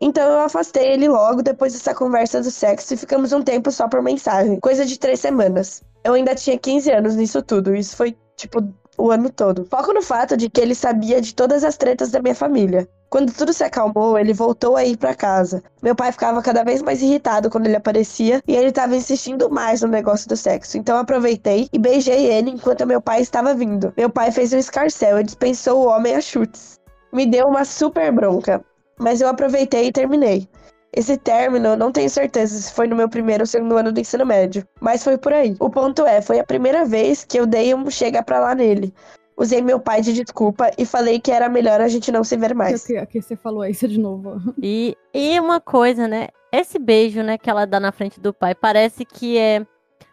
Então eu afastei ele logo depois dessa conversa do sexo e ficamos um tempo só por mensagem, coisa de três semanas. Eu ainda tinha 15 anos nisso tudo, isso foi tipo o ano todo. Foco no fato de que ele sabia de todas as tretas da minha família. Quando tudo se acalmou, ele voltou a ir pra casa. Meu pai ficava cada vez mais irritado quando ele aparecia e ele tava insistindo mais no negócio do sexo. Então aproveitei e beijei ele enquanto meu pai estava vindo. Meu pai fez um escarcel e dispensou o homem a chutes. Me deu uma super bronca, mas eu aproveitei e terminei. Esse término, eu não tenho certeza se foi no meu primeiro ou segundo ano do ensino médio, mas foi por aí. O ponto é, foi a primeira vez que eu dei um chega pra lá nele. Usei meu pai de desculpa e falei que era melhor a gente não se ver mais. Que, que você falou isso de novo. E, e uma coisa, né? Esse beijo, né, que ela dá na frente do pai, parece que é.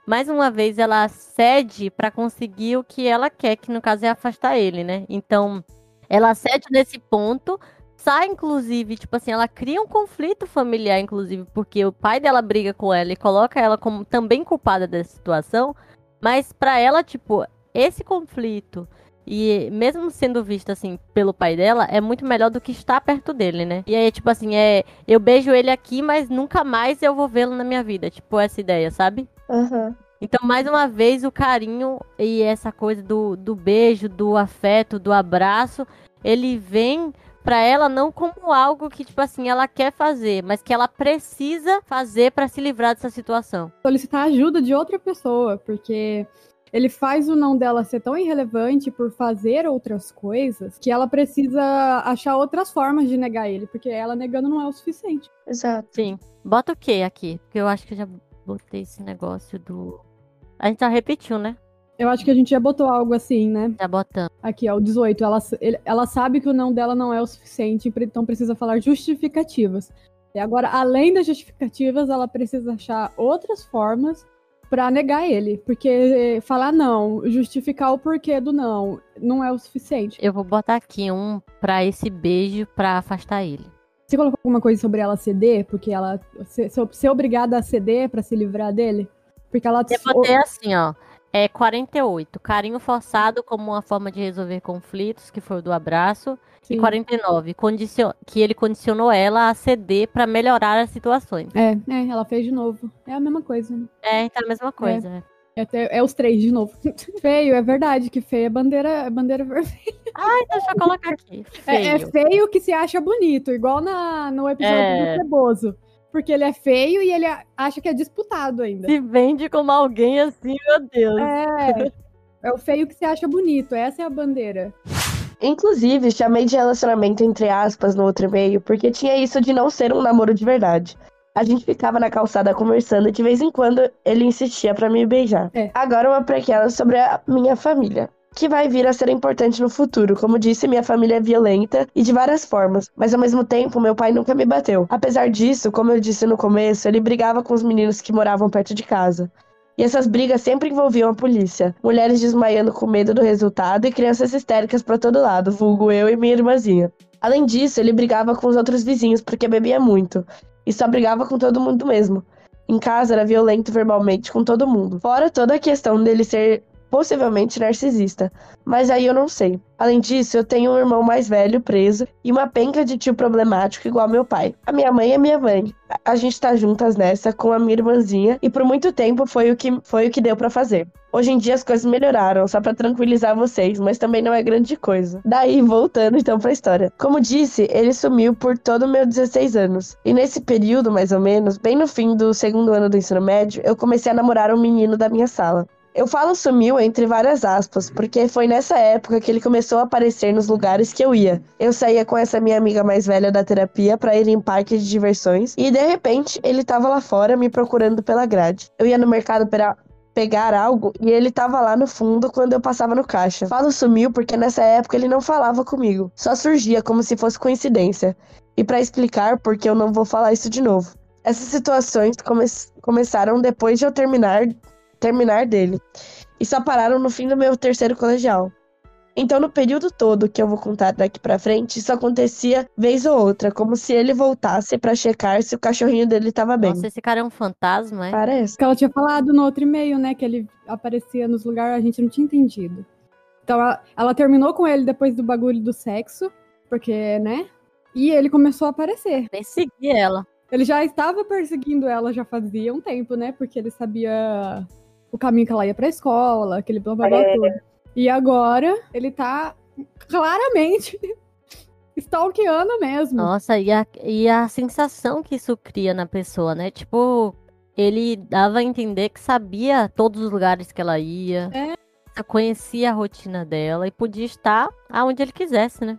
Mais uma vez, ela cede pra conseguir o que ela quer, que no caso é afastar ele, né? Então, ela cede nesse ponto, sai, inclusive, tipo assim, ela cria um conflito familiar, inclusive, porque o pai dela briga com ela e coloca ela como também culpada dessa situação, mas pra ela, tipo, esse conflito e mesmo sendo vista assim pelo pai dela, é muito melhor do que estar perto dele, né? E aí, tipo assim, é. Eu beijo ele aqui, mas nunca mais eu vou vê-lo na minha vida. Tipo, essa ideia, sabe? Aham. Então, mais uma vez, o carinho e essa coisa do, do beijo, do afeto, do abraço, ele vem pra ela não como algo que, tipo assim, ela quer fazer, mas que ela precisa fazer pra se livrar dessa situação. Solicitar ajuda de outra pessoa, porque ele faz o não dela ser tão irrelevante por fazer outras coisas que ela precisa achar outras formas de negar ele, porque ela negando não é o suficiente. Exato. Sim. Bota o que aqui? Porque eu acho que eu já botei esse negócio do. A gente já repetiu, né? Eu acho que a gente já botou algo assim, né? Já botando. Aqui, ó, o 18. Ela, ele- ela sabe que o não dela não é o suficiente, então precisa falar justificativas. E agora, além das justificativas, ela precisa achar outras formas pra negar ele. Porque eh, falar não, justificar o porquê do não, não é o suficiente. Eu vou botar aqui um pra esse beijo pra afastar ele. Você colocou alguma coisa sobre ela ceder? Porque ela ser, ser- ser obrigada a ceder pra se livrar dele? Porque ela. Eu botei assim, ó. É 48. Carinho forçado como uma forma de resolver conflitos, que foi o do abraço. Sim. E 49. Condicio... Que ele condicionou ela a ceder pra melhorar as situações. É, é, ela fez de novo. É a mesma coisa, né? É, então é a mesma coisa. né? É, até- é os três de novo. feio, é verdade que feio é bandeira, é bandeira vermelha. Ai, deixa eu colocar aqui. É, é Feio. que se acha bonito, igual na, no episódio É. do Ceboso. Porque ele é feio e ele acha que é disputado ainda. Se vende como alguém assim, meu Deus. É. É o feio que se acha bonito. Essa é a bandeira. Inclusive, chamei de relacionamento entre aspas no outro e-mail, porque tinha isso de não ser um namoro de verdade. A gente ficava na calçada conversando e de vez em quando ele insistia pra me beijar. É. Agora uma prequela sobre a minha família. Que vai vir a ser importante no futuro. Como disse, minha família é violenta e de várias formas, mas ao mesmo tempo meu pai nunca me bateu. Apesar disso, como eu disse no começo, ele brigava com os meninos que moravam perto de casa. E essas brigas sempre envolviam a polícia. Mulheres desmaiando com medo do resultado e crianças histéricas pra todo lado, vulgo eu e minha irmãzinha. Além disso, ele brigava com os outros vizinhos porque bebia muito. E só brigava com todo mundo mesmo. Em casa era violento verbalmente com todo mundo. Fora toda a questão dele ser possivelmente narcisista. Mas aí eu não sei. Além disso, eu tenho um irmão mais velho preso e uma penca de tio problemático igual meu pai. A minha mãe é minha mãe. A gente tá juntas nessa com a minha irmãzinha e por muito tempo foi o que foi o que deu para fazer. Hoje em dia as coisas melhoraram, só para tranquilizar vocês, mas também não é grande coisa. Daí, voltando então pra história. Como disse, ele sumiu por todo o meu 16 anos. E nesse período, mais ou menos, bem no fim do segundo ano do ensino médio, eu comecei a namorar um menino da minha sala. Eu falo sumiu entre várias aspas, porque foi nessa época que ele começou a aparecer nos lugares que eu ia. Eu saía com essa minha amiga mais velha da terapia para ir em parque de diversões e de repente ele tava lá fora me procurando pela grade. Eu ia no mercado para pegar algo e ele tava lá no fundo quando eu passava no caixa. Falo sumiu porque nessa época ele não falava comigo, só surgia como se fosse coincidência. E para explicar porque eu não vou falar isso de novo. Essas situações come começaram depois de eu terminar terminar dele. E só pararam no fim do meu terceiro colegial. Então, no período todo que eu vou contar daqui pra frente, isso acontecia vez ou outra, como se ele voltasse para checar se o cachorrinho dele tava bem. Nossa, esse cara é um fantasma, é? Parece. Que ela tinha falado no outro e-mail, né? Que ele aparecia nos lugares, a gente não tinha entendido. Então ela, ela terminou com ele depois do bagulho do sexo, porque, né? E ele começou a aparecer. Persegui ela. Ele já estava perseguindo ela já fazia um tempo, né? Porque ele sabia o caminho que ela ia pra escola, aquele blá blá blá É. E agora ele tá claramente stalkeando mesmo. Nossa, e a, e a sensação que isso cria na pessoa, né? Tipo, ele dava a entender que sabia todos os lugares que ela ia. É. Conhecia a rotina dela e podia estar aonde ele quisesse, né?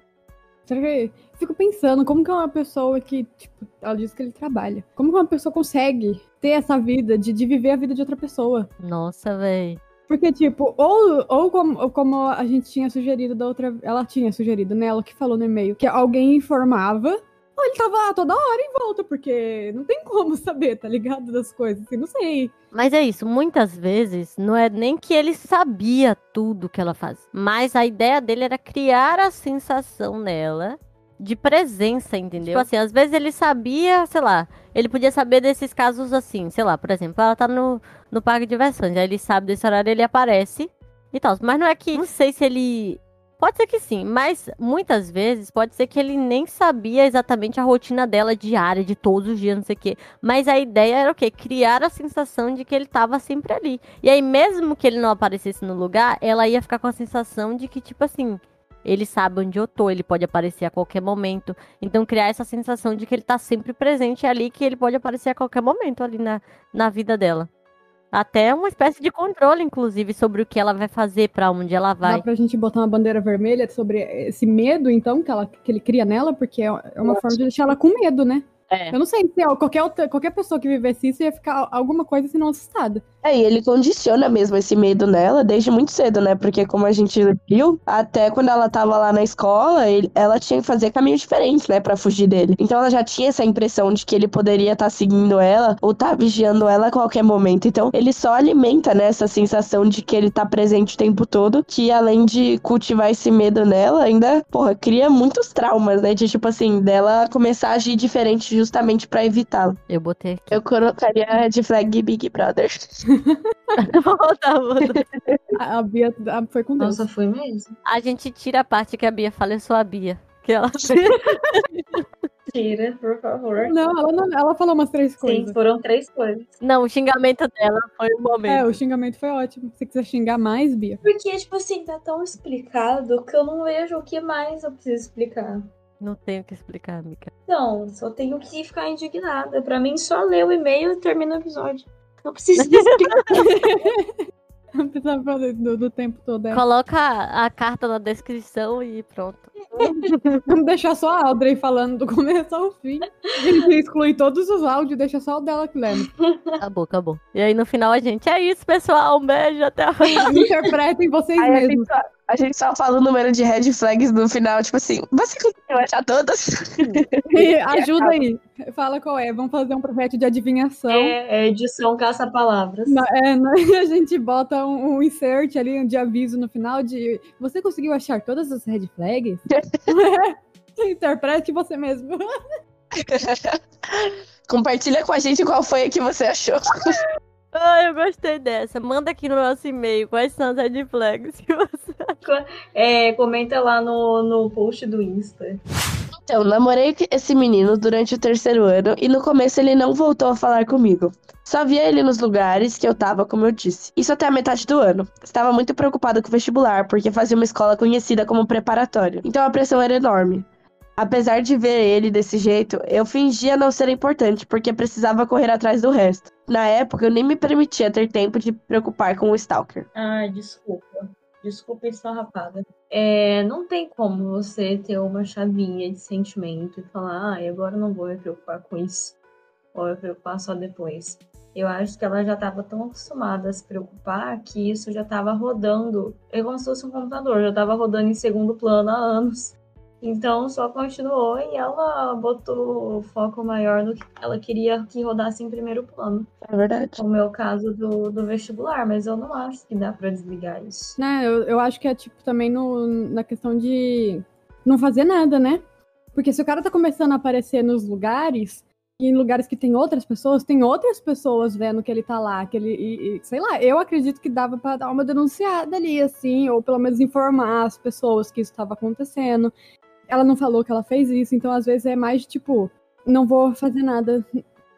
Será que- Fico pensando, como que é uma pessoa que, tipo, ela diz que ele trabalha. Como que uma pessoa consegue ter essa vida de, de viver a vida de outra pessoa? Nossa, velho. Porque, tipo, ou, ou, como, ou como a gente tinha sugerido da outra. Ela tinha sugerido, né? Ela que falou no e-mail, que alguém informava, ele tava toda hora em volta, porque não tem como saber, tá ligado? Das coisas, assim, não sei. Mas é isso, muitas vezes não é nem que ele sabia tudo que ela faz, mas a ideia dele era criar a sensação nela de presença, entendeu? Tipo assim, às vezes ele sabia, sei lá, ele podia saber desses casos assim, sei lá, por exemplo, ela tá no, no parque de diversões, aí ele sabe desse horário, ele aparece e tal. Mas não é que, não sei se ele. Pode ser que sim, mas muitas vezes pode ser que ele nem sabia exatamente a rotina dela diária, de todos os dias, não sei o quê. Mas a ideia era o quê? Criar a sensação de que ele tava sempre ali. E aí, mesmo que ele não aparecesse no lugar, ela ia ficar com a sensação de que, tipo assim, ele sabe onde eu tô, ele pode aparecer a qualquer momento. Então, criar essa sensação de que ele tá sempre presente ali, que ele pode aparecer a qualquer momento ali na, na vida dela. Até uma espécie de controle, inclusive, sobre o que ela vai fazer, pra onde ela vai. Dá pra gente botar uma bandeira vermelha sobre esse medo, então, que, ela, que ele cria nela, porque é uma forma de deixar ela com medo, né? É. Eu não sei se ó, qualquer, outra, qualquer pessoa que vivesse isso ia ficar alguma coisa assim não assustada. É, e ele condiciona mesmo esse medo nela desde muito cedo, né? Porque como a gente viu, até quando ela tava lá na escola, ele- ela tinha que fazer caminhos diferentes, né? Pra fugir dele. Então ela já tinha essa impressão de que ele poderia estar seguindo ela ou tá vigiando ela a qualquer momento. Então ele só alimenta, né? Essa sensação de que ele tá presente o tempo todo, que além de cultivar esse medo nela, ainda, porra, cria muitos traumas, né? De tipo assim, dela começar a agir diferente justamente pra evitá-lo. Eu botei aqui. Eu colocaria a red flag Big Brother. Volta, volta. A, a Bia a- foi com Deus. Nossa, foi mesmo. A gente tira a parte que a Bia fala, eu sou a Bia. Que ela... Tira, por favor. Não, ela, não- ela falou umas três Sim, coisas. foram três coisas. Não, o xingamento dela foi o É, momento. o xingamento foi ótimo. Se você quiser xingar mais, Bia. Porque, tipo assim, tá tão explicado que eu não vejo o que mais eu preciso explicar. Não tenho o que explicar, Mica. Então, só tenho que ficar indignada. Pra mim, só ler o e-mail e termina o episódio. Não preciso explicar. Não precisava fazer do, do tempo todo. É. Coloca a, carta na descrição e pronto. Vamos deixar só a Audrey falando do começo ao fim. A gente exclui todos os áudios, deixa só o dela que lembra. Acabou, acabou. E aí no final a gente, é isso, pessoal. Um beijo, até a próxima. Interpretem vocês mesmos. A gente só fala o número de red flags no final, tipo assim, você conseguiu achar todas? E ajuda aí. Fala qual é. Vamos fazer um projeto de adivinhação. É, é edição caça-palavras. É, a gente bota um, um insert ali de aviso no final de você conseguiu achar todas as red flags? Interprete você mesmo. Compartilha com a gente qual foi a que você achou. Ai, eu gostei dessa. Manda aqui no nosso e-mail quais são as red flags que você... É, comenta lá no, no post do Insta. Então, namorei esse menino durante o terceiro ano e no começo ele não voltou a falar comigo. Só via ele nos lugares que eu tava, como eu disse. Isso até a metade do ano. Estava muito preocupado com o vestibular, porque fazia uma escola conhecida como preparatório. Então a pressão era enorme. Apesar de ver ele desse jeito, eu fingia não ser importante, porque precisava correr atrás do resto. Na época, eu nem me permitia ter tempo de preocupar com o stalker. Ah, desculpa. Desculpa esfarrapada. É, não tem como você ter uma chavinha de sentimento e falar, ah, agora não vou me preocupar com isso. Ou eu me preocupar só depois. Eu acho que ela já estava tão acostumada a se preocupar que isso já estava rodando. É como se fosse um computador, já estava rodando em segundo plano há anos. Então só continuou e ela botou o foco maior no que ela queria que rodasse em primeiro plano. É verdade. Como é o caso do, do vestibular, mas eu não acho que dá pra desligar isso. Né, eu, eu acho que é tipo também no, na questão de não fazer nada, né? Porque se o cara tá começando a aparecer nos lugares, e em lugares que tem outras pessoas, tem outras pessoas vendo que ele tá lá, que ele. e- e, sei lá, eu acredito que dava pra dar uma denunciada ali, assim, ou pelo menos informar as pessoas que isso tava acontecendo. Ela não falou que ela fez isso, então às vezes é mais tipo, não vou fazer nada,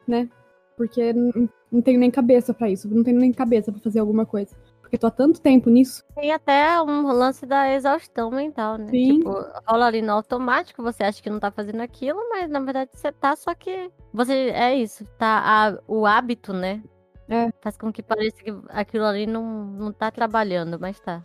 né? Porque não, tenho nem cabeça pra isso, não tenho nem cabeça pra fazer alguma coisa. Porque tô há tanto tempo nisso. Tem até um lance da exaustão mental, né? Sim. Tipo, rola ali no automático, você acha que não tá fazendo aquilo, mas na verdade você tá, só que você é isso, tá a- o hábito, né? É. Faz com que pareça que aquilo ali não, não tá trabalhando, mas tá.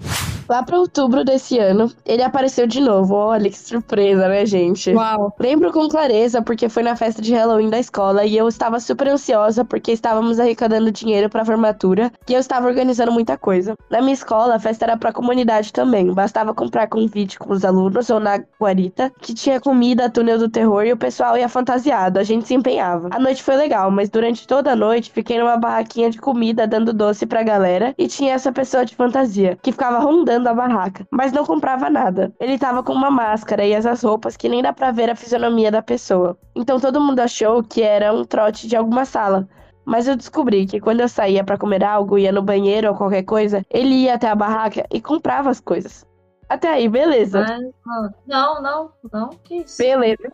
Lá para outubro desse ano, ele apareceu de novo. Olha que surpresa, né, gente? Uau. Lembro com clareza porque foi na festa de Halloween da escola e eu estava super ansiosa porque estávamos arrecadando dinheiro para a formatura e eu estava organizando muita coisa. Na minha escola, a festa era para a comunidade também. Bastava comprar convite com os alunos ou na guarita, que tinha comida, túnel do terror e o pessoal ia fantasiado. A gente se empenhava. A noite foi legal, mas durante toda a noite fiquei numa barraquinha de comida dando doce pra galera e tinha essa pessoa de fantasia que ficava rondando a barraca, mas não comprava nada. Ele tava com uma máscara e essas roupas que nem dá pra ver a fisionomia da pessoa. Então todo mundo achou que era um trote de alguma sala. Mas eu descobri que quando eu saía pra comer algo, ia no banheiro ou qualquer coisa, ele ia até a barraca e comprava as coisas. Até aí, beleza. Ó, não, não, não, que isso? Beleza.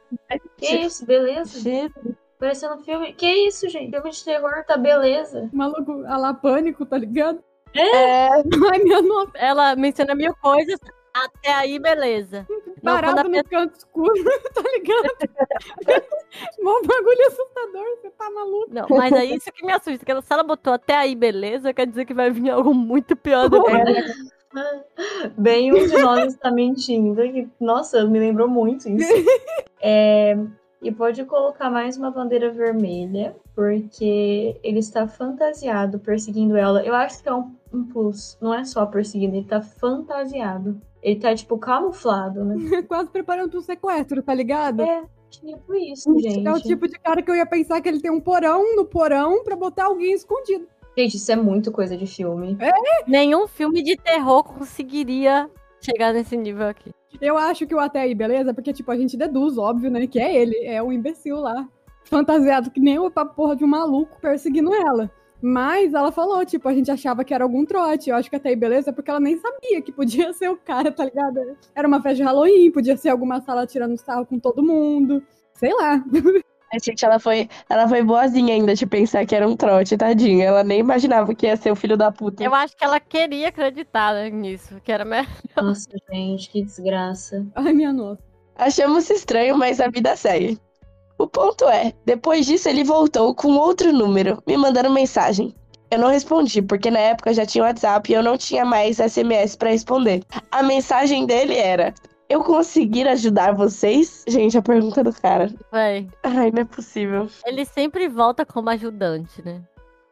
Que isso, beleza? Gente, Parecendo filme. Que isso, gente? Filme de terror, tá beleza. Maluco, a lá pânico, tá ligado? É, nossa, Ela menciona mil coisas, até aí, beleza. Parado no canto escuro, tá ligado? Mó bagulho assustador, você tá maluco. Não, mas é isso que me assusta. Que ela, se ela botou até aí, beleza, quer dizer que vai vir algo muito pior do que. Bem, um de nós está mentindo. Nossa, me lembrou muito isso. É, e pode colocar mais uma bandeira vermelha, porque ele está fantasiado perseguindo ela. Eu acho que é um, um plus. Não é só perseguindo, ele tá fantasiado. Ele tá, tipo, camuflado, né? Quase preparando pro sequestro, tá ligado? É, tipo isso, gente. É o tipo de cara que eu ia pensar que ele tem um porão no porão pra botar alguém escondido. Gente, isso é muito coisa de filme. Nenhum filme de terror conseguiria chegar nesse nível aqui. Eu acho que o até aí, beleza? Porque, tipo, a gente deduz, óbvio, né? Que é ele, é o imbecil lá. Fantasiado que nem a porra de um maluco perseguindo ela. Mas ela falou, tipo, a gente achava que era algum trote. Eu acho que até aí, beleza? Porque ela nem sabia que podia ser o cara, tá ligado? Era uma festa de Halloween, podia ser alguma sala tirando sarro com todo mundo. Sei lá. a gente, ela foi, ela foi boazinha ainda de pensar que era um trote, tadinha. Ela nem imaginava que ia ser o filho da puta. Eu acho que ela queria acreditar né, nisso, que era melhor. Nossa, gente, que desgraça. Ai, minha nossa. Achamos estranho, mas a vida segue. O ponto é, depois disso ele voltou com outro número, me mandando mensagem. Eu não respondi, porque na época já tinha WhatsApp e eu não tinha mais SMS pra responder. A mensagem dele era: Eu conseguir ajudar vocês? Gente, a pergunta do cara. Véi, Ai, não é possível. ele sempre volta como ajudante, né?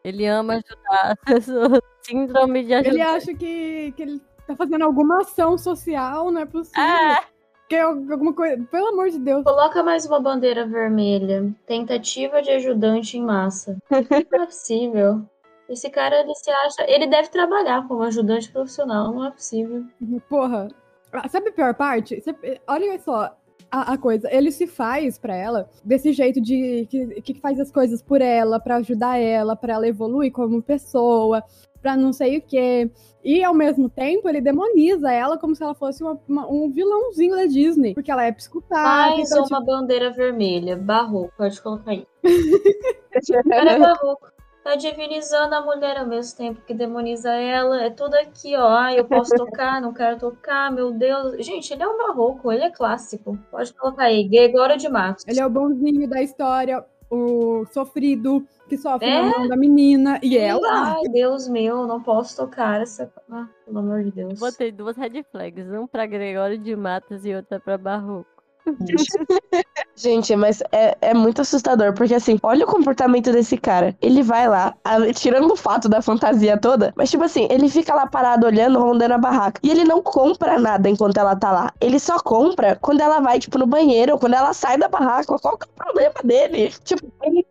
Ele ama ajudar as pessoas. Síndrome de ajudante. Ele acha que, que ele tá fazendo alguma ação social, não é possível. Ah, Que é alguma coisa. Pelo amor de Deus. Coloca mais uma bandeira vermelha. Tentativa de ajudante em massa. Não é possível. Esse cara, ele se acha. Ele deve trabalhar como ajudante profissional, não é possível. Porra. Ah, Sabe a pior parte? Olha só a, a coisa. Ele se faz pra ela desse jeito de que, que faz as coisas por ela, pra ajudar ela, pra ela evoluir como pessoa, pra não sei o quê. E ao mesmo tempo ele demoniza ela como se ela fosse uma- uma- um vilãozinho da Disney. Porque ela é psicopata. Mais então, uma bandeira vermelha. Barroco, pode colocar aí. Cara é barroco. Tá divinizando a mulher ao mesmo tempo que demoniza ela. É tudo aqui, ó. Ah, eu posso tocar, não quero tocar, meu Deus. Gente, ele é um barroco, ele é clássico. Pode colocar aí, Gregório de Matos. Ele é o bonzinho da história, o sofrido, que sofre É? na mão da menina. E ela. Ai, Deus meu, não posso tocar essa. Ah, pelo amor de Deus. botei duas red flags. Um pra Gregório de Matos e outra pra Barroco. Gente, mas é, é muito assustador, porque assim, olha o comportamento desse cara. Ele vai lá, a- tirando o fato da fantasia toda, mas tipo assim, ele fica lá parado olhando, rondando a barraca. E ele não compra nada enquanto ela tá lá. Ele só compra quando ela vai, tipo, no banheiro, ou quando ela sai da barraca. Qual que é o problema dele? Tipo, ele.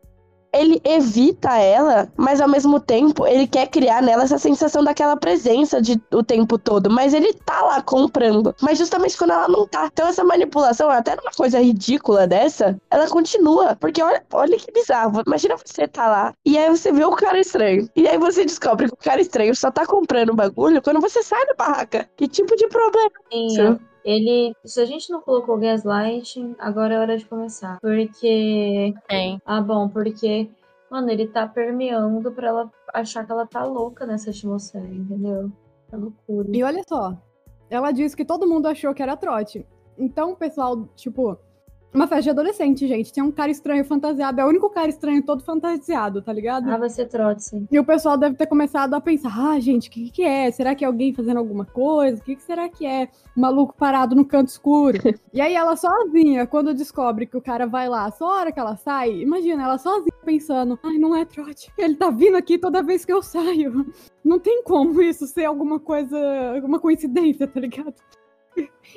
Ele evita ela, mas ao mesmo tempo ele quer criar nela essa sensação daquela presença de, o tempo todo. Mas ele tá lá comprando. Mas justamente quando ela não tá. Então essa manipulação, até numa coisa ridícula dessa, ela continua. Porque olha, olha que bizarro. Imagina você tá lá e aí você vê o cara estranho. E aí você descobre que o cara estranho só tá comprando bagulho quando você sai da barraca. Que tipo de problema? Sim, Sim. Ele. Se a gente não colocou gaslighting, agora é hora de começar. Porque. Tem. Ah, bom, porque. Mano, ele tá permeando pra ela achar que ela tá louca nessa atmosfera, entendeu? É loucura. E olha só, ela disse que todo mundo achou que era trote. Então, o pessoal, tipo, uma festa de adolescente, gente. Tinha um cara estranho fantasiado. É o único cara estranho todo fantasiado, tá ligado? Ah, vai ser trote, sim. E o pessoal deve ter começado a pensar: ah, gente, o que, que é? Será que é alguém fazendo alguma coisa? O que, que será que é? Um maluco parado no canto escuro. e aí ela sozinha, quando descobre que o cara vai lá, só a hora que ela sai, imagina, ela sozinha pensando: ai, não é trote. Ele tá vindo aqui toda vez que eu saio. Não tem como isso ser alguma coisa, alguma coincidência, tá ligado?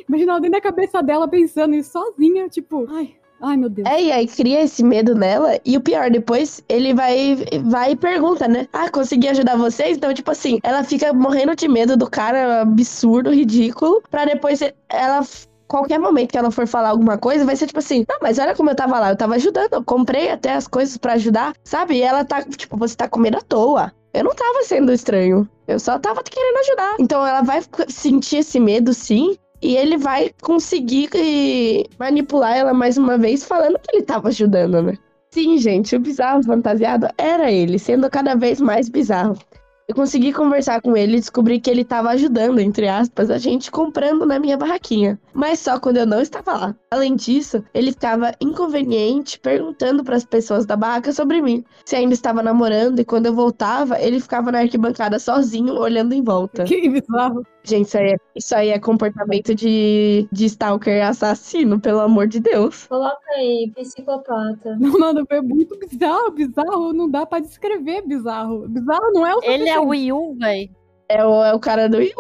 Imagina ela dentro da cabeça dela pensando isso sozinha, tipo, ai, ai meu Deus. É, e aí cria esse medo nela. E o pior, depois ele vai, vai e pergunta, né? Ah, consegui ajudar vocês? Então, tipo assim, ela fica morrendo de medo do cara absurdo, ridículo, pra depois ela. Qualquer momento que ela for falar alguma coisa, vai ser tipo assim: Não, mas olha como eu tava lá, eu tava ajudando, eu comprei até as coisas pra ajudar, sabe? E ela tá, tipo, você tá comendo à toa. Eu não tava sendo estranho, eu só tava querendo ajudar. Então ela vai sentir esse medo, sim, e ele vai conseguir eh, manipular ela mais uma vez, falando que ele tava ajudando, né? Sim, gente, o bizarro fantasiado era ele, sendo cada vez mais bizarro. Eu consegui conversar com ele e descobri que ele tava ajudando, entre aspas, a gente comprando na minha barraquinha. Mas só quando eu não estava lá. Além disso, ele ficava inconveniente perguntando para as pessoas da barraca sobre mim, se ainda estava namorando, e quando eu voltava, ele ficava na arquibancada sozinho, olhando em volta. Que bizarro. Gente, isso aí é, isso aí é comportamento de, de stalker assassino, pelo amor de Deus. Coloca aí, psicopata. Não, mano, é muito bizarro, bizarro. Não dá pra descrever bizarro. Bizarro não é o Ele é o Wii U, véi. É o, é o cara do Yu.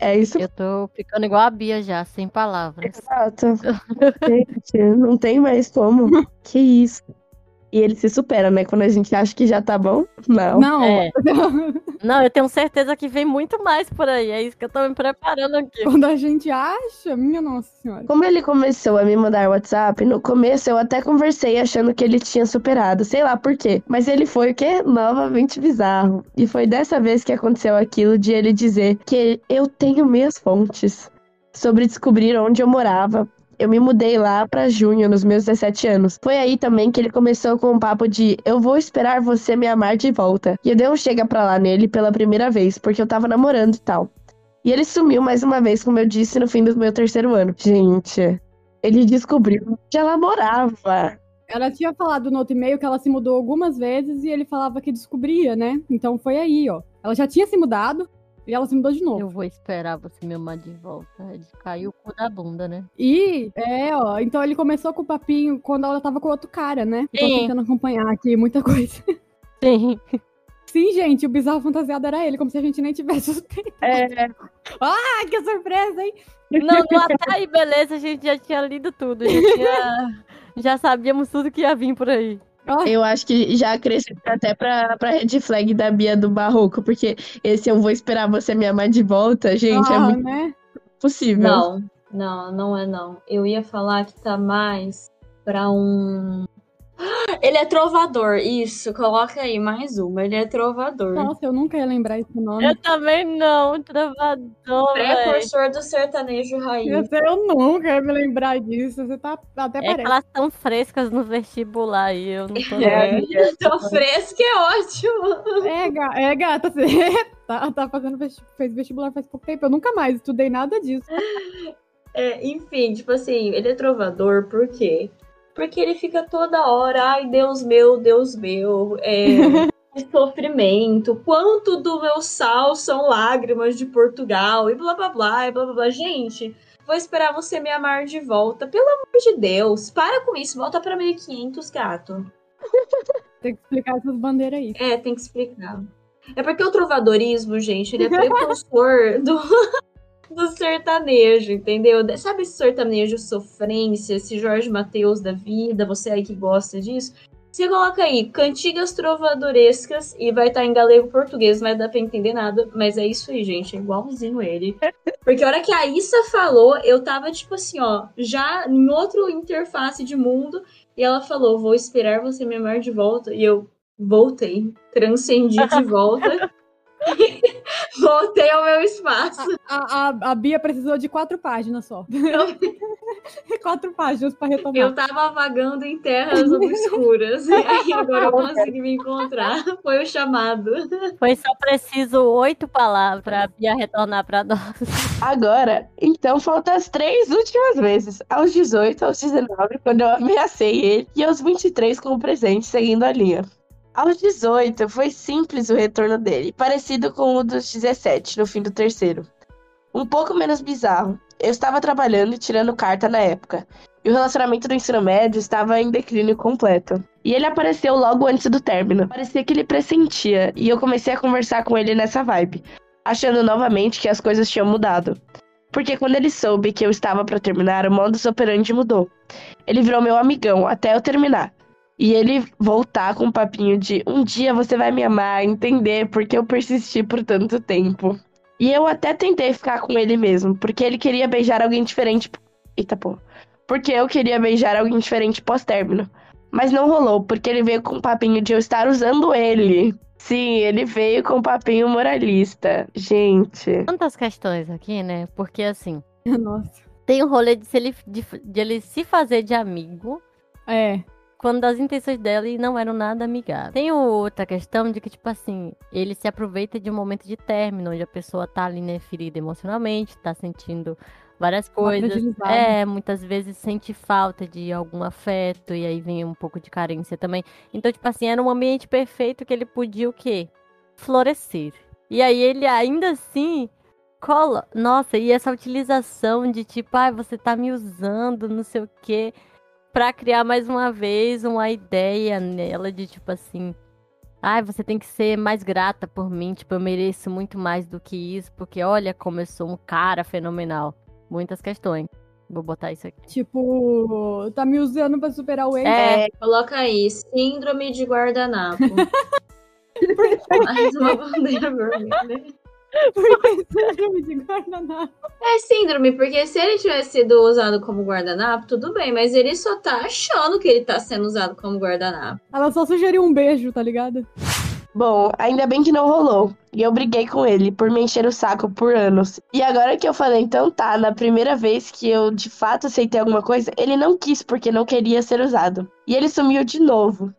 É isso Eu tô ficando igual a Bia já, sem palavras. Exato. Gente, não tem mais como. Que isso. E ele se supera, né? Quando a gente acha que já tá bom. Não. Não. É. Não, eu tenho certeza que vem muito mais por aí. É isso que eu tô me preparando aqui. Quando a gente acha, minha nossa senhora. Como ele começou a me mandar WhatsApp, no começo eu até conversei achando que ele tinha superado, sei lá por quê. Mas ele foi o quê? Novamente bizarro. E foi dessa vez que aconteceu aquilo de ele dizer que eu tenho minhas fontes sobre descobrir onde eu morava. Eu me mudei lá pra junho, nos meus 17 anos. Foi aí também que ele começou com um papo de eu vou esperar você me amar de volta. E eu dei um chega pra lá nele pela primeira vez, porque eu tava namorando e tal. E ele sumiu mais uma vez, como eu disse, no fim do meu terceiro ano. Gente, ele descobriu onde ela morava. Ela tinha falado no outro e-mail que ela se mudou algumas vezes e ele falava que descobria, né? Então foi aí, ó. Ela já tinha se mudado e ela se mudou de novo. Eu vou esperar você me amar de volta. De cair o cu da bunda, né? E, é, ó, então ele começou com o papinho quando ela tava com outro cara, né? Tô Sim. tentando acompanhar aqui muita coisa. Sim. Sim, gente, o bizarro fantasiado era ele, como se a gente nem tivesse suspeito. É, Ah, que surpresa, hein? Não, no aí, beleza, a gente já tinha lido tudo. Já, tinha- já sabíamos tudo que ia vir por aí. Ó, eu acho que já acrescenta até pra, pra red flag da Bia do Barroco, porque esse eu vou esperar você me amar de volta, gente, é ah, muito né? possível. Não, não, não é não. Eu ia falar que tá mais pra um. Ele é trovador, isso, coloca aí mais uma. Ele é trovador. Nossa, eu nunca ia lembrar esse nome. Eu também não, travador, velho. Precursor do sertanejo raiz. Eu, nunca ia me lembrar disso. Você tá até É parece. elas estão frescas no vestibular e eu não tô É, tão fresco é ótimo. É, ga- é, gata, você tá, tá fazendo fez vestibular faz pouco tempo. Eu nunca mais estudei nada disso. É, enfim, tipo assim, ele é trovador por quê? Porque ele fica toda hora, ai, Deus meu, Deus meu, é, que sofrimento, quanto do meu sal são lágrimas de Portugal, e blá blá blá, e blá blá blá. Gente, vou esperar você me amar de volta, pelo amor de Deus, para com isso, volta pra 1500, gato. Tem que explicar essas bandeiras aí. É, tem que explicar. É porque o trovadorismo, gente, ele é precursor do, do sertanejo, entendeu? Sabe esse sertanejo sofrência, esse Jorge Mateus da vida, você aí que gosta disso? Você coloca aí, cantigas trovadorescas e vai estar em galego português, não vai dar pra entender nada, mas é isso aí, gente, é igualzinho ele. Porque a hora que a Issa falou, eu tava tipo assim, ó, já em outro interface de mundo, e ela falou, vou esperar você me amar de volta, e eu voltei, transcendi de volta. Voltei ao meu espaço. A, a, a Bia precisou de quatro páginas só. quatro páginas pra retomar. Eu tava vagando em terras obscuras. E aí agora eu consegui me encontrar. Foi o chamado. Foi só preciso oito palavras pra Bia retornar pra nós. Agora, então faltam as três últimas vezes. Aos 18, aos 19, quando eu ameacei ele, e aos 23 com o presente, seguindo a linha. Aos 18, foi simples o retorno dele, parecido com o dos 17, no fim do terceiro. Um pouco menos bizarro. Eu estava trabalhando e tirando carta na época, e o relacionamento do ensino médio estava em declínio completo. E ele apareceu logo antes do término. Parecia que ele pressentia, e eu comecei a conversar com ele nessa vibe, achando novamente que as coisas tinham mudado. Porque quando ele soube que eu estava para terminar, o modus operandi mudou. Ele virou meu amigão até eu terminar. E ele voltar com um papinho de um dia você vai me amar, entender porque eu persisti por tanto tempo. E eu até tentei ficar com ele mesmo, porque ele queria beijar alguém diferente. Eita pô. Porque eu queria beijar alguém diferente pós-término. Mas não rolou, porque ele veio com um papinho de eu estar usando ele. Sim, ele veio com um papinho moralista. Gente. Tantas questões aqui, né? Porque assim, Nossa. tem o rolê de, se ele, de, de ele se fazer de amigo É. quando as intenções dele não eram nada amigáveis. Tem outra questão de que, tipo assim, ele se aproveita de um momento de término, onde a pessoa tá ali, né, ferida emocionalmente, tá sentindo várias coisas. É, muitas vezes sente falta de algum afeto, e aí vem um pouco de carência também. Então, tipo assim, era um ambiente perfeito que ele podia o quê? Florescer. E aí ele ainda assim cola. Nossa, e essa utilização de tipo, ai, você tá me usando, não sei o quê pra criar mais uma vez uma ideia nela de tipo assim, ai, você tem que ser mais grata por mim, tipo, eu mereço muito mais do que isso, porque olha como eu sou um cara fenomenal. Muitas questões. Vou botar isso aqui. Tipo, tá me usando pra superar o ex. É, Coloca aí, síndrome de guardanapo. Mais uma bandeira vermelha. Síndrome de guardanapo. É síndrome, porque se ele tivesse sido usado como guardanapo, tudo bem, mas ele só tá achando que ele tá sendo usado como guardanapo. Ela só sugeriu um beijo, tá ligado? Bom, ainda bem que não rolou. E eu briguei com ele por me encher o saco por anos. E agora que eu falei, então tá, na primeira vez que eu de fato aceitei alguma coisa, ele não quis porque não queria ser usado. E ele sumiu de novo.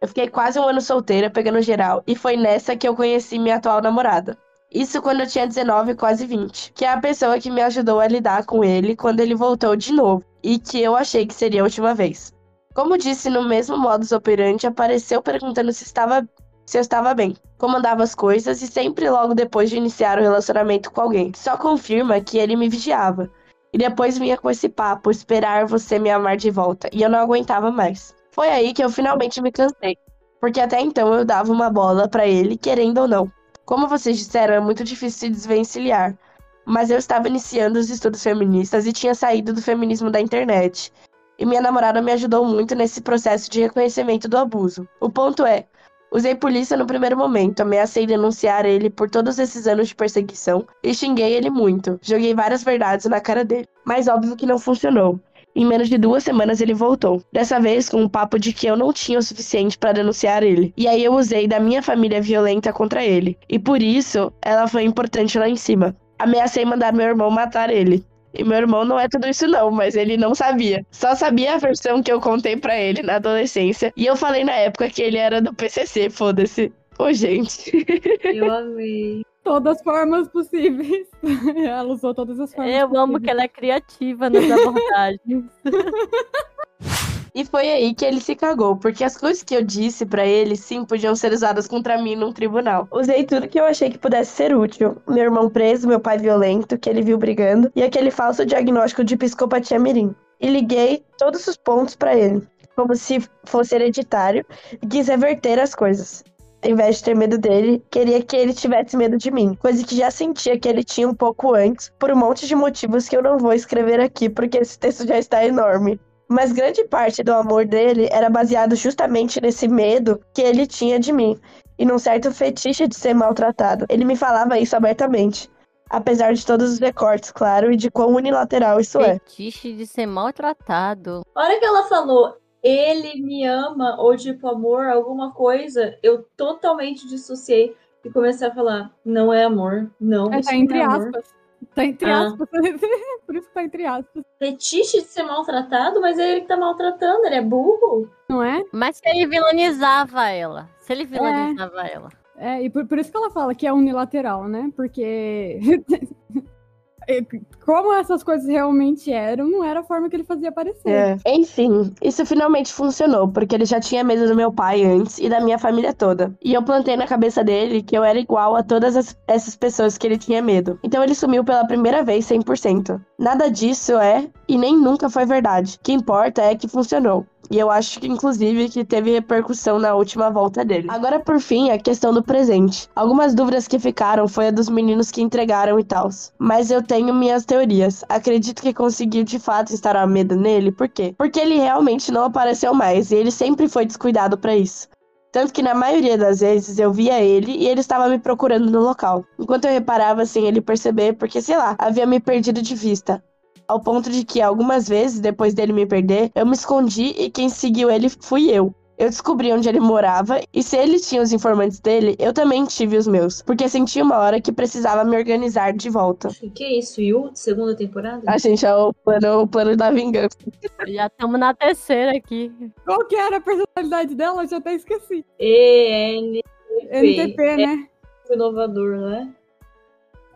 Eu fiquei quase um ano solteira, pegando geral, e foi nessa que eu conheci minha atual namorada. Isso quando eu tinha 19, quase 20. Que é a pessoa que me ajudou a lidar com ele quando ele voltou de novo. E que eu achei que seria a última vez. Como disse, no mesmo modus operandi, apareceu perguntando se estava se eu estava bem, comandava as coisas e sempre logo depois de iniciar o relacionamento com alguém. Só confirma que ele me vigiava. E depois vinha com esse papo, esperar você me amar de volta. E eu não aguentava mais. Foi aí que eu finalmente me cansei. Porque até então eu dava uma bola para ele, querendo ou não. Como vocês disseram, é muito difícil se desvencilhar. Mas eu estava iniciando os estudos feministas e tinha saído do feminismo da internet. E minha namorada me ajudou muito nesse processo de reconhecimento do abuso. O ponto é, Usei polícia no primeiro momento, ameacei denunciar ele por todos esses anos de perseguição e xinguei ele muito. Joguei várias verdades na cara dele. Mas óbvio que não funcionou. Em menos de duas semanas ele voltou. Dessa vez com um papo de que eu não tinha o suficiente para denunciar ele. E aí eu usei da minha família violenta contra ele. E por isso ela foi importante lá em cima. Ameacei mandar meu irmão matar ele. E meu irmão não é tudo isso não, mas ele não sabia. Só sabia a versão que eu contei para ele na adolescência. E eu falei na época que ele era do PCC, foda-se. Ô, gente. Eu amei. Todas as formas possíveis. ela usou todas as formas Eu amo possíveis. que ela é criativa nas abordagens. E foi aí que ele se cagou, porque as coisas que eu disse pra ele, sim, podiam ser usadas contra mim num tribunal. Usei tudo que eu achei que pudesse ser útil. Meu irmão preso, meu pai violento, que ele viu brigando, e aquele falso diagnóstico de psicopatia mirim. E liguei todos os pontos pra ele, como se fosse hereditário, e quis reverter as coisas. Ao invés de ter medo dele, queria que ele tivesse medo de mim, coisa que já sentia que ele tinha um pouco antes, por um monte de motivos que eu não vou escrever aqui, porque esse texto já está enorme. Mas grande parte do amor dele era baseado justamente nesse medo que ele tinha de mim e num certo fetiche de ser maltratado. Ele me falava isso abertamente, apesar de todos os recortes, claro, e de quão unilateral isso é. Fetiche de ser maltratado. A hora que ela falou, ele me ama, ou tipo, amor, alguma coisa, eu totalmente dissociei e comecei a falar, não é amor, não, É, tá não entre é amor. aspas. Tá entre Ah. aspas. Por isso que tá entre aspas. Fetiche de ser maltratado, mas é ele que tá maltratando, ele é burro. Não é? Mas se ele vilanizava ela. Se ele vilanizava ela. É, e por, por isso que ela fala que é unilateral, né? Porque. Como essas coisas realmente eram, não era a forma que ele fazia parecer. É. Enfim, isso finalmente funcionou, porque ele já tinha medo do meu pai antes e da minha família toda. E eu plantei na cabeça dele que eu era igual a todas as- essas pessoas que ele tinha medo. Então ele sumiu pela primeira vez 100%. Nada disso é e nem nunca foi verdade. O que importa é que funcionou. E eu acho que, inclusive, que teve repercussão na última volta dele. Agora, por fim, a questão do presente. Algumas dúvidas que ficaram foi a dos meninos que entregaram e tal. Mas eu tenho minhas teorias. Acredito que conseguiu de fato instaurar medo nele. Por quê? Porque ele realmente não apareceu mais e ele sempre foi descuidado pra isso. Tanto que na maioria das vezes eu via ele e ele estava me procurando no local. Enquanto eu reparava sem ele perceber, porque sei lá, havia me perdido de vista. Ao ponto de que algumas vezes, depois dele me perder, eu me escondi e quem seguiu ele fui eu. Eu descobri onde ele morava e se ele tinha os informantes dele, eu também tive os meus. Porque senti uma hora que precisava me organizar de volta. Que é isso, Yu? Segunda temporada? A gente é o plano, o plano da vingança. Já estamos na terceira aqui. Qual que era a personalidade dela? Eu já até esqueci. ENTP. NTP, né? Inovador, né?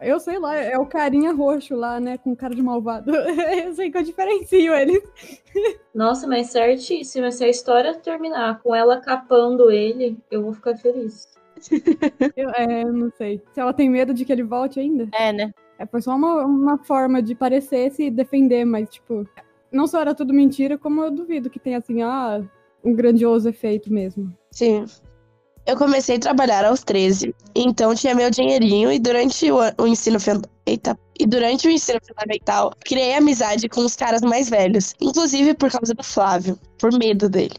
Eu sei lá, é o carinha roxo lá, né? Com cara de malvado. eu sei que eu diferencio eles. Nossa, mas certíssimo. Se a história terminar com ela capando ele, eu vou ficar feliz. Eu, é, eu não sei. Se ela tem medo de que ele volte ainda. É, né? É, foi só uma, uma forma de parecer se defender, mas, tipo, não só era tudo mentira, como eu duvido que tenha, assim, ah, um grandioso efeito mesmo. Sim. Eu comecei a trabalhar aos 13, então tinha meu dinheirinho e durante o, o ensino Eita. E durante o ensino fundamental, criei amizade com os caras mais velhos, inclusive por causa do Flávio, por medo dele.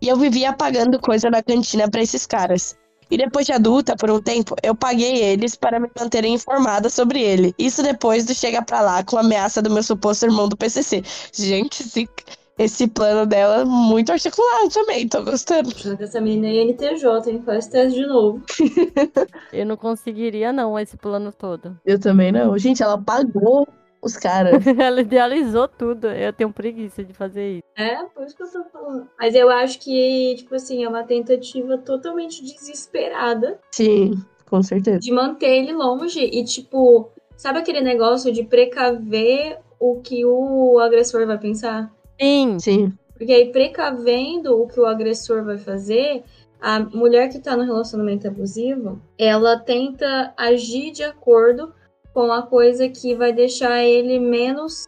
E eu vivia pagando coisa na cantina pra esses caras. E depois de adulta, por um tempo, eu paguei eles para me manterem informada sobre ele. Isso depois do chegar pra lá com a ameaça do meu suposto irmão do PCC. Gente, esse, esse plano dela é muito articulado também, tô gostando. Essa menina é NTJ, hein? Faz teste de novo. Eu não conseguiria, não, esse plano todo. Eu também não. Gente, ela pagou os caras. Ela idealizou tudo. Eu tenho preguiça de fazer isso. É, por isso que eu tô falando. Mas eu acho que, tipo assim, é uma tentativa totalmente desesperada Sim, com certeza. de manter ele longe. E, tipo, sabe aquele negócio de precaver o que o agressor vai pensar? Sim, Sim. Porque aí, precavendo o que o agressor vai fazer, a mulher que tá no relacionamento abusivo, ela tenta agir de acordo com a coisa que vai deixar ele menos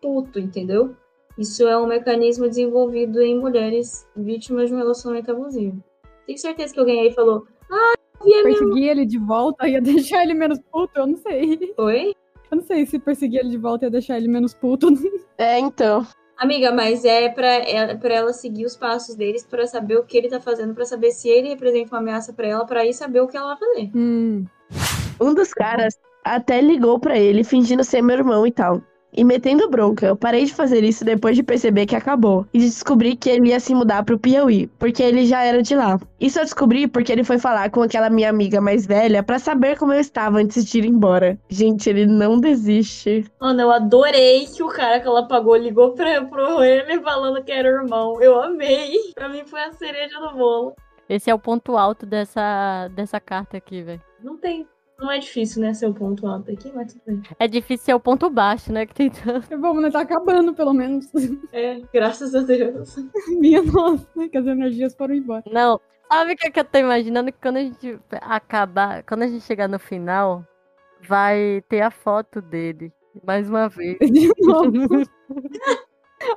puto, entendeu? Isso é um mecanismo desenvolvido em mulheres vítimas de um relacionamento abusivo. Tenho certeza que alguém aí falou, ah, eu vi a minha... Perseguir ele de volta ia deixar ele menos puto, eu não sei. Oi? Eu não sei se perseguir ele de volta ia deixar ele menos puto. É, então. Amiga, mas é pra, é pra ela seguir os passos deles pra saber o que ele tá fazendo, pra saber se ele representa uma ameaça pra ela, pra aí saber o que ela vai fazer. Hum. Um dos caras até ligou pra ele, fingindo ser meu irmão e tal. E metendo bronca. Eu parei de fazer isso depois de perceber que acabou. E de descobrir que ele ia se mudar pro Piauí, porque ele já era de lá. Isso eu descobri porque ele foi falar com aquela minha amiga mais velha pra saber como eu estava antes de ir embora. Gente, ele não desiste. Mano, eu adorei que o cara que ela pagou ligou pra, pro ele falando que era irmão. Eu amei. Pra mim foi a cereja do bolo. Esse é o ponto alto dessa, dessa carta aqui, velho. Não tem. Não é difícil, né, ser o ponto alto aqui, mas tudo bem. É difícil ser o ponto baixo, né? Que tem tanto. Vamos, né? Tá acabando, pelo menos. É, graças a Deus. Minha nossa, que as energias foram embora. Não, sabe o que, que eu tô imaginando? Que quando a gente acabar, quando a gente chegar no final, vai ter a foto dele. Mais uma vez. De novo.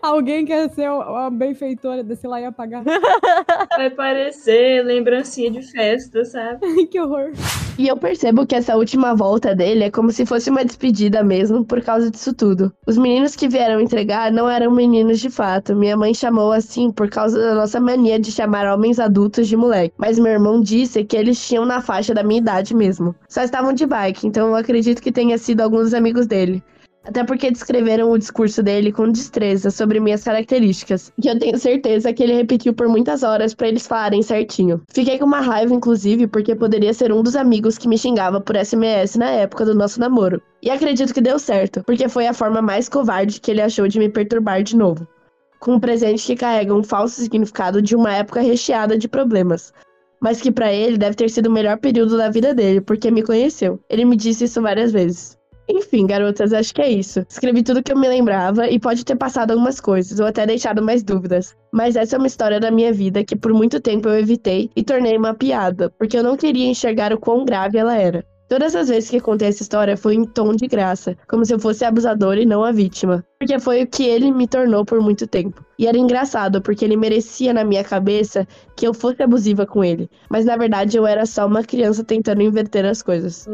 Alguém quer ser a benfeitora desse lá e apagar. Vai parecer lembrancinha de festa, sabe? Que horror. E eu percebo que essa última volta dele é como se fosse uma despedida mesmo, por causa disso tudo. Os meninos que vieram entregar não eram meninos de fato. Minha mãe chamou assim por causa da nossa mania de chamar homens adultos de moleque. Mas meu irmão disse que eles tinham na faixa da minha idade mesmo. Só estavam de bike, então eu acredito que tenha sido alguns amigos dele. Até porque descreveram o discurso dele com destreza sobre minhas características, que eu tenho certeza que ele repetiu por muitas horas pra eles falarem certinho. Fiquei com uma raiva, inclusive, porque poderia ser um dos amigos que me xingava por SMS na época do nosso namoro. E acredito que deu certo, porque foi a forma mais covarde que ele achou de me perturbar de novo. Com um presente que carrega um falso significado de uma época recheada de problemas. Mas que pra ele deve ter sido o melhor período da vida dele, porque me conheceu. Ele me disse isso várias vezes. Enfim, garotas, acho que é isso. Escrevi tudo que eu me lembrava e pode ter passado algumas coisas, ou até deixado mais dúvidas. Mas essa é uma história da minha vida que por muito tempo eu evitei e tornei uma piada, porque eu não queria enxergar o quão grave ela era. Todas as vezes que contei essa história foi em tom de graça, como se eu fosse abusador e não a vítima. Porque foi o que ele me tornou por muito tempo. E era engraçado, porque ele merecia na minha cabeça que eu fosse abusiva com ele. Mas na verdade eu era só uma criança tentando inverter as coisas.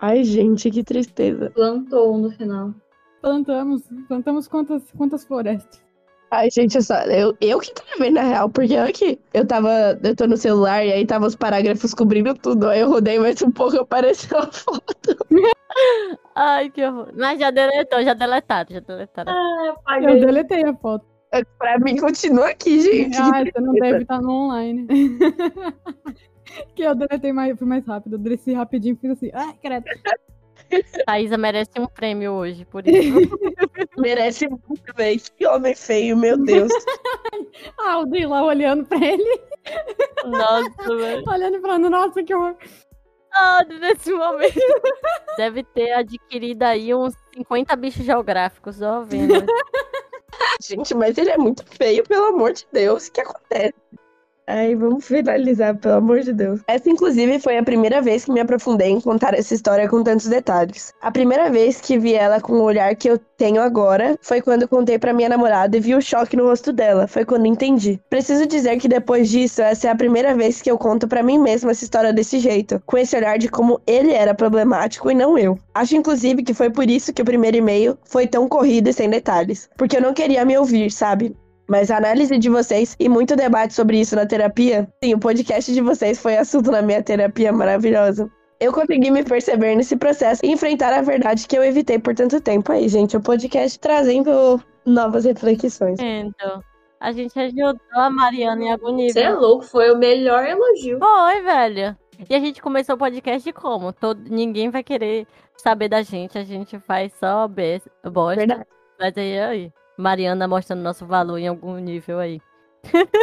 Ai, gente, que tristeza. Plantou no final. Plantamos. Plantamos quantas, quantas florestas? Ai, gente, eu, só, eu, eu que gravei na real, porque aqui eu tava. Eu tô no celular e aí tava os parágrafos cobrindo tudo. Aí eu rodei mais um pouco apareceu a foto. Ai, que horror. Mas já deletou, já deletaram, já deletaram. Ah, Eu deletei a foto. Pra mim, continua aqui, gente. Ah, você não deve estar no online. que eu deletei mais, fui mais rápido. Eu desci rapidinho e fiz assim. Ai, credo. Thaisa merece um prêmio hoje, por isso. Merece muito, velho. Que homem feio, meu Deus. Ah, o Dri lá olhando pra ele. Nossa, velho. Olhando e falando, nossa, que horror. Ah, nesse momento. Deve ter adquirido aí uns 50 bichos geográficos, ó, vendo. gente, mas ele é muito feio, pelo amor de Deus. O que acontece? Ai, vamos finalizar, pelo amor de Deus. Essa, inclusive, foi a primeira vez que me aprofundei em contar essa história com tantos detalhes. A primeira vez que vi ela com o olhar que eu tenho agora foi quando contei pra minha namorada e vi o choque no rosto dela. Foi quando entendi. Preciso dizer que depois disso, essa é a primeira vez que eu conto pra mim mesma essa história desse jeito, com esse olhar de como ele era problemático e não eu. Acho, inclusive, que foi por isso que o primeiro e-mail foi tão corrido e sem detalhes. Porque eu não queria me ouvir, sabe? Mas a análise de vocês e muito debate sobre isso na terapia, sim, o podcast de vocês foi assunto na minha terapia maravilhosa. Eu consegui me perceber nesse processo e enfrentar a verdade que eu evitei por tanto tempo aí, gente. O podcast trazendo novas reflexões. Então, a gente ajudou a Mariana em algum Você é nível. louco, foi o melhor elogio. Foi, velho. E a gente começou o podcast como? Todo, ninguém vai querer saber da gente, a gente faz só be- bosta. Verdade. Mas aí, aí, Mariana mostrando nosso valor em algum nível aí.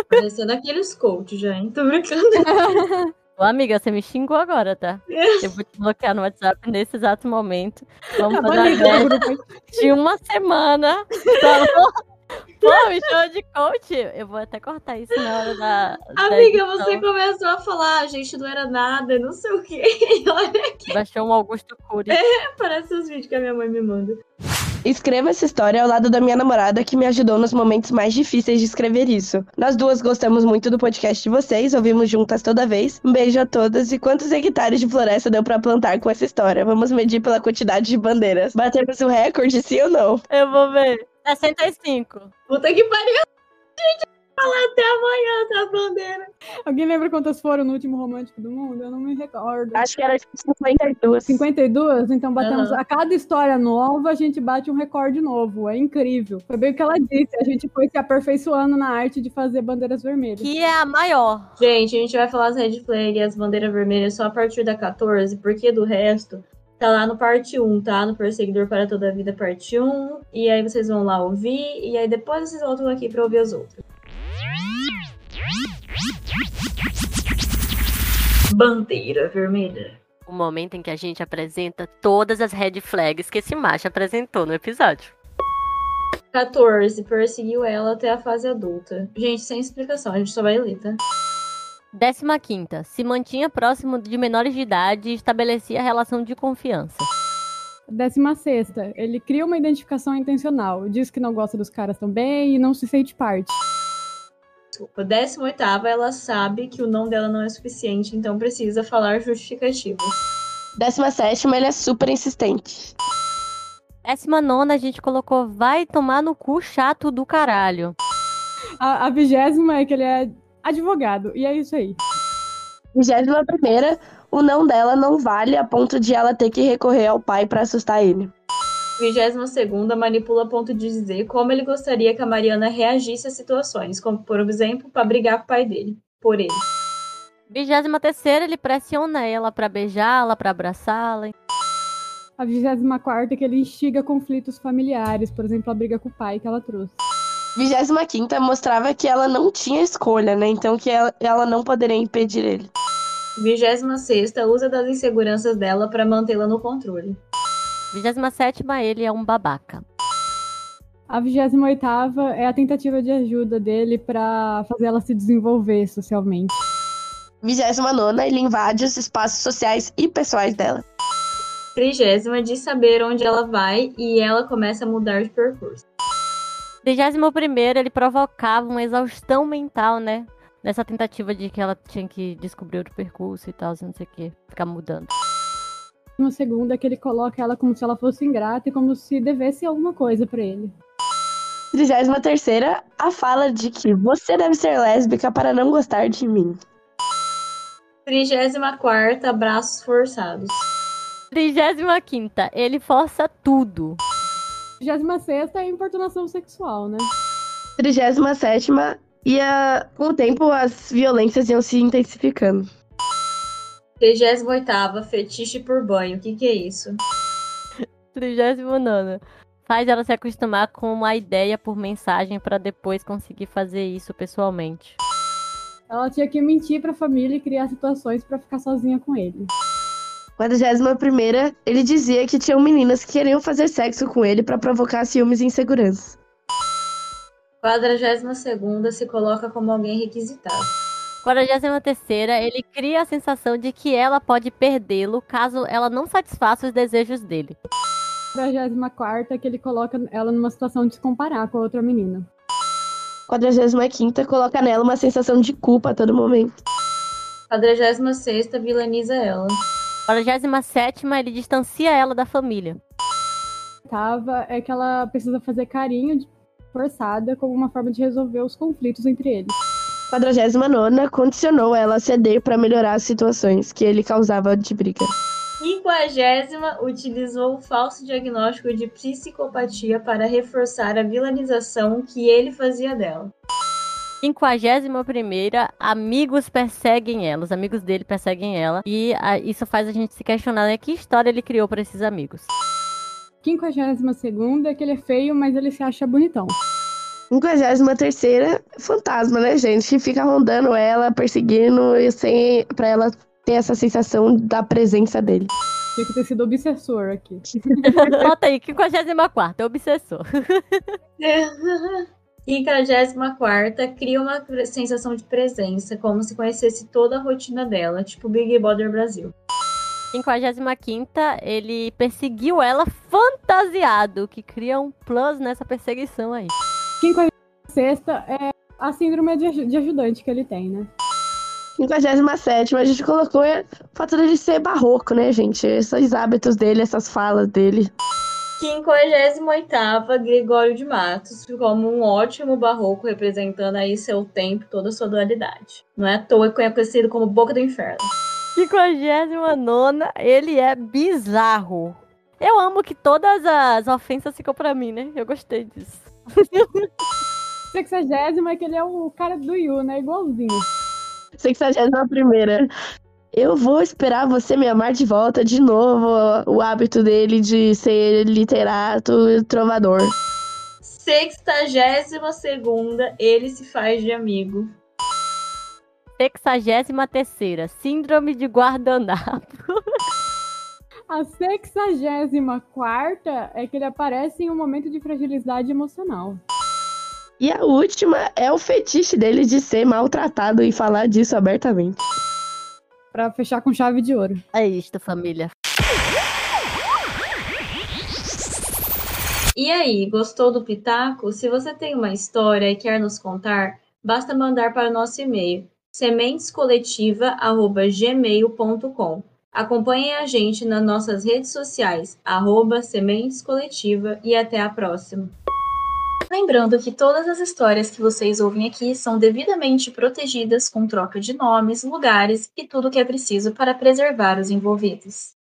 Parecendo aqueles coach já, hein? Tô brincando. Ô, amiga, você me xingou agora, tá? Eu vou te bloquear no WhatsApp nesse exato momento. Vamos Tá fazer de uma semana. Tá bom? Pô, me chama de coach. Eu vou até cortar isso na hora da. da Amiga, edição. você começou a falar, a gente não era nada, não sei o quê. Olha, Baixou um Augusto Cury. parece os vídeos que a minha mãe me manda. Escreva essa história ao lado da minha namorada que me ajudou nos momentos mais difíceis de escrever isso. Nós duas gostamos muito do podcast de vocês, ouvimos juntas toda vez. Um beijo a todas e quantos hectares de floresta deu pra plantar com essa história? Vamos medir pela quantidade de bandeiras. Batemos o recorde, sim ou não? Eu vou ver. 65. Puta que pariu. Gente, falar até amanhã da bandeira. Alguém lembra quantas foram no último romântico do mundo? Eu não me recordo. Acho que era tipo 52. 52? Então batemos. Aham. A cada história nova, a gente bate um recorde novo. É incrível. Foi bem o que ela disse. A gente foi se aperfeiçoando na arte de fazer bandeiras vermelhas. Que é a maior. Gente, a gente vai falar as red flag e as bandeiras vermelhas só a partir da 14, porque do resto tá lá no parte 1, tá? No Perseguidor para Toda a Vida, parte 1. E aí vocês vão lá ouvir, e aí depois vocês voltam aqui pra ouvir as outras. Bandeira vermelha. O momento em que a gente apresenta todas as red flags que esse macho apresentou no episódio. 14. Perseguiu ela até a fase adulta. Gente, sem explicação, a gente só vai ler, tá? 15. Se mantinha próximo de menores de idade e estabelecia relação de confiança. 16. Ele cria uma identificação intencional. Diz que não gosta dos caras também e não se sente parte. Desculpa. 18. Ela sabe que o não dela não é suficiente, então precisa falar justificativas. 17, ele é super insistente. 19 a gente colocou vai tomar no cu chato do caralho. A, a vigésima é que ele é advogado. E é isso aí. 21 primeira, o não dela não vale a ponto de ela ter que recorrer ao pai pra assustar ele. 22 manipula a ponto de dizer como ele gostaria que a Mariana reagisse às situações, como, por exemplo, para brigar com o pai dele, por ele. 23 ele pressiona ela pra beijá-la, pra abraçá-la. A 24 é que ele instiga conflitos familiares. Por exemplo, a briga com o pai que ela trouxe. 25 mostrava que ela não tinha escolha, né? Então que ela, ela não poderia impedir ele. 26 usa das inseguranças dela para mantê-la no controle. 27 ele é um babaca. A 28 é a tentativa de ajuda dele pra fazer ela se desenvolver socialmente. 29 ele invade os espaços sociais e pessoais dela. 30 de saber onde ela vai e ela começa a mudar de percurso. 31 ele provocava uma exaustão mental, né? Nessa tentativa de que ela tinha que descobrir outro percurso e tal, não sei o que, ficar mudando. Uma segunda é que ele coloca ela como se ela fosse ingrata e como se devesse alguma coisa pra ele. 33 a fala de que você deve ser lésbica para não gostar de mim. 34 abraços forçados. 35 ele força tudo. 26 é a importunação sexual, né? 37 e a, com o tempo as violências iam se intensificando. 38 fetiche por banho. O que, que é isso? 39 faz ela se acostumar com uma ideia por mensagem pra depois conseguir fazer isso pessoalmente. Ela tinha que mentir pra família e criar situações pra ficar sozinha com ele. 41 ele dizia que tinham meninas que queriam fazer sexo com ele para provocar ciúmes e insegurança. 42 se coloca como alguém requisitado. 43 ele cria a sensação de que ela pode perdê-lo caso ela não satisfaça os desejos dele. 44 é que ele coloca ela numa situação de se comparar com a outra menina. 45 coloca nela uma sensação de culpa a todo momento. 46 vilaniza ela. 47 ele distancia ela da família. Oitava é que ela precisa fazer carinho de- forçada como uma forma de resolver os conflitos entre eles. 49 condicionou ela a ceder para melhorar as situações que ele causava de briga. 50 utilizou o falso diagnóstico de psicopatia para reforçar a vilanização que ele fazia dela. 51 amigos perseguem ela, os amigos dele perseguem ela. E ah, isso faz a gente se questionar, né? Que história ele criou pra esses amigos. 52 é que ele é feio, mas ele se acha bonitão. 53 fantasma, né, gente? Que fica rondando ela, perseguindo, e sem, pra ela ter essa sensação da presença dele. Tinha que ter sido obsessor aqui. Bota aí, 54 é obsessor. 54 cria uma sensação de presença, como se conhecesse toda a rotina dela, tipo Big Brother Brasil. 55 ele perseguiu ela fantasiado, que cria um plus nessa perseguição aí. 56 é a síndrome de, de ajudante que ele tem, né? 57 a gente colocou o fato dele ser barroco, né, gente? Esses hábitos dele, essas falas dele. 58 Gregório de Matos, como um ótimo barroco representando aí seu tempo, toda a sua dualidade. Não é à toa que é conhecido como Boca do Inferno. 59 ele é bizarro. Eu amo que todas as ofensas ficam pra mim, né? Eu gostei disso. 60 é que ele é o cara do Yu, né? Igualzinho. 61 primeira. Eu vou esperar você me amar de volta de novo. O hábito dele de ser literato trovador. Sextagésima segunda, ele se faz de amigo. Sexagésima terceira, síndrome de guardanapo. A sexagésima quarta é que ele aparece em um momento de fragilidade emocional. E a última é o fetiche dele de ser maltratado e falar disso abertamente para fechar com chave de ouro. É isto, família. E aí, gostou do Pitaco? Se você tem uma história e quer nos contar, basta mandar para o nosso e-mail sementescoletiva@gmail.com. Acompanhem a gente nas nossas redes sociais, arroba Sementes Coletiva, e até a próxima. Lembrando que todas as histórias que vocês ouvem aqui são devidamente protegidas com troca de nomes, lugares e tudo o que é preciso para preservar os envolvidos.